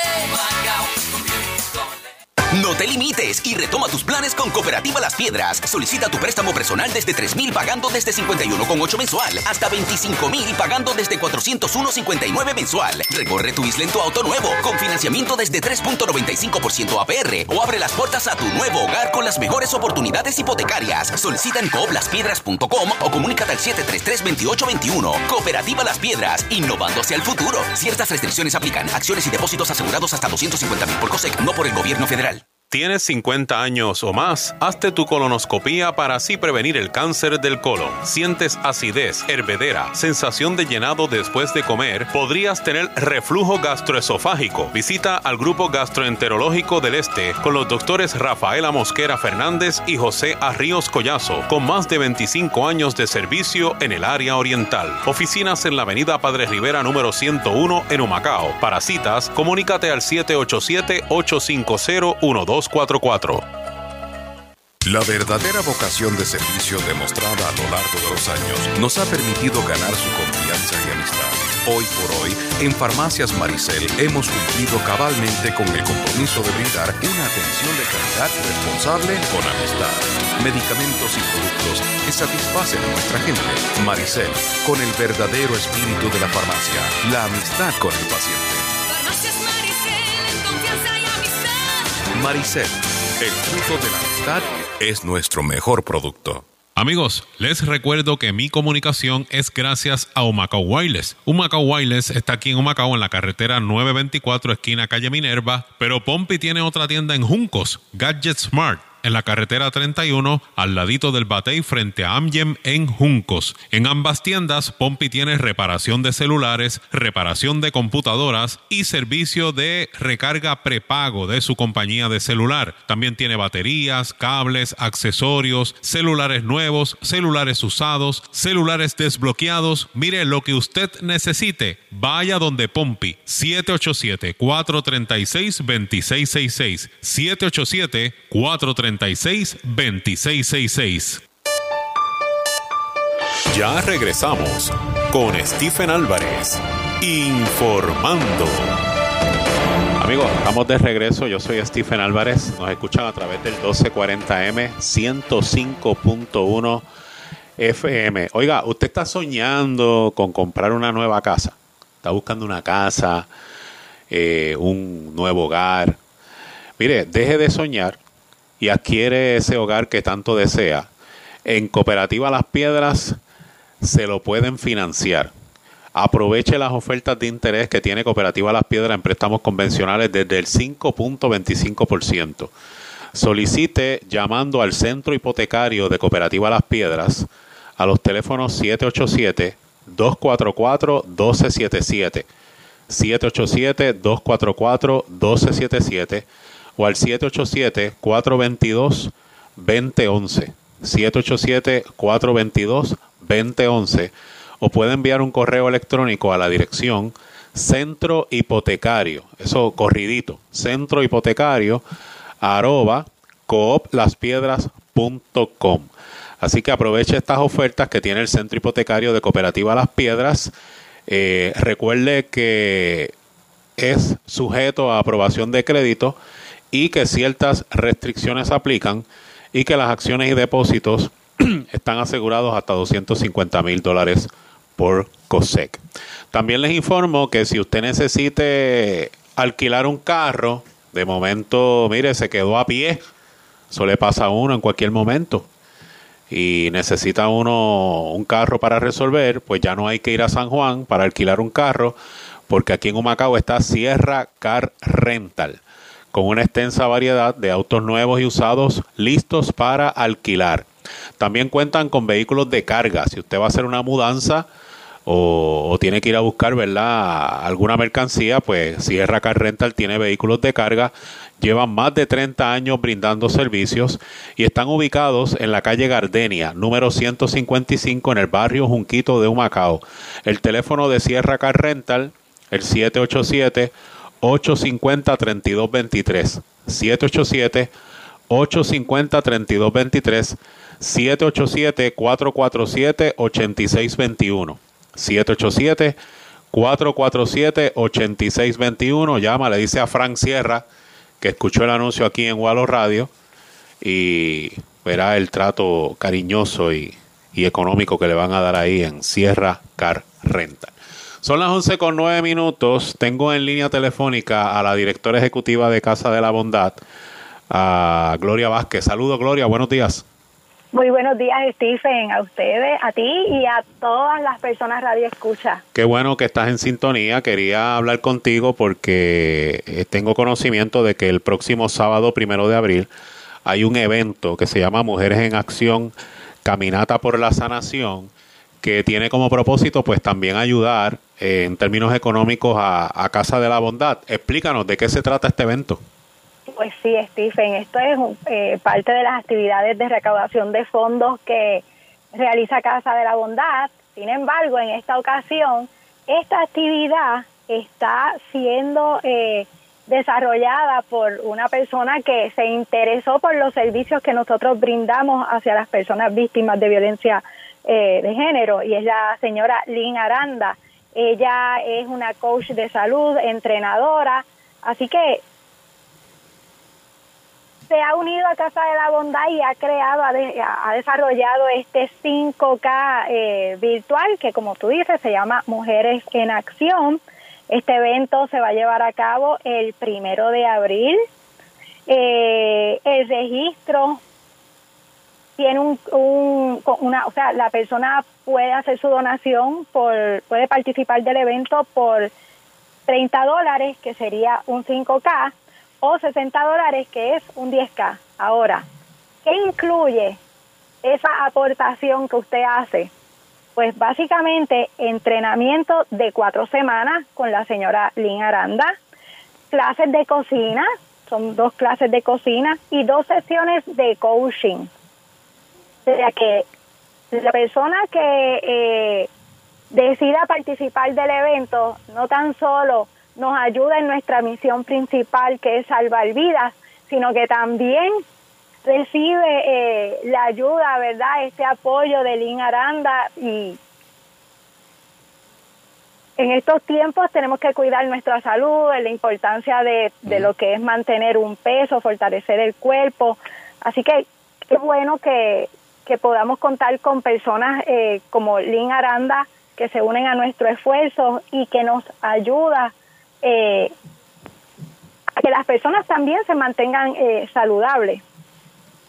No te limites y retoma tus planes con Cooperativa Las Piedras. Solicita tu préstamo personal desde 3 mil pagando desde 51,8 mensual hasta 25 mil pagando desde 401,59 mensual. Recorre tu isla en tu auto nuevo con financiamiento desde 3.95% APR o abre las puertas a tu nuevo hogar con las mejores oportunidades hipotecarias. Solicita en cooplaspiedras.com o comunícate al 733-2821. Cooperativa Las Piedras, innovando hacia el futuro. Ciertas restricciones aplican. Acciones y depósitos asegurados hasta 250 mil por COSEC, no por el gobierno federal. ¿Tienes 50 años o más? Hazte tu colonoscopía para así prevenir el cáncer del colon. ¿Sientes acidez, hervedera, sensación de llenado después de comer? ¿Podrías tener reflujo gastroesofágico? Visita al Grupo Gastroenterológico del Este con los doctores Rafaela Mosquera Fernández y José Arríos Collazo, con más de 25 años de servicio en el área oriental. Oficinas en la avenida Padre Rivera número 101 en Humacao. Para citas, comunícate al 787-850-1244. La verdadera vocación de servicio demostrada a lo largo de los años nos ha permitido ganar su confianza y amistad. Hoy por hoy, en Farmacias Maricel hemos cumplido cabalmente con el compromiso de brindar una atención de calidad responsable con amistad. Medicamentos y productos que satisfacen a nuestra gente. Maricel, con el verdadero espíritu de la farmacia, la amistad con el paciente. Farmacias Maricel, confianza y amistad. Maricel, el fruto de la amistad es nuestro mejor producto. Amigos, les recuerdo que mi comunicación es gracias a Humacao Wireless. Humacao Wireless está aquí en Humacao en la carretera 924 esquina calle Minerva, pero Pompi tiene otra tienda en Juncos, Gadget Smart. En la carretera 31, al ladito del Batey frente a Amgem en Juncos. En ambas tiendas, Pompi tiene reparación de celulares, reparación de computadoras y servicio de recarga prepago de su compañía de celular. También tiene baterías, cables, accesorios, celulares nuevos, celulares usados, celulares desbloqueados. Mire lo que usted necesite. Vaya donde Pompi. 787-436-2666. 787-436-2666. Ya regresamos con Stephen Álvarez. Informando. Amigos, estamos de regreso. Yo soy Stephen Álvarez. Nos escuchan a través del 1240M 105.1 FM. Oiga, usted está soñando con comprar una nueva casa. Está buscando una casa, eh, un nuevo hogar. Mire, deje de soñar y adquiere ese hogar que tanto desea. En Cooperativa Las Piedras se lo pueden financiar. Aproveche las ofertas de interés que tiene Cooperativa Las Piedras en préstamos convencionales desde el 5.25%. Solicite llamando al centro hipotecario de Cooperativa Las Piedras a los teléfonos 787-244-1277, 787-244-1277 o al 787-422-2011, 787-422-2011 o puede enviar un correo electrónico a la dirección centro hipotecario, eso corridito, centro hipotecario arroba cooplaspiedras.com. Así que aproveche estas ofertas que tiene el centro hipotecario de Cooperativa Las Piedras. Eh, recuerde que es sujeto a aprobación de crédito y que ciertas restricciones aplican y que las acciones y depósitos están asegurados hasta 250 mil dólares por COSEC. También les informo que si usted necesite alquilar un carro, de momento, mire, se quedó a pie. Eso le pasa a uno en cualquier momento. Y necesita uno un carro para resolver, pues ya no hay que ir a San Juan para alquilar un carro, porque aquí en Humacao está Sierra Car Rental, con una extensa variedad de autos nuevos y usados listos para alquilar. También cuentan con vehículos de carga. Si usted va a hacer una mudanza, o, tiene que ir a buscar. Alguna mercancía, pues Sierra Car Rental tiene vehículos de carga, llevan más de 30 años brindando servicios y están ubicados en la calle Gardenia, número 155 en el barrio Junquito de Humacao. El teléfono de Sierra Car Rental, el 787 850 3223 787 850 3223 787 447 8621 787-447-8621. Llama, le dice a Frank Sierra que escuchó el anuncio aquí en Walo Radio y verá el trato cariñoso y, y, económico que le van a dar ahí en Sierra Car Rental. Son las 11 con 9 minutos. Tengo en línea telefónica a la directora ejecutiva de Casa de la Bondad, a Gloria Vázquez. Saludos, Gloria. Buenos días. Muy buenos días, Stephen, a ustedes, a ti y a todas las personas Radio Escucha. Qué bueno que estás en sintonía. Quería hablar contigo porque eh, tengo conocimiento de que el próximo sábado, primero de abril, hay un evento que se llama Mujeres en Acción, Caminata por la Sanación, que tiene como propósito pues también ayudar eh, en términos económicos a, Casa de la Bondad. Explícanos de qué se trata este evento. Pues sí, Stephen, esto es eh, parte de las actividades de recaudación de fondos que realiza Casa de la Bondad. Sin embargo, en esta ocasión, esta actividad está siendo eh, desarrollada por una persona que se interesó por los servicios que nosotros brindamos hacia las personas víctimas de violencia eh, de género y es la señora Lynn Aranda. Ella es una coach de salud, entrenadora, así que se ha unido a Casa de la Bondad y ha creado, ha, ha desarrollado este 5K eh, virtual que como tú dices se llama Mujeres en Acción. Este evento se va a llevar a cabo el primero de abril. Eh, el registro tiene un, un, una, o sea, la persona puede hacer su donación por, puede participar del evento por 30 dólares, que sería un 5K o 60 dólares, que es un 10K. Ahora, ¿Qué incluye esa aportación que usted hace? Pues básicamente entrenamiento de cuatro semanas con la señora Lynn Aranda, clases de cocina, son dos clases de cocina y dos sesiones de coaching. O sea que la persona que eh, decida participar del evento no tan solo nos ayuda en nuestra misión principal que es salvar vidas, sino que también recibe eh, la ayuda, ¿verdad? Este apoyo de Lynn Aranda y en estos tiempos tenemos que cuidar nuestra salud, la importancia de, de lo que es mantener un peso, fortalecer el cuerpo. Así que qué bueno que, que podamos contar con personas eh, como Lynn Aranda que se unen a nuestro esfuerzo y que nos ayuda eh, a que las personas también se mantengan eh, saludables.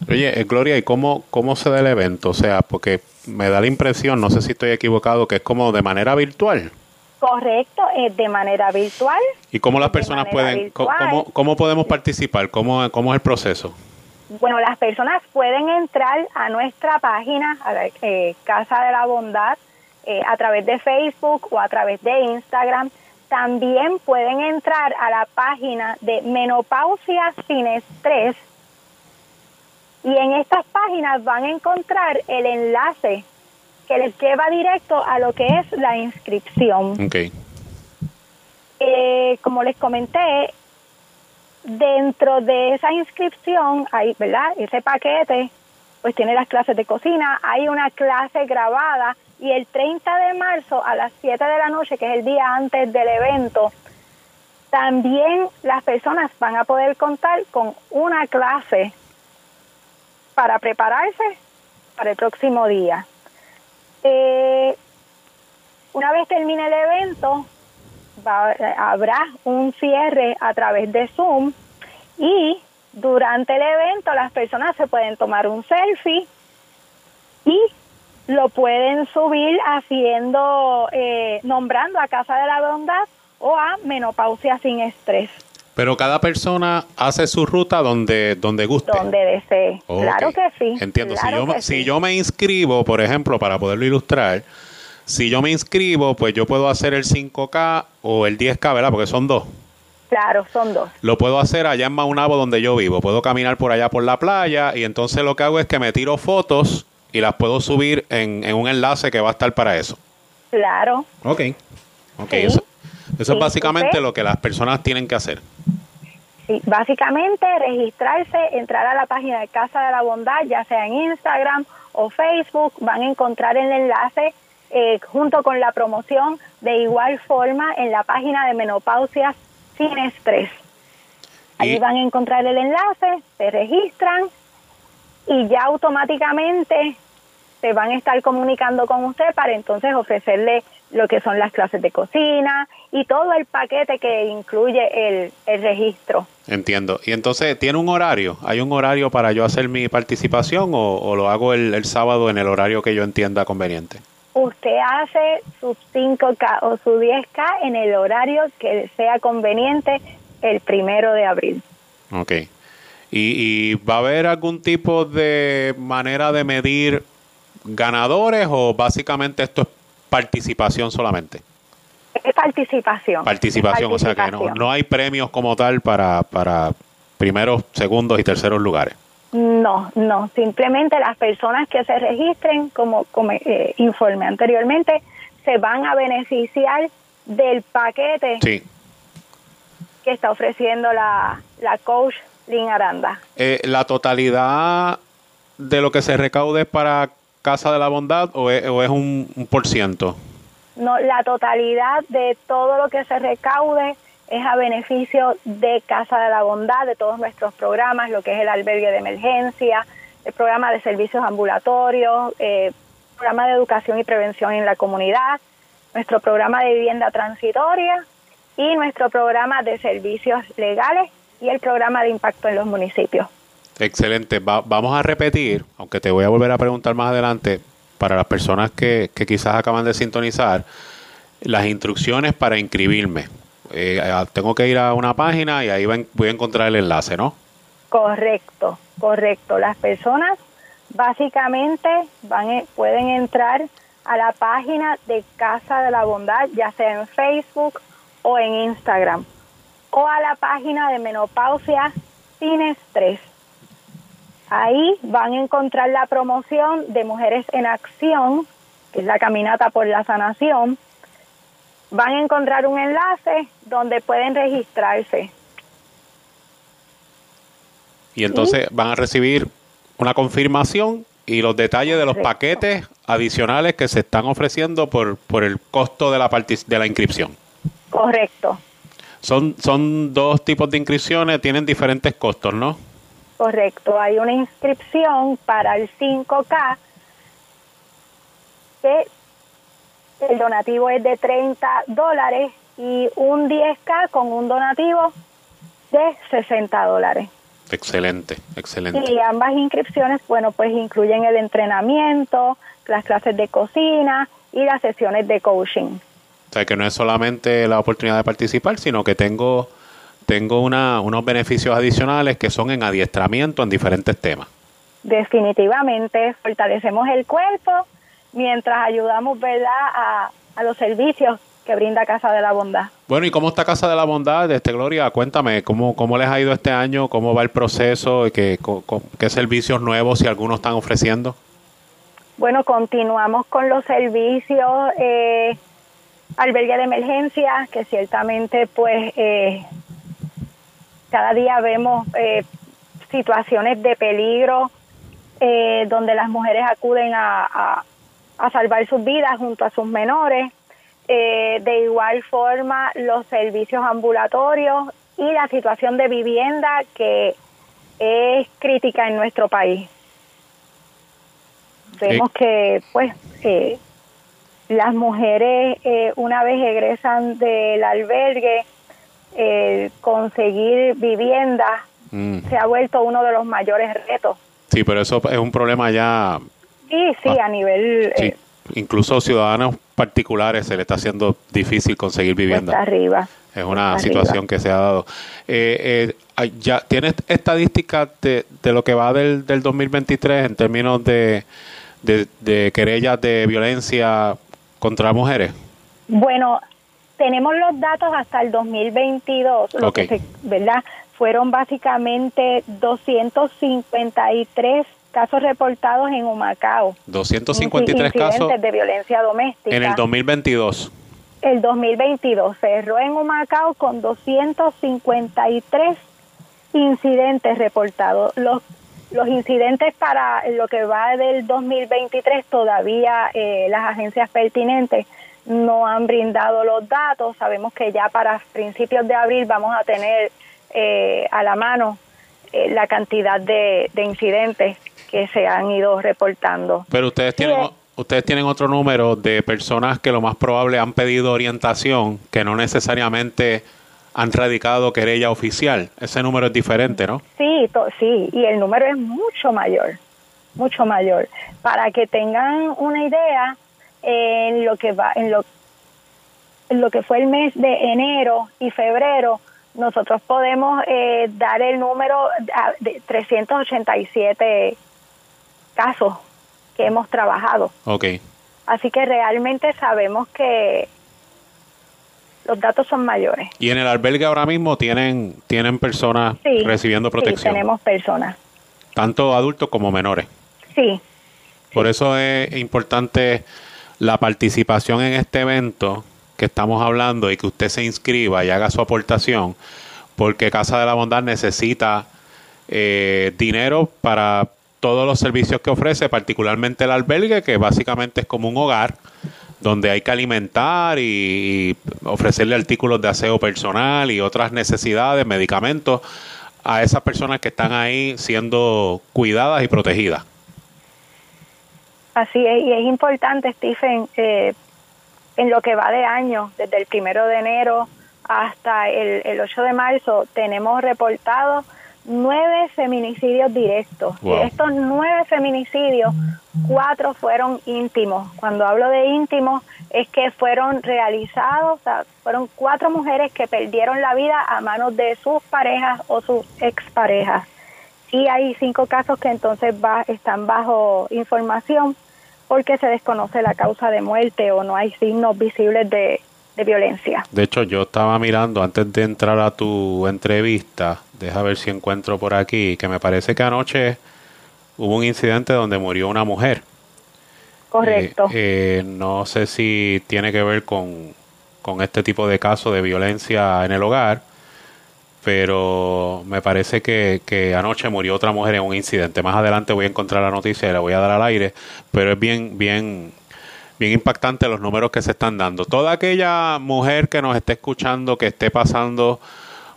Oye, eh, Gloria, ¿y cómo, cómo se da el evento? O sea, porque me da la impresión, no sé si estoy equivocado, que es como de manera virtual. Correcto, es de manera virtual. ¿Y cómo las personas pueden, virtual. cómo, cómo podemos participar? ¿Cómo, ¿Cómo es el proceso? Bueno, las personas pueden entrar a nuestra página, a la, eh, Casa de la Bondad, eh, a través de Facebook o a través de Instagram. También pueden entrar a la página de Menopausia Sin Estrés. Y en estas páginas van a encontrar el enlace que les lleva directo a lo que es la inscripción. Ok. Eh, como les comenté, dentro de esa inscripción, hay, ¿verdad? Ese paquete, pues tiene las clases de cocina, hay una clase grabada y el 30 de marzo a las 7 de la noche, que es el día antes del evento, también las personas van a poder contar con una clase para prepararse para el próximo día. Eh, una vez termine el evento, va- habrá un cierre a través de Zoom y durante el evento las personas se pueden tomar un selfie y lo pueden subir haciendo, eh, nombrando a Casa de la Bondad o a Menopausia sin Estrés, Pero cada persona hace su ruta donde, donde guste. donde desee. Claro que sí. Entiendo. claro si, yo, si sí. yo me inscribo, por ejemplo, para poderlo ilustrar, si yo me inscribo, pues yo puedo hacer el 5K o el 10K, ¿verdad? Porque son dos. Claro, son dos. Lo puedo hacer allá en Maunabo, donde yo vivo. Puedo caminar por allá por la playa y entonces lo que hago es que me tiro fotos y las puedo subir en, en un enlace que va a estar para eso. Claro. Ok. Ok, Sí. eso, eso Sí, es básicamente usted- lo que las personas tienen que hacer. Sí, básicamente registrarse, entrar a la página de Casa de la Bondad, ya sea en Instagram o Facebook, van a encontrar el enlace eh, junto con la promoción de igual forma en la página de Menopausia sin estrés. Ahí Y- van a encontrar el enlace, se registran y ya automáticamente se van a estar comunicando con usted para entonces ofrecerle lo que son las clases de cocina y todo el paquete que incluye el, el registro. Entiendo. Y entonces, ¿tiene un horario? ¿Hay un horario para yo hacer mi participación o, o lo hago el, el sábado en el horario que yo entienda conveniente? Usted hace su 5K o su 10K en el horario que sea conveniente el primero de abril. Ok. ¿Y, y va a haber algún tipo de manera de medir ganadores o básicamente esto es participación solamente? Es participación. Participación, Es o sea que no, participación. no hay premios como tal para, para primeros, segundos y terceros lugares. No, no, simplemente las personas que se registren, como, como eh, informé anteriormente, se van a beneficiar del paquete Sí. que está ofreciendo la, la coach Lynn Aranda. Eh, ¿La totalidad de lo que se recaude es para Casa de la Bondad o es, o es un, un por ciento? No, la totalidad de todo lo que se recaude es a beneficio de Casa de la Bondad, de todos nuestros programas, lo que es el albergue de emergencia, el programa de servicios ambulatorios, eh, programa de educación y prevención en la comunidad, nuestro programa de vivienda transitoria y nuestro programa de servicios legales y el programa de impacto en los municipios. Excelente. Va- vamos a repetir, aunque te voy a volver a preguntar más adelante, para las personas que, que quizás acaban de sintonizar, las instrucciones para inscribirme. Eh, ah, tengo que ir a una página y ahí voy a encontrar el enlace, ¿no? Correcto, Correcto, las personas básicamente van e- pueden entrar a la página de Casa de la Bondad, ya sea en Facebook o en Instagram, o a la página de Menopausia Sin Estrés. Ahí van a encontrar la promoción de Mujeres en Acción, que es la caminata por la sanación. Van a encontrar un enlace donde pueden registrarse. Y entonces van a recibir una confirmación y los detalles de los paquetes adicionales que se están ofreciendo por, por el costo de la, de la inscripción. Correcto, Son, son dos tipos de inscripciones, tienen diferentes costos, ¿no? correcto. Hay una inscripción para el 5K que el donativo es de 30 dólares y un 10K con un donativo de 60 dólares. Excelente, excelente. Y ambas inscripciones, bueno, pues incluyen el entrenamiento, las clases de cocina y las sesiones de coaching. O sea, que no es solamente la oportunidad de participar, sino que tengo, tengo una, unos beneficios adicionales que son en adiestramiento en diferentes temas. Definitivamente fortalecemos el cuerpo mientras ayudamos, ¿verdad?, a, a los servicios que brinda Casa de la Bondad. Bueno, ¿y cómo está Casa de la Bondad? Este, Gloria, cuéntame, ¿cómo, cómo les ha ido este año? ¿Cómo va el proceso? ¿Qué, qué servicios nuevos, si algunos están ofreciendo? Bueno, continuamos con los servicios, eh, albergue de emergencia, que ciertamente pues eh, cada día vemos eh, situaciones de peligro eh, donde las mujeres acuden a, a- a salvar sus vidas junto a sus menores. Eh, de igual forma, los servicios ambulatorios y la situación de vivienda que es crítica en nuestro país. Vemos que, pues, eh, las mujeres, eh, una vez egresan del albergue, eh, conseguir vivienda Mm. se ha vuelto uno de los mayores retos. Sí, pero eso es un problema ya, Y sí, a nivel sí, eh, incluso ciudadanos particulares se le está haciendo difícil conseguir vivienda. arriba. Es una situación arriba. que se ha dado. Eh, eh, ya ¿Tienes estadísticas de, de lo que va del, del 2023 en términos de, de, de querellas de violencia contra mujeres? Bueno, tenemos los datos hasta el 2022, lo que se, ¿verdad? Fueron básicamente 253 casos reportados en Humacao. 253 Inci- casos incidentes de violencia doméstica. en el 2022. El 2022 cerró en Humacao con 253 incidentes reportados. Los, los incidentes para lo que va del 2023 todavía eh, las agencias pertinentes no han brindado los datos. Sabemos que ya para principios de abril vamos a tener eh, a la mano eh, la cantidad de, de incidentes que se han ido reportando. Pero ustedes tienen, ustedes tienen otro número de personas que lo más probable han pedido orientación, que no necesariamente han radicado querella oficial. Ese número es diferente, ¿no? Sí, sí, y el número es mucho mayor, mucho mayor. Para que tengan una idea, en lo que va, en lo, en lo que fue el mes de enero y febrero, nosotros podemos eh, dar el número ah, de 387 casos que hemos trabajado. Ok. Así que realmente sabemos que los datos son mayores. Y en el albergue ahora mismo tienen, tienen personas Sí, recibiendo sí, protección, tenemos personas. tanto adultos como menores. Sí, Por eso es importante la participación en este evento que estamos hablando y que usted se inscriba y haga su aportación, porque Casa de la Bondad necesita eh, dinero para todos los servicios que ofrece, particularmente el albergue, que básicamente es como un hogar donde hay que alimentar y, ofrecerle artículos de aseo personal y otras necesidades, medicamentos a esas personas que están ahí siendo cuidadas y protegidas. Así es, y es importante, Stephen, eh, en lo que va de año, desde el primero de enero hasta el, el 8 de marzo, tenemos reportados nueve feminicidios directos. Wow. De estos nueve feminicidios, cuatro fueron íntimos. Cuando hablo de íntimos, es que fueron realizados, o sea, fueron cuatro mujeres que perdieron la vida a manos de sus parejas o sus exparejas. y hay cinco casos que entonces va, están bajo información porque se desconoce la causa de muerte o no hay signos visibles de, de violencia. De hecho, yo estaba mirando antes de entrar a tu entrevista, deja ver si encuentro por aquí, que me parece que anoche hubo un incidente donde murió una mujer. Correcto. Eh, eh, no sé si tiene que ver con, con este tipo de casos de violencia en el hogar, pero me parece que, que anoche murió otra mujer en un incidente. Más adelante voy a encontrar la noticia y la voy a dar al aire, pero es bien, bien, bien impactante los números que se están dando. Toda aquella mujer que nos esté escuchando, que esté pasando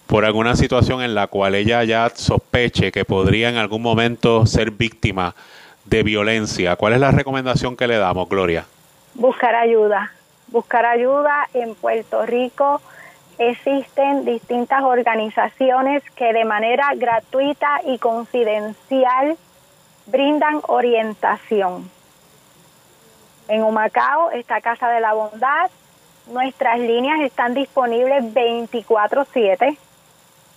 por alguna situación en la cual ella ya sospeche que podría en algún momento ser víctima de violencia, ¿cuál es la recomendación que le damos, Gloria? Buscar ayuda. Buscar ayuda en Puerto Rico existen distintas organizaciones que de manera gratuita y confidencial brindan orientación. En Humacao está Casa de la Bondad. Nuestras líneas están disponibles 24/7.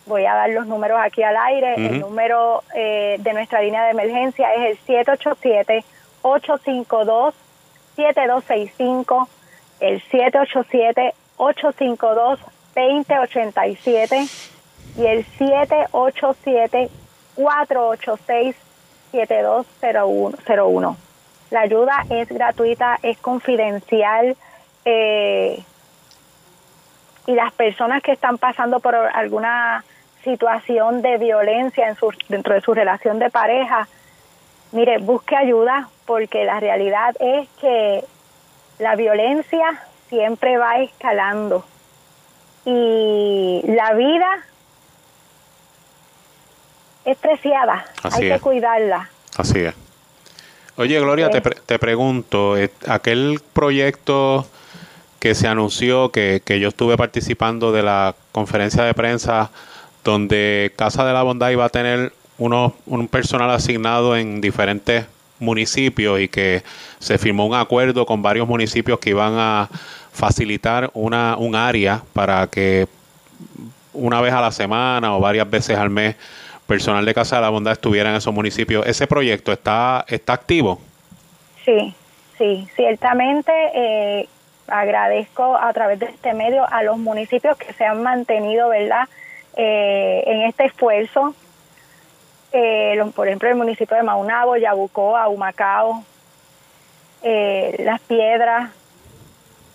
Voy a dar los números aquí al aire. El Ujú. número eh, de nuestra línea de emergencia es el 787-852-7265, el 787-852-2087 y el 787-486-7201. La ayuda es gratuita, es confidencial eh, y las personas que están pasando por alguna situación de violencia en su, dentro de su relación de pareja, mire, busque ayuda porque la realidad es que la violencia siempre va escalando y la vida es preciada, Así hay es. que cuidarla. Así es. Oye, Gloria, te, pre- te pregunto, eh, aquel proyecto que se anunció, que, que yo estuve participando de la conferencia de prensa, donde Casa de la Bondad iba a tener uno, un personal asignado en diferentes municipios y que se firmó un acuerdo con varios municipios que iban a facilitar una, un área para que una vez a la semana o varias veces al mes personal de Casa de la Bondad estuviera en esos municipios. ¿Ese proyecto está, está activo? Sí, sí, ciertamente eh, agradezco a través de este medio a los municipios que se han mantenido, ¿verdad?, Eh, en este esfuerzo. Eh, por ejemplo, el municipio de Maunabo, Yabucoa, Humacao, eh, Las Piedras,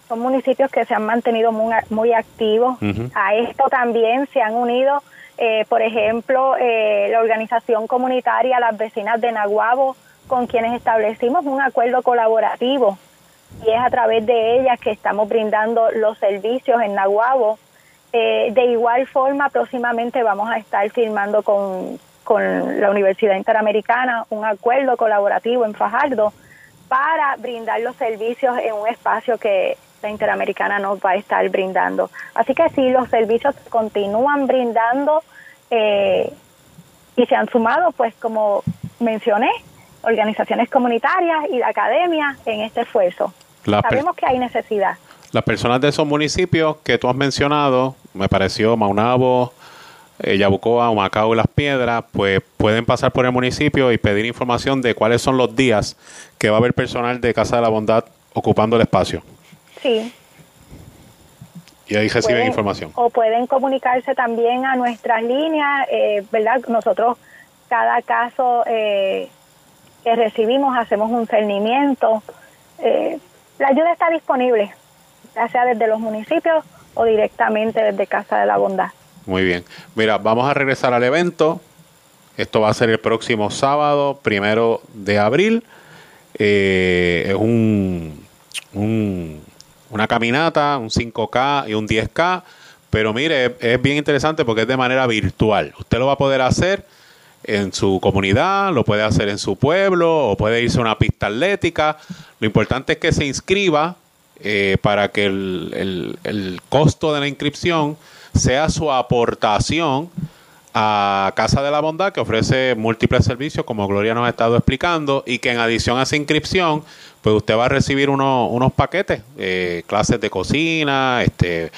son municipios que se han mantenido muy, muy activos. A esto también se han unido, eh, por ejemplo, eh, la organización comunitaria Las Vecinas de Naguabo, con quienes establecimos un acuerdo colaborativo y es a través de ellas que estamos brindando los servicios en Naguabo. Eh, de igual forma, próximamente vamos a estar firmando con, con la Universidad Interamericana un acuerdo colaborativo en Fajardo para brindar los servicios en un espacio que Interamericana nos va a estar brindando. Así que sí, los servicios se continúan brindando eh, y se han sumado, pues como mencioné, organizaciones comunitarias y la academia en este esfuerzo. La Sabemos que hay necesidad. Las personas de esos municipios que tú has mencionado, me pareció Maunabo, eh, Yabucoa, Humacao y Las Piedras, pues pueden pasar por el municipio y pedir información de cuáles son los días que va a haber personal de Casa de la Bondad ocupando el espacio. Sí. Y ahí reciben Pueden- información. O pueden comunicarse también a nuestras líneas, eh, ¿verdad? Nosotros, cada caso eh, que recibimos, hacemos un cernimiento. Eh, la ayuda está disponible, ya sea desde los municipios o directamente desde Casa de la Bondad. Muy bien. Mira, vamos a regresar al evento. Esto va a ser el próximo sábado, primero de abril. Eh, es un, un- una caminata, un 5K y un 10K. Pero mire, es, bien interesante porque es de manera virtual. Usted lo va a poder hacer en su comunidad, lo puede hacer en su pueblo o puede irse a una pista atlética. Lo importante es que se inscriba eh, para que el, el- el costo de la inscripción sea su aportación a Casa de la Bondad, que ofrece múltiples servicios, como Gloria nos ha estado explicando, y que en adición a esa inscripción, pues usted va a recibir uno- unos paquetes, eh, clases de cocina, este,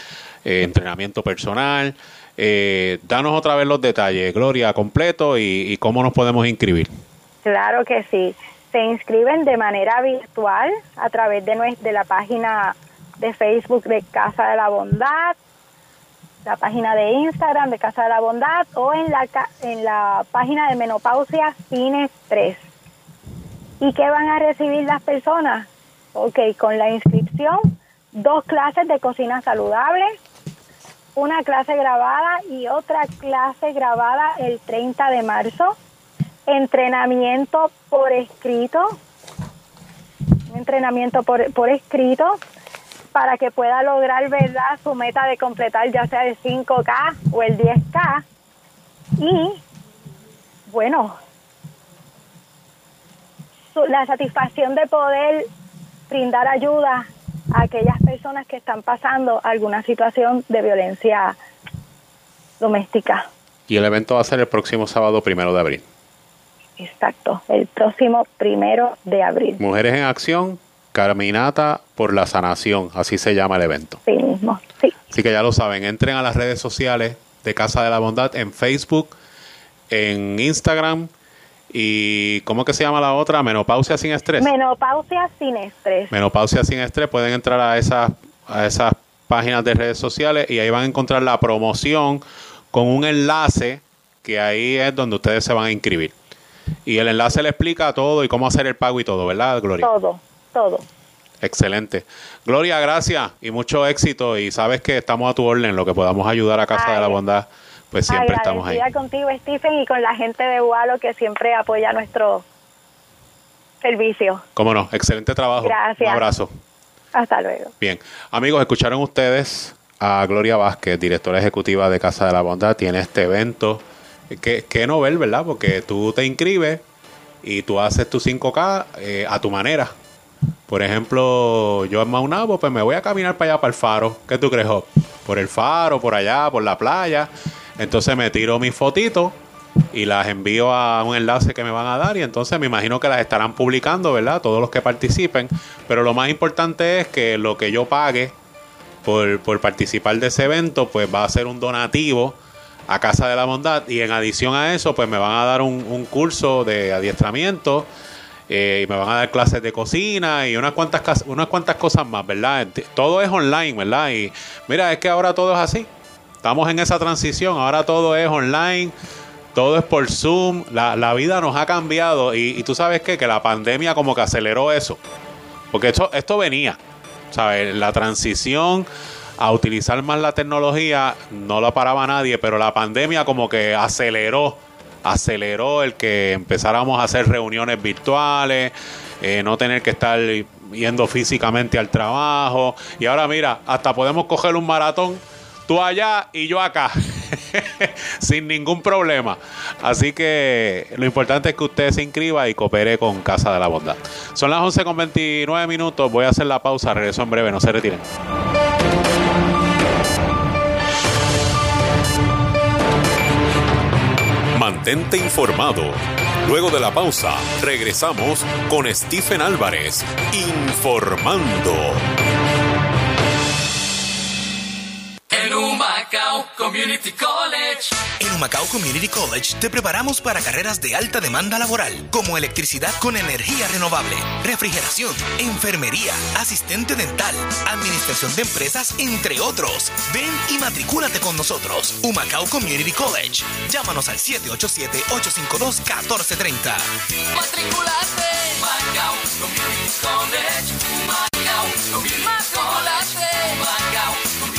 eh, entrenamiento personal, Eh, danos otra vez los detalles, Gloria, completo y, cómo nos podemos inscribir. Claro que sí. Se inscriben de manera virtual a través de, de la página de Facebook de Casa de la Bondad, la página de Instagram de Casa de la Bondad o en la, en la página de Menopausia Sin Estrés. ¿Y qué van a recibir las personas? Ok, con la inscripción, dos clases de cocina saludable, una clase grabada y otra clase grabada el 30 de marzo entrenamiento por escrito, entrenamiento por, por escrito para que pueda lograr, ¿verdad?, su meta de completar ya sea el 5K o el 10K. Y, bueno, la satisfacción de poder brindar ayuda a aquellas personas que están pasando alguna situación de violencia doméstica. Y el evento va a ser el próximo sábado primero de abril. Exacto, el próximo primero de abril. Mujeres en Acción, Caminata por la Sanación, así se llama el evento. Sí mismo, sí. Así que ya lo saben, entren a las redes sociales de Casa de la Bondad en Facebook, en Instagram y ¿cómo que se llama la otra? Menopausia sin estrés. Menopausia sin estrés. Menopausia sin estrés, pueden entrar a esas, a esas páginas de redes sociales y ahí van a encontrar la promoción con un enlace que ahí es donde ustedes se van a inscribir. Y el enlace le explica todo y cómo hacer el pago y todo, ¿verdad, Gloria? Todo, todo. Excelente. Gloria, gracias y mucho éxito. Y sabes que estamos a tu orden, en lo que podamos ayudar a Casa de la Bondad, pues siempre estamos ahí. Contigo, Stephen, y con la gente de Walo que siempre apoya nuestro servicio. Cómo no, excelente trabajo. Gracias. Un abrazo. Hasta luego. Bien, amigos, escucharon ustedes a Gloria Vázquez, directora ejecutiva de Casa de la Bondad, tiene este evento. Qué, qué novel, ¿verdad? Porque tú te inscribes y tú haces tu 5K eh, a tu manera. Por ejemplo, yo en Maunabo, pues me voy a caminar para allá, para el faro. ¿Qué tú crees, Job? Por el faro, por allá, por la playa. Entonces me tiro mis fotitos y las envío a un enlace que me van a dar y entonces me imagino que las estarán publicando, ¿verdad? Todos los que participen. Pero lo más importante es que lo que yo pague por, por participar de ese evento, pues va a ser un donativo a Casa de la Bondad y en adición a eso, pues me van a dar un, un curso de adiestramiento eh, y me van a dar clases de cocina y unas cuantas, unas cuantas cosas más, ¿verdad? Todo es online, ¿verdad? Y mira, es que ahora todo es así. Estamos en esa transición, ahora todo es online, todo es por Zoom, la, la vida nos ha cambiado y, y tú sabes qué? que la pandemia como que aceleró eso, porque esto, esto venía, ¿sabes? La transición a utilizar más la tecnología no la paraba nadie, pero la pandemia como que aceleró, aceleró el que empezáramos a hacer reuniones virtuales, eh, no tener que estar yendo físicamente al trabajo. Y ahora mira, hasta podemos coger un maratón, tú allá y yo acá, sin ningún problema. Así que lo importante es que usted se inscriba y coopere con Casa de la Bondad. Son las 11 con 29 minutos, voy a hacer la pausa, regreso en breve, no se retiren. Mantente informado. Luego de la pausa, regresamos con Stephen Álvarez, informando. En Humacao Community College. En Humacao Community College te preparamos para carreras de alta demanda laboral, como electricidad con energía renovable, refrigeración, enfermería, asistente dental, administración de empresas, entre otros. Ven y matricúlate con nosotros. Humacao Community College. Llámanos al 787-852-1430. Matriculate. Humacao Community College. Humacao Community College. Humacao Community College.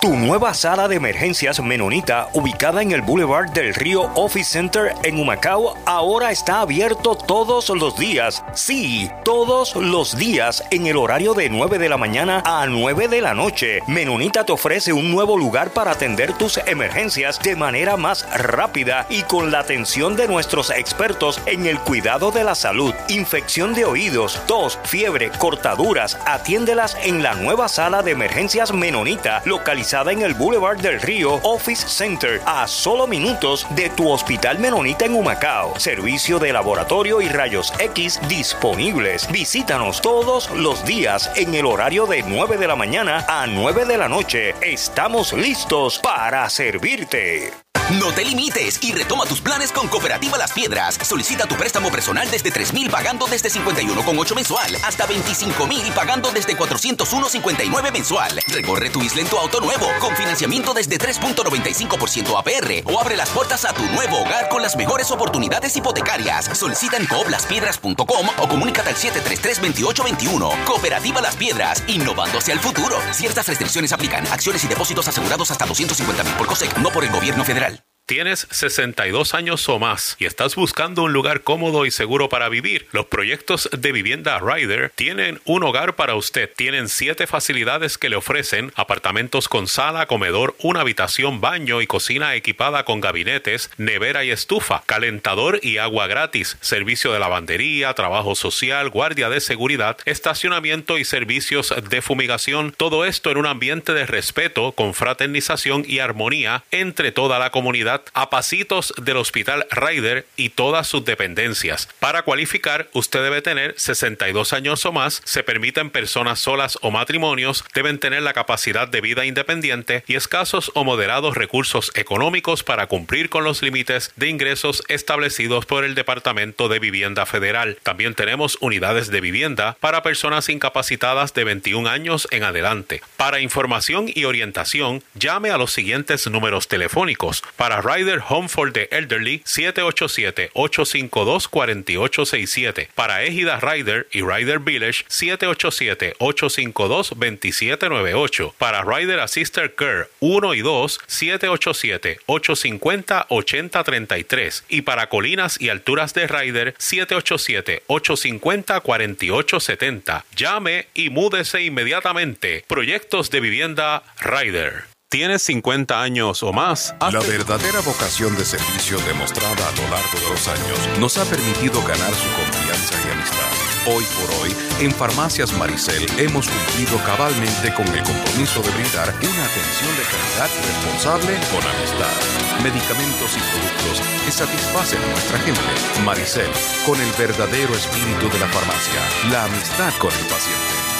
Tu nueva sala de emergencias menonita, ubicada en el Boulevard del Río Office Center en Humacao, ahora está abierto todos los días. Sí, todos los días en el horario de 9 de la mañana a 9 de la noche. Menonita te ofrece un nuevo lugar para atender tus emergencias de manera más rápida y con la atención de nuestros expertos en el cuidado de la salud, infección de oídos, tos, fiebre, cortaduras. Atiéndelas en la nueva sala de emergencias menonita, localizada en el Boulevard del Río Office Center, a solo minutos de tu Hospital Menonita en Humacao. Servicio de laboratorio y rayos X disponibles. Visítanos todos los días en el horario de 9 de la mañana a 9 de la noche. Estamos listos para servirte. No te limites y retoma tus planes con Cooperativa Las Piedras. Solicita tu préstamo personal desde 3.000 pagando desde 51,8 mensual hasta 25.000 pagando desde 401,59 mensual. Recorre tu isla en tu auto nuevo con financiamiento desde 3.95% APR o abre las puertas a tu nuevo hogar con las mejores oportunidades hipotecarias. Solicita en cooplaspiedras.com o comunícate al 733-2821. Cooperativa Las Piedras, innovando hacia el futuro. Ciertas restricciones aplican. Acciones y depósitos asegurados hasta 250 mil por COSEC, no por el gobierno federal. Tienes 62 años o más y estás buscando un lugar cómodo y seguro para vivir. Los proyectos de vivienda Rider tienen un hogar para usted. Tienen siete facilidades que le ofrecen apartamentos con sala, comedor, una habitación, baño y cocina equipada con gabinetes, nevera y estufa, calentador y agua gratis, servicio de lavandería, trabajo social, guardia de seguridad, estacionamiento y servicios de fumigación. Todo esto en un ambiente de respeto, con fraternización y armonía entre toda la comunidad a pasitos del Hospital Ryder y todas sus dependencias. Para cualificar, usted debe tener 62 años o más, se permiten personas solas o matrimonios, deben tener la capacidad de vida independiente y escasos o moderados recursos económicos para cumplir con los límites de ingresos establecidos por el Departamento de Vivienda Federal. También tenemos unidades de vivienda para personas incapacitadas de 21 años en adelante. Para información y orientación, llame a los siguientes números telefónicos. Para Rider Home for the Elderly 787-852-4867. Para Égida Rider y Rider Village 787-852-2798. Para Rider Assister Care 1 y 2 787-850-8033. Y para Colinas y Alturas de Rider 787-850-4870. Llame y múdese inmediatamente. Proyectos de vivienda Rider. ¿Tienes 50 años o más? La verdadera vocación de servicio demostrada a lo largo de los años nos ha permitido ganar su confianza y amistad. Hoy por hoy, en Farmacias Maricel hemos cumplido cabalmente con el compromiso de brindar una atención de calidad responsable con amistad. Medicamentos y productos que satisfacen a nuestra gente. Maricel, con el verdadero espíritu de la farmacia, la amistad con el paciente.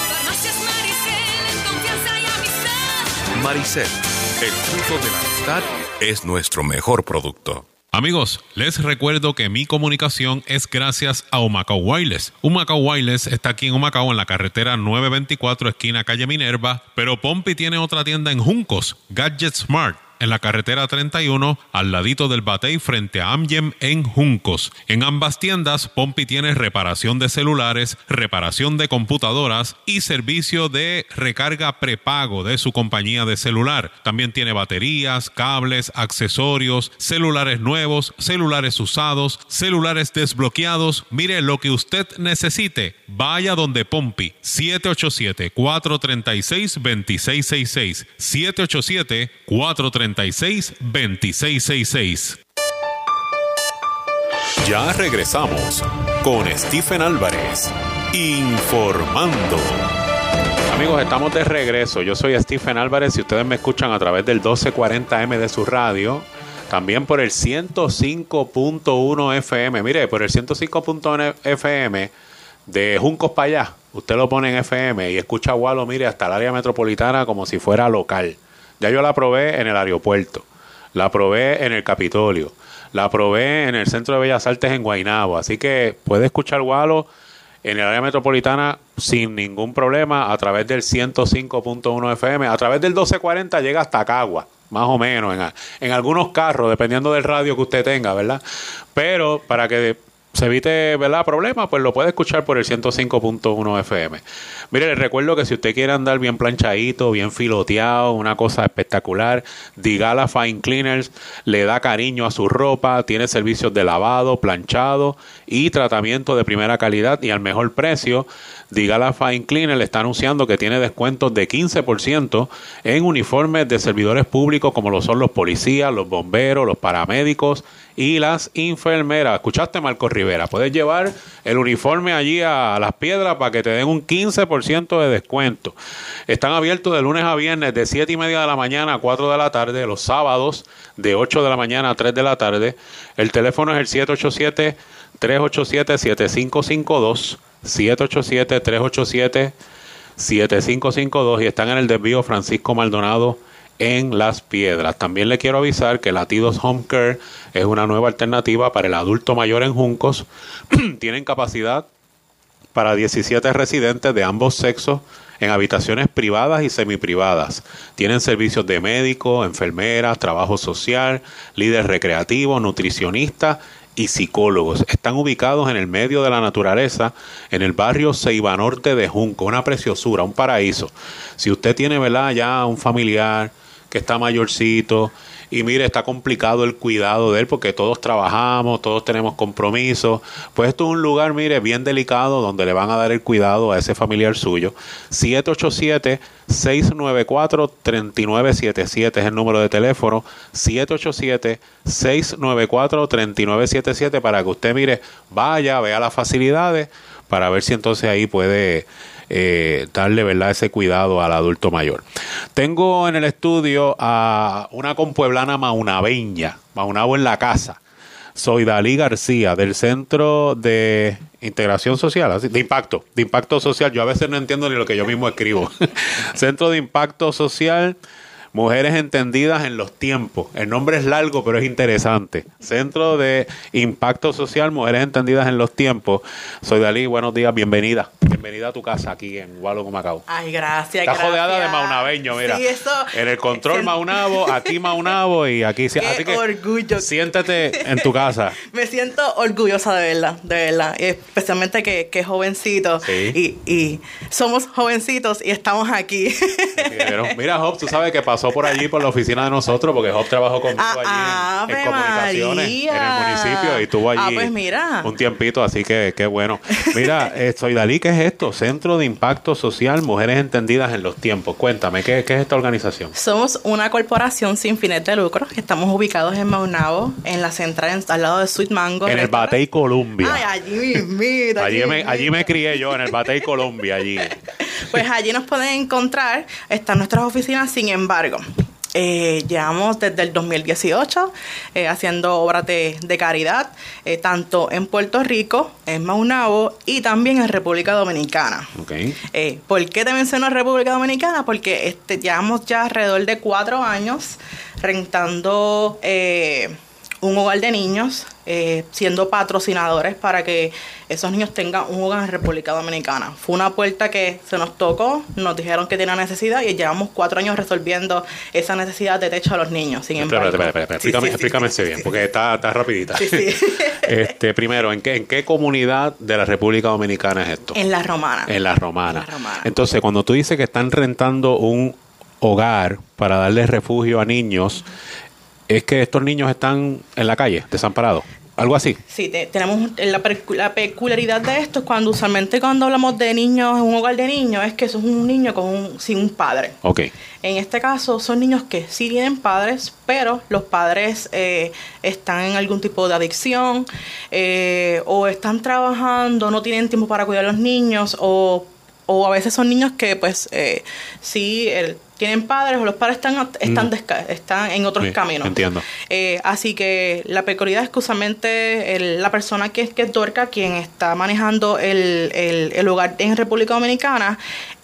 Maricel, el fruto de la amistad es nuestro mejor producto. Amigos, les recuerdo que mi comunicación es gracias a Humacao Wireless. Humacao Wireless está aquí en Humacao en la carretera 924 esquina calle Minerva, pero Pompi tiene otra tienda en Juncos, Gadget Smart en la carretera 31, al ladito del Batey frente a Amgem en Juncos. En ambas tiendas, Pompi tiene reparación de celulares, reparación de computadoras y servicio de recarga prepago de su compañía de celular. También tiene baterías, cables, accesorios, celulares nuevos, celulares usados, celulares desbloqueados. Mire lo que usted necesite. Vaya donde Pompi. 787-436-2666. 787-436. 2666 Ya regresamos con Stephen Álvarez, informando. Amigos, estamos de regreso. Yo soy Stephen Álvarez y ustedes me escuchan a través del 1240M de su radio. También por el 105.1 FM. Mire, por el 105.1 FM de Juncos para allá. Usted lo pone en FM y escucha a Walo, mire, hasta el área metropolitana como si fuera local. Ya yo la probé en el aeropuerto, la probé en el Capitolio, la probé en el Centro de Bellas Artes en Guaynabo. Así que puede escuchar Walo en el área metropolitana sin ningún problema a través del 105.1 FM. A través del 1240 llega hasta Cagua, más o menos, en, en algunos carros, dependiendo del radio que usted tenga, ¿verdad? Pero para que se evite ¿verdad? problema, pues lo puede escuchar por el 105.1 FM. Mire, les recuerdo que si usted quiere andar bien planchadito, bien filoteado, una cosa espectacular, Digala Fine Cleaners le da cariño a su ropa, tiene servicios de lavado, planchado y tratamiento de primera calidad y al mejor precio. Digala Fine Cleaner le está anunciando que tiene descuentos de 15% en uniformes de servidores públicos como lo son los policías, los bomberos, los paramédicos y las enfermeras. ¿Escuchaste, Marco Rivera? Puedes llevar el uniforme allí a las piedras para que te den un 15% de descuento. Están abiertos de lunes a viernes de 7 y media de la mañana a 4 de la tarde, los sábados de 8 de la mañana a 3 de la tarde. El teléfono es el 787 387 7552 787 387 7552 y están en el desvío Francisco Maldonado en Las Piedras. También le quiero avisar que Latidos Home Care es una nueva alternativa para el adulto mayor en Juncos. Tienen capacidad para 17 residentes de ambos sexos en habitaciones privadas y semiprivadas. Tienen servicios de médico, enfermeras, trabajo social, líder recreativo, nutricionista y psicólogos. Están ubicados en el medio de la naturaleza, en el barrio Ceiba Norte de Junco, una preciosura, un paraíso. Si usted tiene, ¿verdad?, ya un familiar que está mayorcito y mire, está complicado el cuidado de él porque todos trabajamos, todos tenemos compromisos. Pues esto es un lugar, mire, bien delicado donde le van a dar el cuidado a ese familiar suyo. 787-694-3977 es el número de teléfono. 787-694-3977 para que usted, mire, vaya, vea las facilidades para ver si entonces ahí puede eh, darle verdad ese cuidado al adulto mayor. Tengo en el estudio a una compueblana maunabeña, maunabo en la casa. Soy Dalí García del Centro de Integración Social, así, de Impacto, de Impacto Social. Yo a veces no entiendo ni lo que yo mismo escribo. Centro de Impacto Social. Mujeres entendidas en los tiempos. El nombre es largo, pero es interesante. Centro de Impacto Social, Mujeres entendidas en los tiempos. Soy Dalí, buenos días, bienvenida. Bienvenida a tu casa aquí en Huánuco, Macao. Ay, gracias. Estás gracias. rodeada de maunabeños, mira. Sí, eso. En el control maunabo, aquí maunabo y aquí... Qué así que orgullo. siéntate en tu casa. Me siento orgullosa de verdad, de verdad. Y especialmente que, que jovencito. Sí. Y, y somos jovencitos y estamos aquí. Pero, mira, Job, tú sabes que pasó por allí, por la oficina de nosotros, porque Job trabajó conmigo allí en- en, Ah, Ave comunicaciones, María. en el municipio, y estuvo allí Ah, pues mira. un tiempito, así que qué bueno. Mira, eh, soy Dalí, ¿qué es esto? Centro de Impacto Social, Mujeres Entendidas en los Tiempos. Cuéntame, ¿qué, qué es esta organización? Somos una corporación sin fines de lucro. Estamos ubicados en Maunabo, en la central, en- al lado de Sweet Mango. En el. Batey Columbia. Ay, allí mismito. Allí me, allí me crié yo, en el Batey Colombia, allí. Pues allí nos pueden encontrar, están nuestras oficinas, sin embargo. Eh, llevamos desde el 2018 eh, haciendo obras de, de caridad, eh, tanto en Puerto Rico, en Maunabo y también en República Dominicana. Ok. Eh, ¿Por qué te menciono República Dominicana? Porque este, llevamos ya alrededor de cuatro años rentando un hogar de niños, eh, siendo patrocinadores para que esos niños tengan un hogar en República Dominicana. Fue una puerta que se nos tocó, nos dijeron que tenía necesidad y llevamos cuatro años resolviendo esa necesidad de techo a los niños. Sin embargo, espera, espera, espera. Sí, Explícame, sí, sí, explícame sí, bien, porque está, está rapidita. Sí, sí. este, primero, ¿en qué, ¿en qué comunidad de la República Dominicana es esto? En la romana. En la romana. En la romana. Entonces, cuando tú dices que están rentando un hogar para darle refugio a niños, es que estos niños están en la calle, desamparados. Algo así. Sí, te- tenemos la, la peculiaridad de esto es cuando usualmente cuando hablamos de niños en un hogar de niños es que eso es un niño con un- sin un padre. Ok. En este caso son niños que sí tienen padres, pero los padres eh, están en algún tipo de adicción eh, o están trabajando, no tienen tiempo para cuidar a los niños o, o a veces son niños que pues eh, sí el- tienen padres o los padres están, están, Mm. desca- están en otros Sí, caminos. Entiendo. Eh, así que la peculiaridad es que usualmente el- la persona que es, que es Dorca, quien está manejando el, el- el hogar en República Dominicana,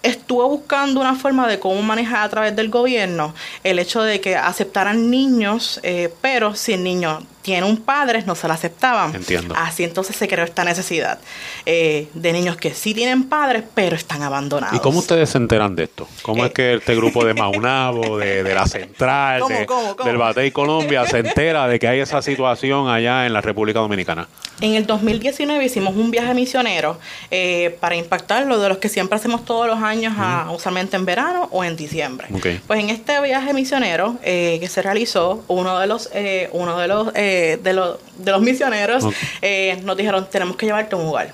estuvo buscando una forma de cómo manejar a través del gobierno el hecho de que aceptaran niños, eh, pero si el niño tiene un padre, no se lo aceptaban. Entiendo. Así entonces se creó esta necesidad eh, de niños que sí tienen padres, pero están abandonados. ¿Y cómo ustedes se enteran de esto? ¿Cómo es que este grupo de Maunabo, de, de la Central, ¿Cómo, de- cómo, cómo? del Batey Colombia, se entera de que hay esa situación allá en la República Dominicana? En el 2019 hicimos un viaje misionero eh, para impactar lo de los que siempre hacemos todos los años, a- usualmente en verano o en diciembre. Pues en este viaje misionero eh, que se realizó, uno de los eh, uno de los eh, de los de los misioneros eh, nos dijeron tenemos que llevarte a un lugar.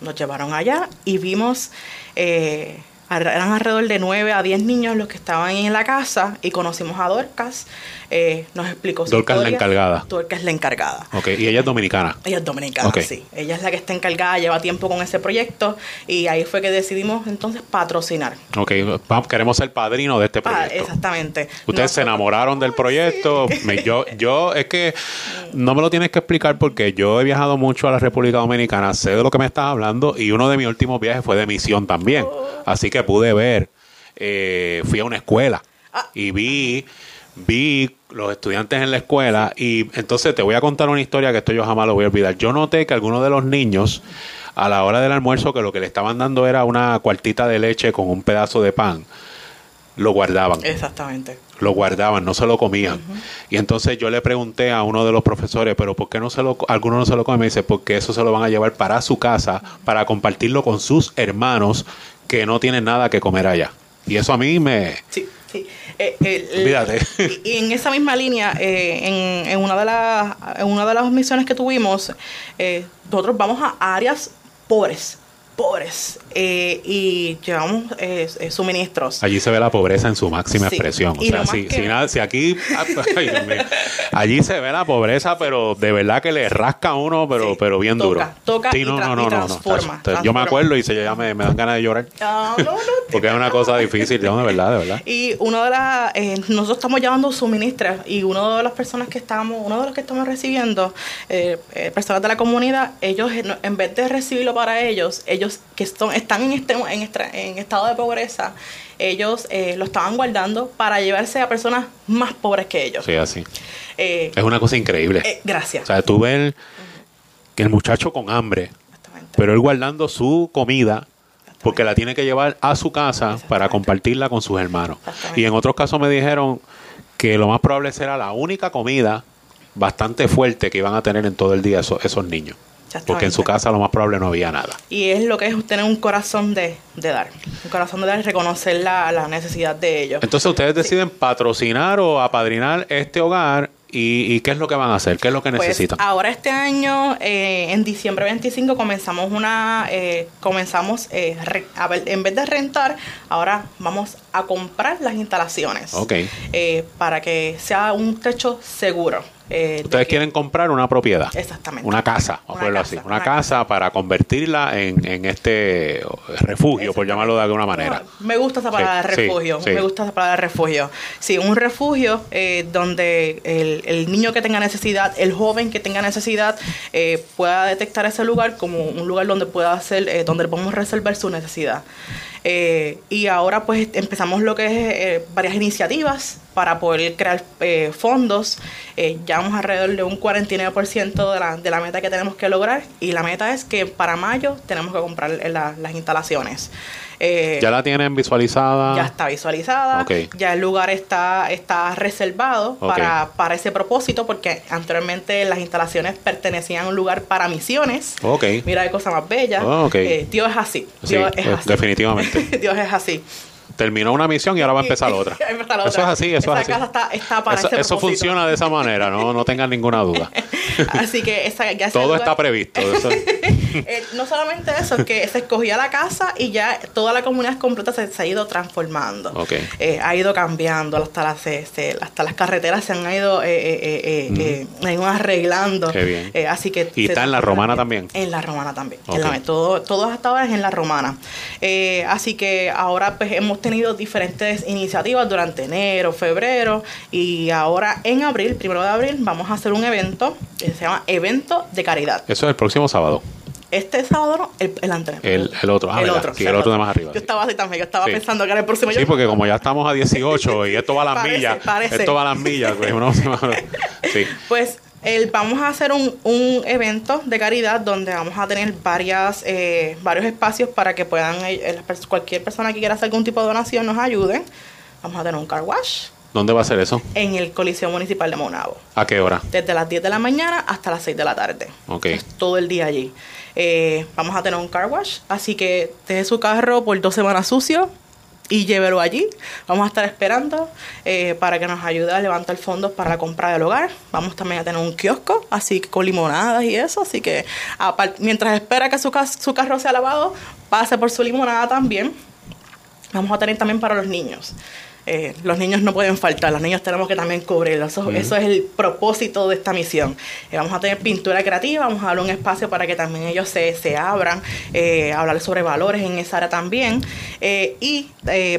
Nos llevaron allá y vimos eran alrededor de 9 a 10 niños los que estaban en la casa y conocimos a Dorcas. Eh, nos explicó su Dorcas es la historia. encargada. Dorcas es la encargada. Ok, y ella es dominicana. Ella es dominicana, Ok. sí. Ella es la que está encargada, lleva tiempo con ese proyecto y ahí fue que decidimos entonces patrocinar. Ok, queremos ser padrino de este Pa- proyecto. exactamente. Ustedes se enamoraron del proyecto. Me- yo, yo, es que no me lo tienes que explicar porque yo he viajado mucho a la República Dominicana, sé de lo que me estás hablando y uno de mis últimos viajes fue de misión también. Así que pude ver, eh, fui a una escuela y vi, vi los estudiantes en la escuela y entonces te voy a contar una historia que esto yo jamás lo voy a olvidar. Yo noté que algunos de los niños a la hora del almuerzo que lo que le estaban dando era una cuartita de leche con un pedazo de pan, lo guardaban Exactamente. lo guardaban, no se lo comían. Y entonces yo le pregunté a uno de los profesores, pero ¿por qué no se lo, algunos no se lo comen? Me dice, porque eso se lo van a llevar para su casa, para compartirlo con sus hermanos que no tienen nada que comer allá. Y eso a mí me... Sí, sí. Eh, el- Olvídate. Y en esa misma línea, eh, en, en una de las, en una de las misiones que tuvimos, eh, nosotros vamos a áreas pobres, pobres, eh, y llevamos eh, eh, suministros. Allí se ve la pobreza en su máxima Sí. expresión. O Y sea, si, que- si, nada- si aquí... ay, Dios mío. allí se ve la pobreza, pero de verdad que le rasca a uno, pero, pero bien toca, duro. toca Sí, no, no, no, y no, Yo me acuerdo y se, ya me, me dan ganas de llorar. Ah, no, no, Porque es una cosa difícil, no, de verdad, de verdad. Y uno de las, eh, nosotros estamos llevando suministros y uno de las personas que estamos, uno de los que estamos recibiendo, eh, personas de la comunidad, ellos en vez de recibirlo para ellos, ellos que son, están en este en, estado de pobreza, ellos eh, lo estaban guardando para llevarse a personas más pobres que ellos. Sí, así. Eh, Es una cosa increíble. eh, gracias. O sea, tú ves que el muchacho con hambre, pero él guardando su comida porque la tiene que llevar a su casa para compartirla con sus hermanos. Y en otros casos me dijeron que lo más probable será la única comida bastante fuerte que iban a tener en todo el día esos, esos niños. Porque en su casa lo más probable no había nada. Y es lo que es tener un corazón de, de dar, un corazón de dar y reconocer la, la necesidad de ellos. Entonces ustedes deciden patrocinar o apadrinar este hogar y, y ¿qué es lo que van a hacer? ¿Qué es lo que Pues, necesitan? ahora este año, eh, en diciembre 25, comenzamos una, eh, comenzamos, eh, re- a ver, en vez de rentar, ahora vamos a comprar las instalaciones Ok. eh, para que sea un techo seguro. Eh, de Ustedes que- quieren comprar una propiedad. Exactamente. Una casa, vamos a ponerlo así. Una casa para convertirla en, en este refugio, por llamarlo de alguna manera. Me gusta esa palabra Sí, sí, refugio. sí. Me gusta esa palabra refugio. Sí, un refugio eh, donde el, el niño que tenga necesidad, el joven que tenga necesidad, eh, pueda detectar ese lugar como un lugar donde pueda hacer, eh, donde podemos resolver su necesidad. Eh, y ahora pues empezamos lo que es eh, varias iniciativas para poder crear eh, fondos. Eh, ya vamos alrededor de un 49% de la, de la meta que tenemos que lograr y la meta es que para mayo tenemos que comprar eh, la- las instalaciones. Eh, ¿Ya la tienen visualizada? ya está visualizada, Ok. ya el lugar está, está reservado para, para ese propósito, porque anteriormente las instalaciones pertenecían a un lugar para misiones. Ok. Mira qué cosa más bella. Oh. Eh, Dios es así. Sí, Dios es eh, así. definitivamente. Dios es así. Terminó una misión y ahora va a empezar otra. Empezar la Eso otra. es así, eso Esa es así. casa está, está para Eso, eso funciona de esa manera, no, no tengan ninguna duda. Así que esa, ya Todo lugar- está previsto. eso- Eh, no solamente eso, es que se escogía la casa y ya toda la comunidad completa se, se ha ido transformando. Ok. Eh, ha ido cambiando, hasta las, se- se- hasta las carreteras se han ido eh, ido arreglando. Qué bien. Así que Y está en la romana también. En la romana también. Ok. En la- todo, todo hasta ahora es en la romana. Así que ahora pues hemos tenido diferentes iniciativas durante enero, febrero y ahora en abril, primero de abril, vamos a hacer un evento que se llama Evento de Caridad. Eso es el próximo sábado. Este sábado no, el, el anterior. El, el otro. Ah, el verdad, otro. el otro de más arriba. Yo estaba así también, yo estaba Sí. pensando que era el próximo. Sí, Yo- porque como ya estamos a 18 y esto va a las Parece, millas, parece. esto va a las millas, pues uno Sí. Pues el, vamos a hacer un, un evento de caridad donde vamos a tener varias eh, varios espacios para que puedan eh, pers- cualquier persona que quiera hacer algún tipo de donación nos ayuden. Vamos a tener un car wash ¿Dónde va a ser eso? en el Coliseo Municipal de Monabo. ¿A qué hora? Desde las 10 de la mañana hasta las 6 de la tarde. Ok. todo el día allí. Eh, vamos a tener un car wash, así que deje su carro por dos semanas sucio y llévelo allí. Vamos a estar esperando eh, para que nos ayude a levantar fondos para la compra del hogar. Vamos también a tener un kiosco, así que con limonadas y eso. Así que mientras espera que su, su carro sea lavado, pase por su limonada también. vamos a tener también para los niños. Eh, los niños no pueden faltar, los niños tenemos que también cubrirlos. Eso, es el propósito de esta misión. Eh, vamos a tener pintura creativa, vamos a dar un espacio para que también ellos se, se abran, eh, hablar sobre valores en esa área también. Eh, y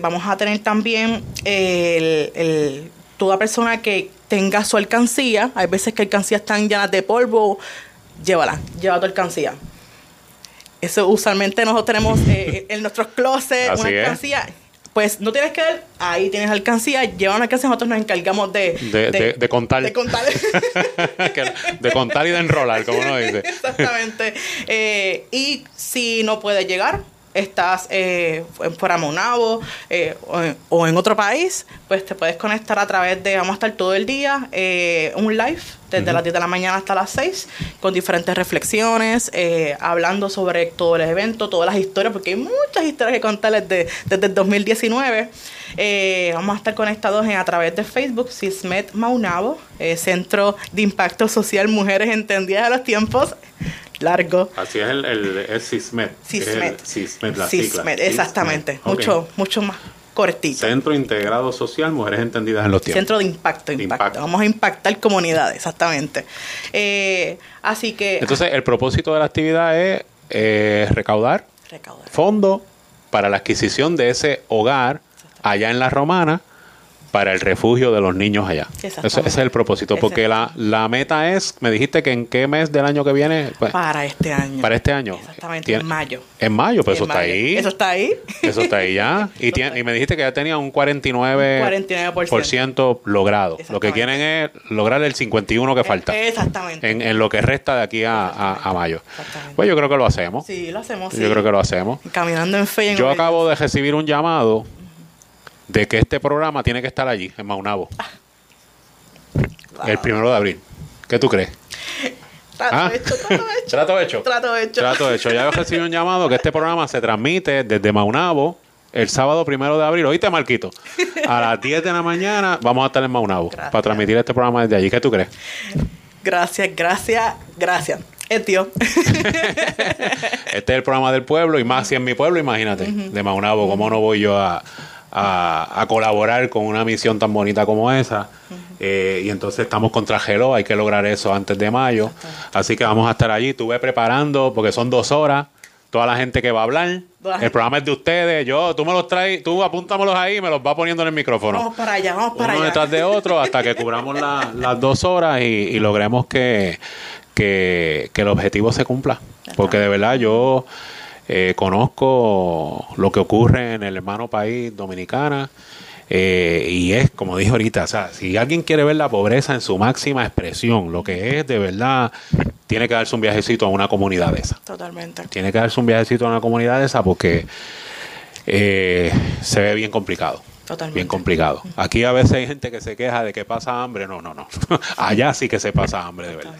vamos a tener también el, el- toda persona que tenga su alcancía, hay veces que alcancías están llenas de polvo, llévala, lleva tu alcancía. Eso usualmente nosotros tenemos en nuestros closets Así una es. Pues no tienes que ver, ahí tienes alcancía, lleva una alcancía, nosotros nos encargamos de, De, de- de contar. de contar. De contar y de enrolar, como uno dice. Exactamente. Eh, y si no puedes llegar, estás eh, en fuera Monabo eh, o, en- o en otro país, pues te puedes conectar a través de, vamos a estar todo el día, eh, un live desde las 10 de la mañana hasta las 6, con diferentes reflexiones, eh, hablando sobre todo el evento, todas las historias, porque hay muchas historias que contarles de- desde el 2019. Eh, vamos a estar conectados en, a través de Facebook, Sismet Maunabo, eh, Centro de Impacto Social Mujeres Entendidas de los Tiempos. Largo. Así es el, el es CISMET. CISMET. El CISMET, la sigla. Exactamente. CISMET. Ok. Mucho, mucho más cortito. Centro Integrado Social, Mujeres Entendidas en los Tiempos. Centro de impacto, impacto. Vamos a impactar comunidades, exactamente. Eh, así que. Entonces, el propósito de la actividad es eh, recaudar, Recaudar. fondos para la adquisición de ese hogar allá en la Romana para el refugio de los niños allá. Ese, ese es el propósito, porque la, la meta es, me dijiste que en qué mes del año que viene, Pues, para este año. para este año. Exactamente, Tiene- en mayo. En mayo, pues En eso está ahí. Eso está ahí. Eso está ahí ya. Y, tiene- y me dijiste que ya tenía un 49% 49%. logrado. Lo que quieren es lograr el 51% que falta. Exactamente. En, en lo que resta de aquí a, a- a mayo. Pues yo creo que lo hacemos. Sí, lo hacemos. sí. Yo creo que lo hacemos. Caminando en fe en Yo acabo de recibir un llamado de que este programa tiene que estar allí, en Maunabo. El primero de abril. ¿Qué tú crees? Trato Ah. hecho, trato hecho. Trato hecho. Trato hecho. Trato hecho. Ya he recibido un llamado que este programa se transmite desde Maunabo el sábado primero de abril. Oíste, Marquito. A las 10 de la mañana vamos a estar en Maunabo para transmitir este programa desde allí. ¿Qué tú crees? Gracias, gracias, gracias. Es Dios. Este es el programa del pueblo y más si en mi pueblo, imagínate, de Maunabo, ¿cómo no voy yo a, a- a colaborar con una misión tan bonita como esa? Eh, y entonces estamos contra Gelo, hay que lograr eso antes de mayo. Así que vamos a estar allí. Estuve preparando porque son dos horas. Toda la gente que va a hablar. El programa es de ustedes. Yo, tú me los traes, tú apúntamelos ahí y me los vas poniendo en el micrófono. Vamos para allá, vamos para uno allá. detrás de otro hasta que cubramos la- las dos horas y, y logremos que, que, que el objetivo se cumpla. Porque de verdad yo eh, conozco lo que ocurre en el hermano país dominicana eh, y es, como dije ahorita, o sea, si alguien quiere ver la pobreza en su máxima expresión, lo que es de verdad, tiene que darse un viajecito a una comunidad de esa. Totalmente. Tiene que darse un viajecito a una comunidad de esa porque eh, se ve bien complicado. Totalmente. Bien complicado. Aquí a veces hay gente que se queja de que pasa hambre. No, no, no. Allá sí que se pasa hambre, de verdad.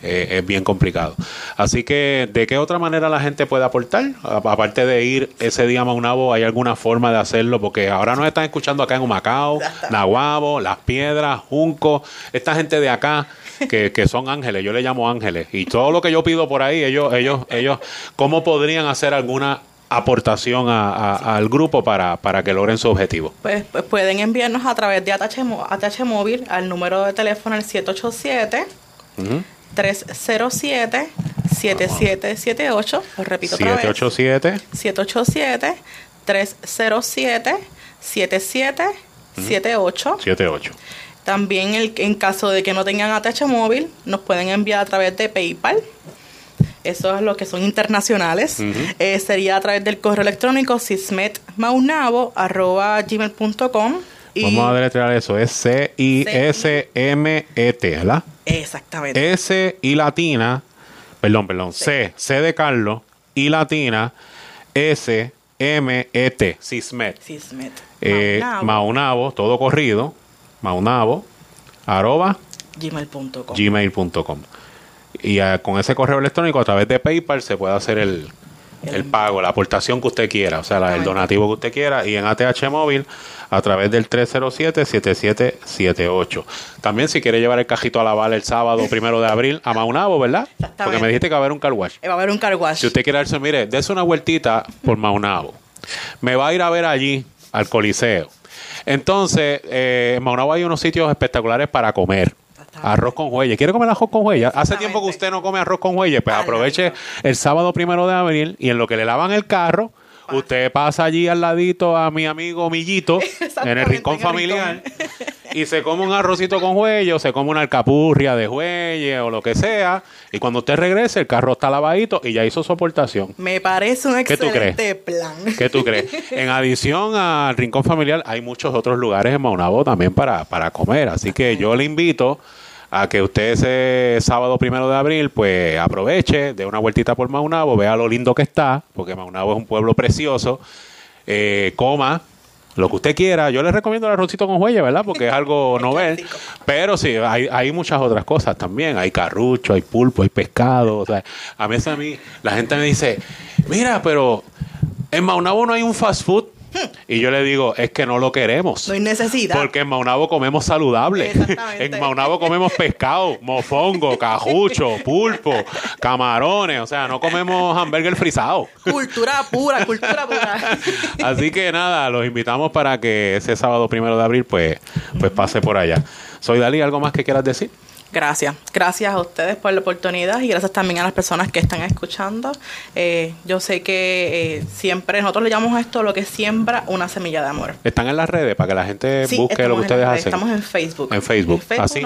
Eh, es bien complicado. Así que, ¿de qué otra manera la gente puede aportar? Aparte de ir ese día a Maunabo, ¿hay alguna forma de hacerlo? Porque ahora nos están escuchando acá en Humacao, Nahuabo, Las Piedras, Junco, esta gente de acá que, que son ángeles, yo le llamo ángeles. Y todo lo que yo pido por ahí, ellos, ellos, ellos, ¿cómo podrían hacer alguna aportación a- a- al grupo para, para que logren su objetivo? Pues, pues pueden enviarnos a través de ATH, ATH Móvil al número de teléfono el 787 Ujú. 307 7778. Lo repito otra vez. 787 787 307 7778. 78. También el, en caso de que no tengan ATH móvil, nos pueden enviar a través de PayPal. Eso es lo que son internacionales. Ujú. Eh, sería a través del correo electrónico sismetmaunabo.gmail.com y Vamos a deletrear eso. Es C-I-S-M-E-T, ¿verdad? Exactamente. S y latina, perdón, perdón, C, C de Carlos, y latina, S, M, E, T, Sismet. Sismet. Eh, Maunabo. Maunabo, todo corrido, Maunabo, arroba, gmail.com. gmail.com. Y eh, con ese correo electrónico, a través de PayPal, se puede hacer el, el pago, la aportación que usted quiera, o sea, la- el donativo que usted quiera. Y en ATH Móvil, a través del 307-7778. También, si quiere llevar el cajito a lavar el sábado primero de abril a Maunabo, ¿verdad? Porque me dijiste que va a haber un car wash. Eh, va a haber un car wash. Si usted quiere darse, mire, dése una vueltita por Maunabo. Me va a ir a ver allí al Coliseo. Entonces, eh, en Maunabo hay unos sitios espectaculares para comer. Arroz con huelle. ¿Quiere comer arroz con huelle? Hace tiempo que usted no come arroz con huelle, pues aproveche el sábado primero de abril y en lo que le lavan el carro, usted pasa allí al ladito a mi amigo Millito, en el rincón familiar, y se come un arrocito con huelle o se come una alcapurria de huelle o lo que sea. Y cuando usted regrese, el carro está lavadito y ya hizo su aportación. Me parece un excelente plan. ¿Qué tú crees? En adición al Rincón Familiar, hay muchos otros lugares en Maunabo también para, para comer. Así que yo le invito a que usted ese sábado primero de abril, pues aproveche, dé una vueltita por Maunabo, vea lo lindo que está, porque Maunabo es un pueblo precioso, eh, coma lo que usted quiera. Yo le recomiendo el arrocito con huella, ¿verdad? Porque es algo novel. Pero sí, hay, hay muchas otras cosas también. Hay carrucho, hay pulpo, hay pescado. O sea, a veces a mí la gente me dice, mira, pero en Maunabo no hay un fast food. Y yo le digo, es que no lo queremos. No hay necesidad. Porque en Maunabo comemos saludable. en Maunabo comemos pescado, mofongo, cajucho, pulpo, camarones. O sea, no comemos hamburger frisado. Cultura pura, cultura pura. Así que nada, los invitamos para que ese sábado primero de abril pues, pues pase por allá. Soy Dalí, ¿algo más que quieras decir? Gracias. Gracias a ustedes por la oportunidad y gracias también a las personas que están escuchando. Eh, yo sé que eh, siempre nosotros le llamamos a esto lo que siembra una semilla de amor. Están en las redes para que la gente Sí, busque lo que ustedes redes, hacen. Estamos en Facebook. En Facebook. En Así.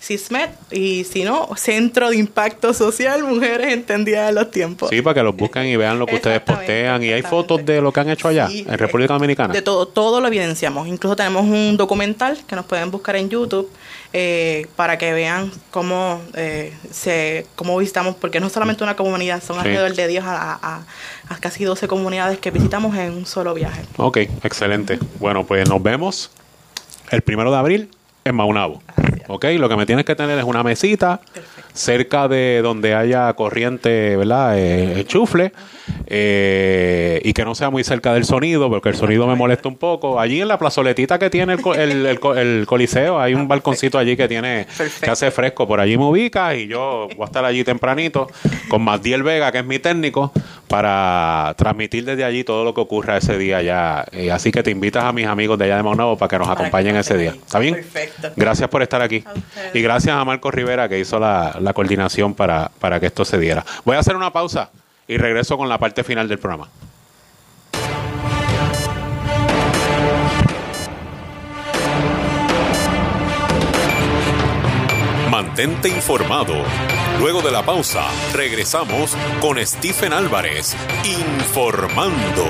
CISMET y si no, Centro de Impacto Social Mujeres Entendidas de los Tiempos. Sí, para que los busquen y vean lo que ustedes postean. Y hay fotos de lo que han hecho allá, en República Dominicana. De todo, todo lo evidenciamos. Incluso tenemos un documental que nos pueden buscar en YouTube eh, para que vean cómo eh, se cómo visitamos, porque no solamente una comunidad, son Sí. alrededor de 10 a, a- a casi 12 comunidades que visitamos en un solo viaje. Ok, excelente. Bueno, pues nos vemos el primero de abril en Maunabo. Ok, lo que me tienes que tener es una mesita cerca de donde haya corriente, ¿verdad? Eh, enchufle. eh, y que no sea muy cerca del sonido, porque el sonido me molesta un poco. Allí en la plazoletita que tiene el, co- el- el co- el coliseo, hay un balconcito allí que tiene que hace fresco. Por allí me ubicas y yo voy a estar allí tempranito con Matiel Vega, que es mi técnico, para transmitir desde allí todo lo que ocurra ese día ya. Eh, así que te invitas a mis amigos de allá de Maunabo para que nos acompañen ese día. ¿Está bien? Perfecto. Gracias por estar aquí. Y gracias a Marco Rivera que hizo la, la coordinación para, para que esto se diera. Voy a hacer una pausa y regreso con la parte final del programa. Mantente informado. Luego de la pausa, regresamos con Stephen Álvarez, informando.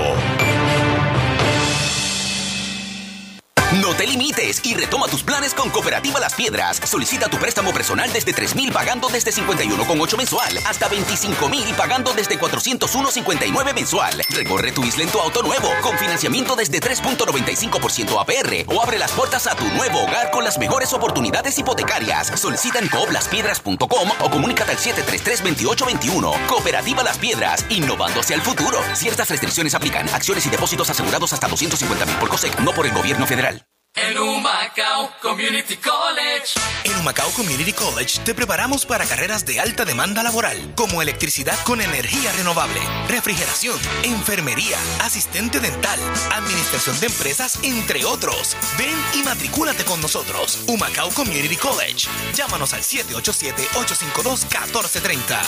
No te limites y retoma tus planes con Cooperativa Las Piedras. Solicita tu préstamo personal desde 3 mil pagando desde 51,8 mensual hasta 25 mil pagando desde 401,59 mensual. Recorre tu isla en tu auto nuevo con financiamiento desde 3.95% APR o abre las puertas a tu nuevo hogar con las mejores oportunidades hipotecarias. Solicita en cooplaspiedras.com o comunícate al 733-2821. Cooperativa Las Piedras, innovando hacia el futuro. Ciertas restricciones aplican. Acciones y depósitos asegurados hasta 250 mil por COSEC, no por el gobierno federal. En Humacao Community College. En Humacao Community College te preparamos para carreras de alta demanda laboral, como electricidad con energía renovable, refrigeración, enfermería, asistente dental, administración de empresas, entre otros. Ven y matricúlate con nosotros. Humacao Community College. Llámanos al 787-852-1430.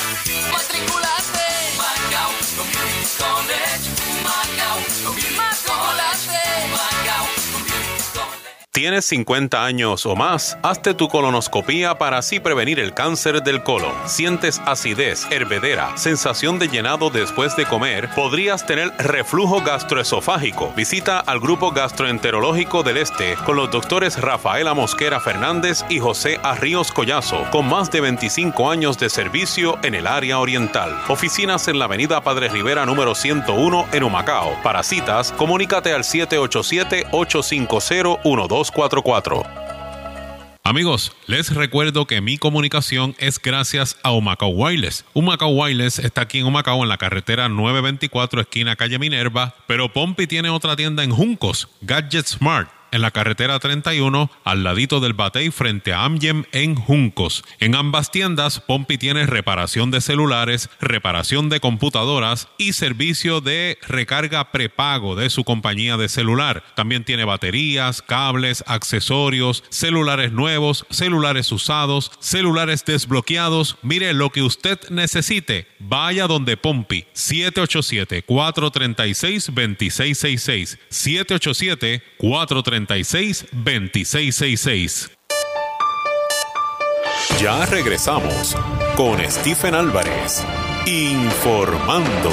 Matriculate. Humacao Community College. Humacao Community College. Humacao. ¿Tienes 50 años o más? Hazte tu colonoscopía para así prevenir el cáncer del colon. ¿Sientes acidez, hervedera, sensación de llenado después de comer? ¿Podrías tener reflujo gastroesofágico? Visita al Grupo Gastroenterológico del Este con los doctores Rafaela Mosquera Fernández y José Arríos Collazo, con más de 25 años de servicio en el área oriental. Oficinas en la avenida Padre Rivera número 101 en Humacao. Para citas, comunícate al 787-850-1244. Amigos, les recuerdo que mi comunicación es gracias a Humacao Wireless. Humacao Wireless está aquí en Humacao en la carretera 924 esquina calle Minerva, pero Pompi tiene otra tienda en Juncos, Gadget Smart. En la carretera 31, al ladito del Batey frente a Amgem en Juncos. En ambas tiendas, Pompi tiene reparación de celulares, reparación de computadoras y servicio de recarga prepago de su compañía de celular. También tiene baterías, cables, accesorios, celulares nuevos, celulares usados, celulares desbloqueados. Mire lo que usted necesite. Vaya donde Pompi. 787-436-2666. 787-436-2666. Ya regresamos con Stephen Álvarez. Informando.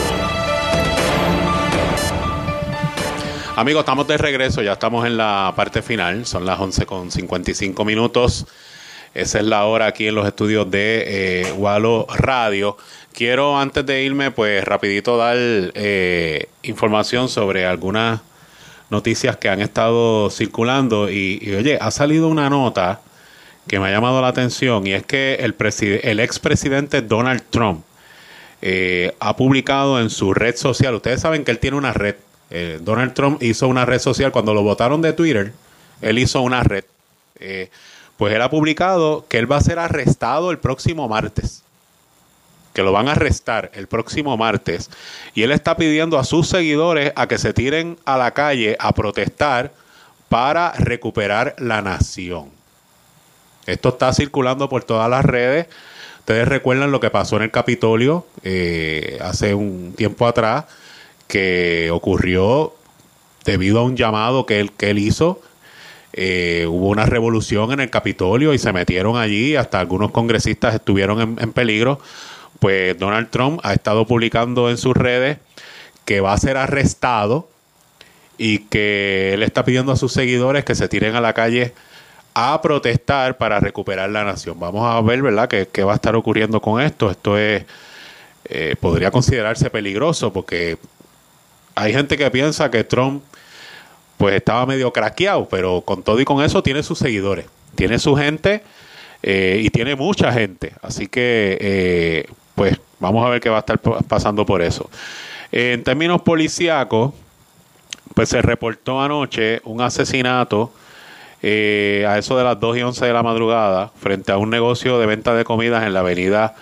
Amigos, estamos de regreso, ya estamos en la parte final, son las 11 con 55 minutos. Esa es la hora aquí en los estudios de eh, Walo Radio. Quiero antes de irme, pues rapidito dar eh, información sobre algunas noticias que han estado circulando y, y, oye, ha salido una nota que me ha llamado la atención y es que el, el expresidente Donald Trump eh, ha publicado en su red social, ustedes saben que él tiene una red, eh, Donald Trump hizo una red social, cuando lo votaron de Twitter, él hizo una red, eh, pues él ha publicado que él va a ser arrestado el próximo martes, que lo van a arrestar el próximo martes, y él está pidiendo a sus seguidores a que se tiren a la calle a protestar para recuperar la nación. Esto está circulando por todas las redes. Ustedes recuerdan lo que pasó en el Capitolio eh, hace un tiempo atrás, que ocurrió debido a un llamado que él, que él hizo. Eh, hubo una revolución en el Capitolio y se metieron allí, hasta algunos congresistas estuvieron en, en peligro. Pues Donald Trump ha estado publicando en sus redes que va a ser arrestado y que él está pidiendo a sus seguidores que se tiren a la calle a protestar para recuperar la nación. Vamos a ver, ¿verdad?, qué, qué va a estar ocurriendo con esto. Esto es, eh, podría considerarse peligroso porque hay gente que piensa que Trump pues estaba medio craqueado, pero con todo y con eso tiene sus seguidores, tiene su gente eh, y tiene mucha gente. Así que, eh, pues vamos a ver qué va a estar pasando por eso. En términos policíacos, pues se reportó anoche un asesinato eh, a eso de las 2 y 11 de la madrugada frente a un negocio de venta de comidas en la avenida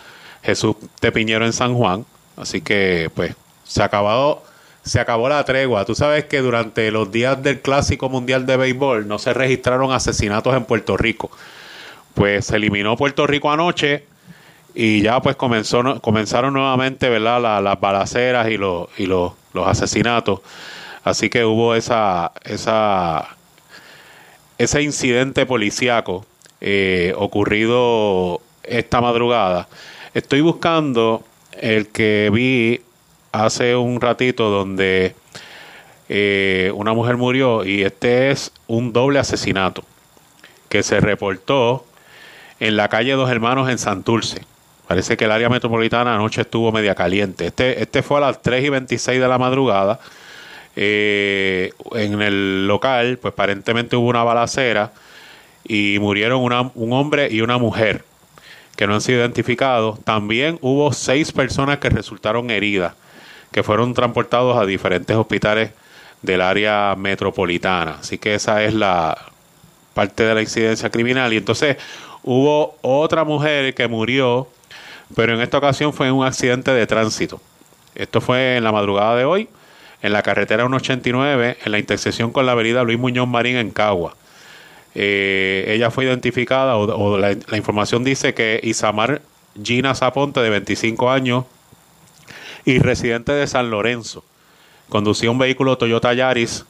Jesús de Piñero en San Juan. Así que pues se acabado se acabó la tregua. Tú sabes que durante los días del Clásico Mundial de Béisbol no se registraron asesinatos en Puerto Rico. Pues se eliminó Puerto Rico anoche y ya pues comenzaron nuevamente ¿verdad? La, las balaceras y, los, y los, los asesinatos. Así que hubo esa, esa ese incidente policíaco eh, ocurrido esta madrugada. Estoy buscando el que vi hace un ratito donde eh, una mujer murió y este es un doble asesinato que se reportó en la calle Dos Hermanos en Santurce. Parece que el área metropolitana anoche estuvo media caliente. Este, este fue a las 3 y 26 de la madrugada. Eh, en el local, pues aparentemente hubo una balacera y murieron una, un hombre y una mujer que no han sido identificados. También hubo seis personas que resultaron heridas, que fueron transportados a diferentes hospitales del área metropolitana. Así que esa es la parte de la incidencia criminal. Y entonces hubo otra mujer que murió, pero en esta ocasión fue un accidente de tránsito. Esto fue en la madrugada de hoy en la carretera 189, en la intersección con la avenida Luis Muñoz Marín en Cagua. Eh, ella fue identificada, o, la, información dice que Isamar Gina Zaponte, de 25 años y residente de San Lorenzo, conducía un vehículo Toyota Yaris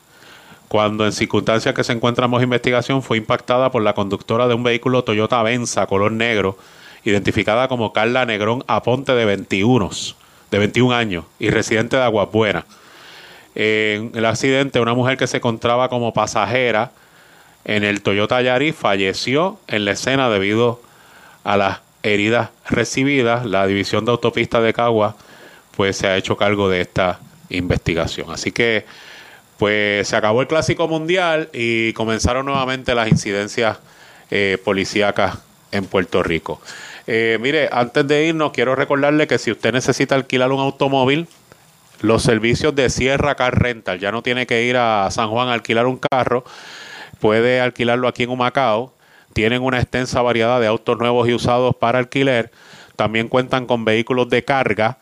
cuando en circunstancias que se encuentran en investigación fue impactada por la conductora de un vehículo Toyota Venza color negro, identificada como Carla Negrón Aponte de 21, de 21 años y residente de Aguas Buenas en el accidente, una mujer que se encontraba como pasajera en el Toyota Yaris falleció en la escena debido a las heridas recibidas. La División de Autopistas de Cagua pues se ha hecho cargo de esta investigación. Así que pues se acabó el Clásico Mundial y comenzaron nuevamente las incidencias eh, policíacas en Puerto Rico. Eh, mire, antes de irnos, quiero recordarle que si usted necesita alquilar un automóvil, los servicios de Sierra Car Rental. Ya no tiene que ir a San Juan a alquilar un carro. puede alquilarlo aquí en Humacao. Tienen una extensa variedad de autos nuevos y usados para alquiler. También cuentan con vehículos de carga.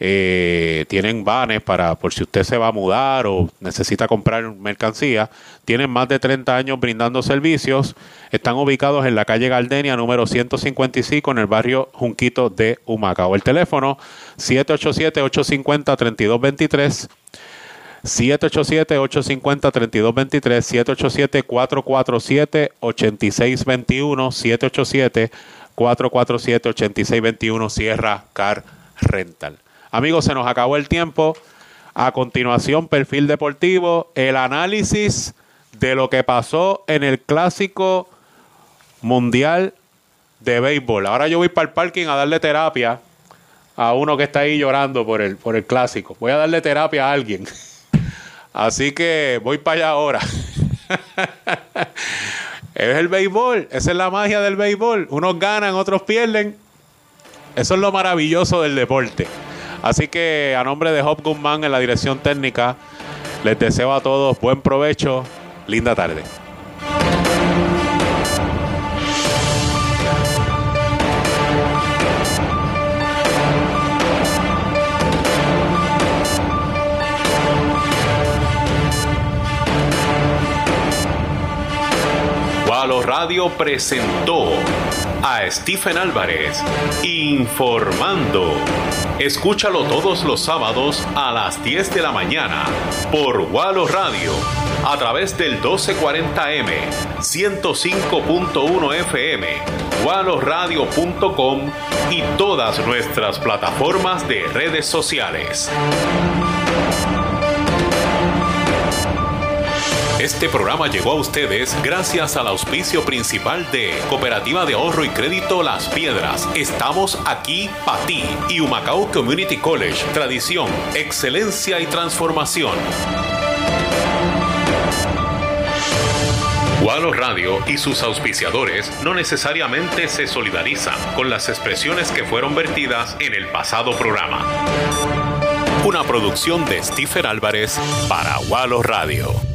Eh, tienen vanes para por si usted se va a mudar o necesita comprar mercancía. Tienen más de 30 años brindando servicios. Están ubicados en la calle Gardenia número 155 en el barrio Junquito de Humacao. El teléfono 787-850-3223. 787-850-3223, 787-447-8621, 787-447-8621, Sierra Car Rental. Amigos, se nos acabó el tiempo. A continuación, perfil deportivo, el análisis de lo que pasó en el clásico mundial de béisbol. Ahora yo voy para el parking a darle terapia a uno que está ahí llorando por el, por el clásico. Voy a darle terapia a alguien. Así que voy para allá ahora. es el béisbol, esa es la magia del béisbol. Unos ganan, otros pierden. Eso es lo maravilloso del deporte. Así que a nombre de Hop Guzmán en la dirección técnica, les deseo a todos buen provecho, linda tarde. Gualo Radio presentó a Stephen Álvarez informando. Escúchalo todos los sábados a las 10 de la mañana por Gualo Radio a través del 1240M, 105.1 FM, gualoradio.com y todas nuestras plataformas de redes sociales. Este programa llegó a ustedes gracias al auspicio principal de Cooperativa de Ahorro y Crédito Las Piedras. Estamos aquí para ti y Humacao Community College. Tradición, excelencia y transformación. Gualo Radio y sus auspiciadores no necesariamente se solidarizan con las expresiones que fueron vertidas en el pasado programa. Una producción de Stephen Álvarez para Gualo Radio.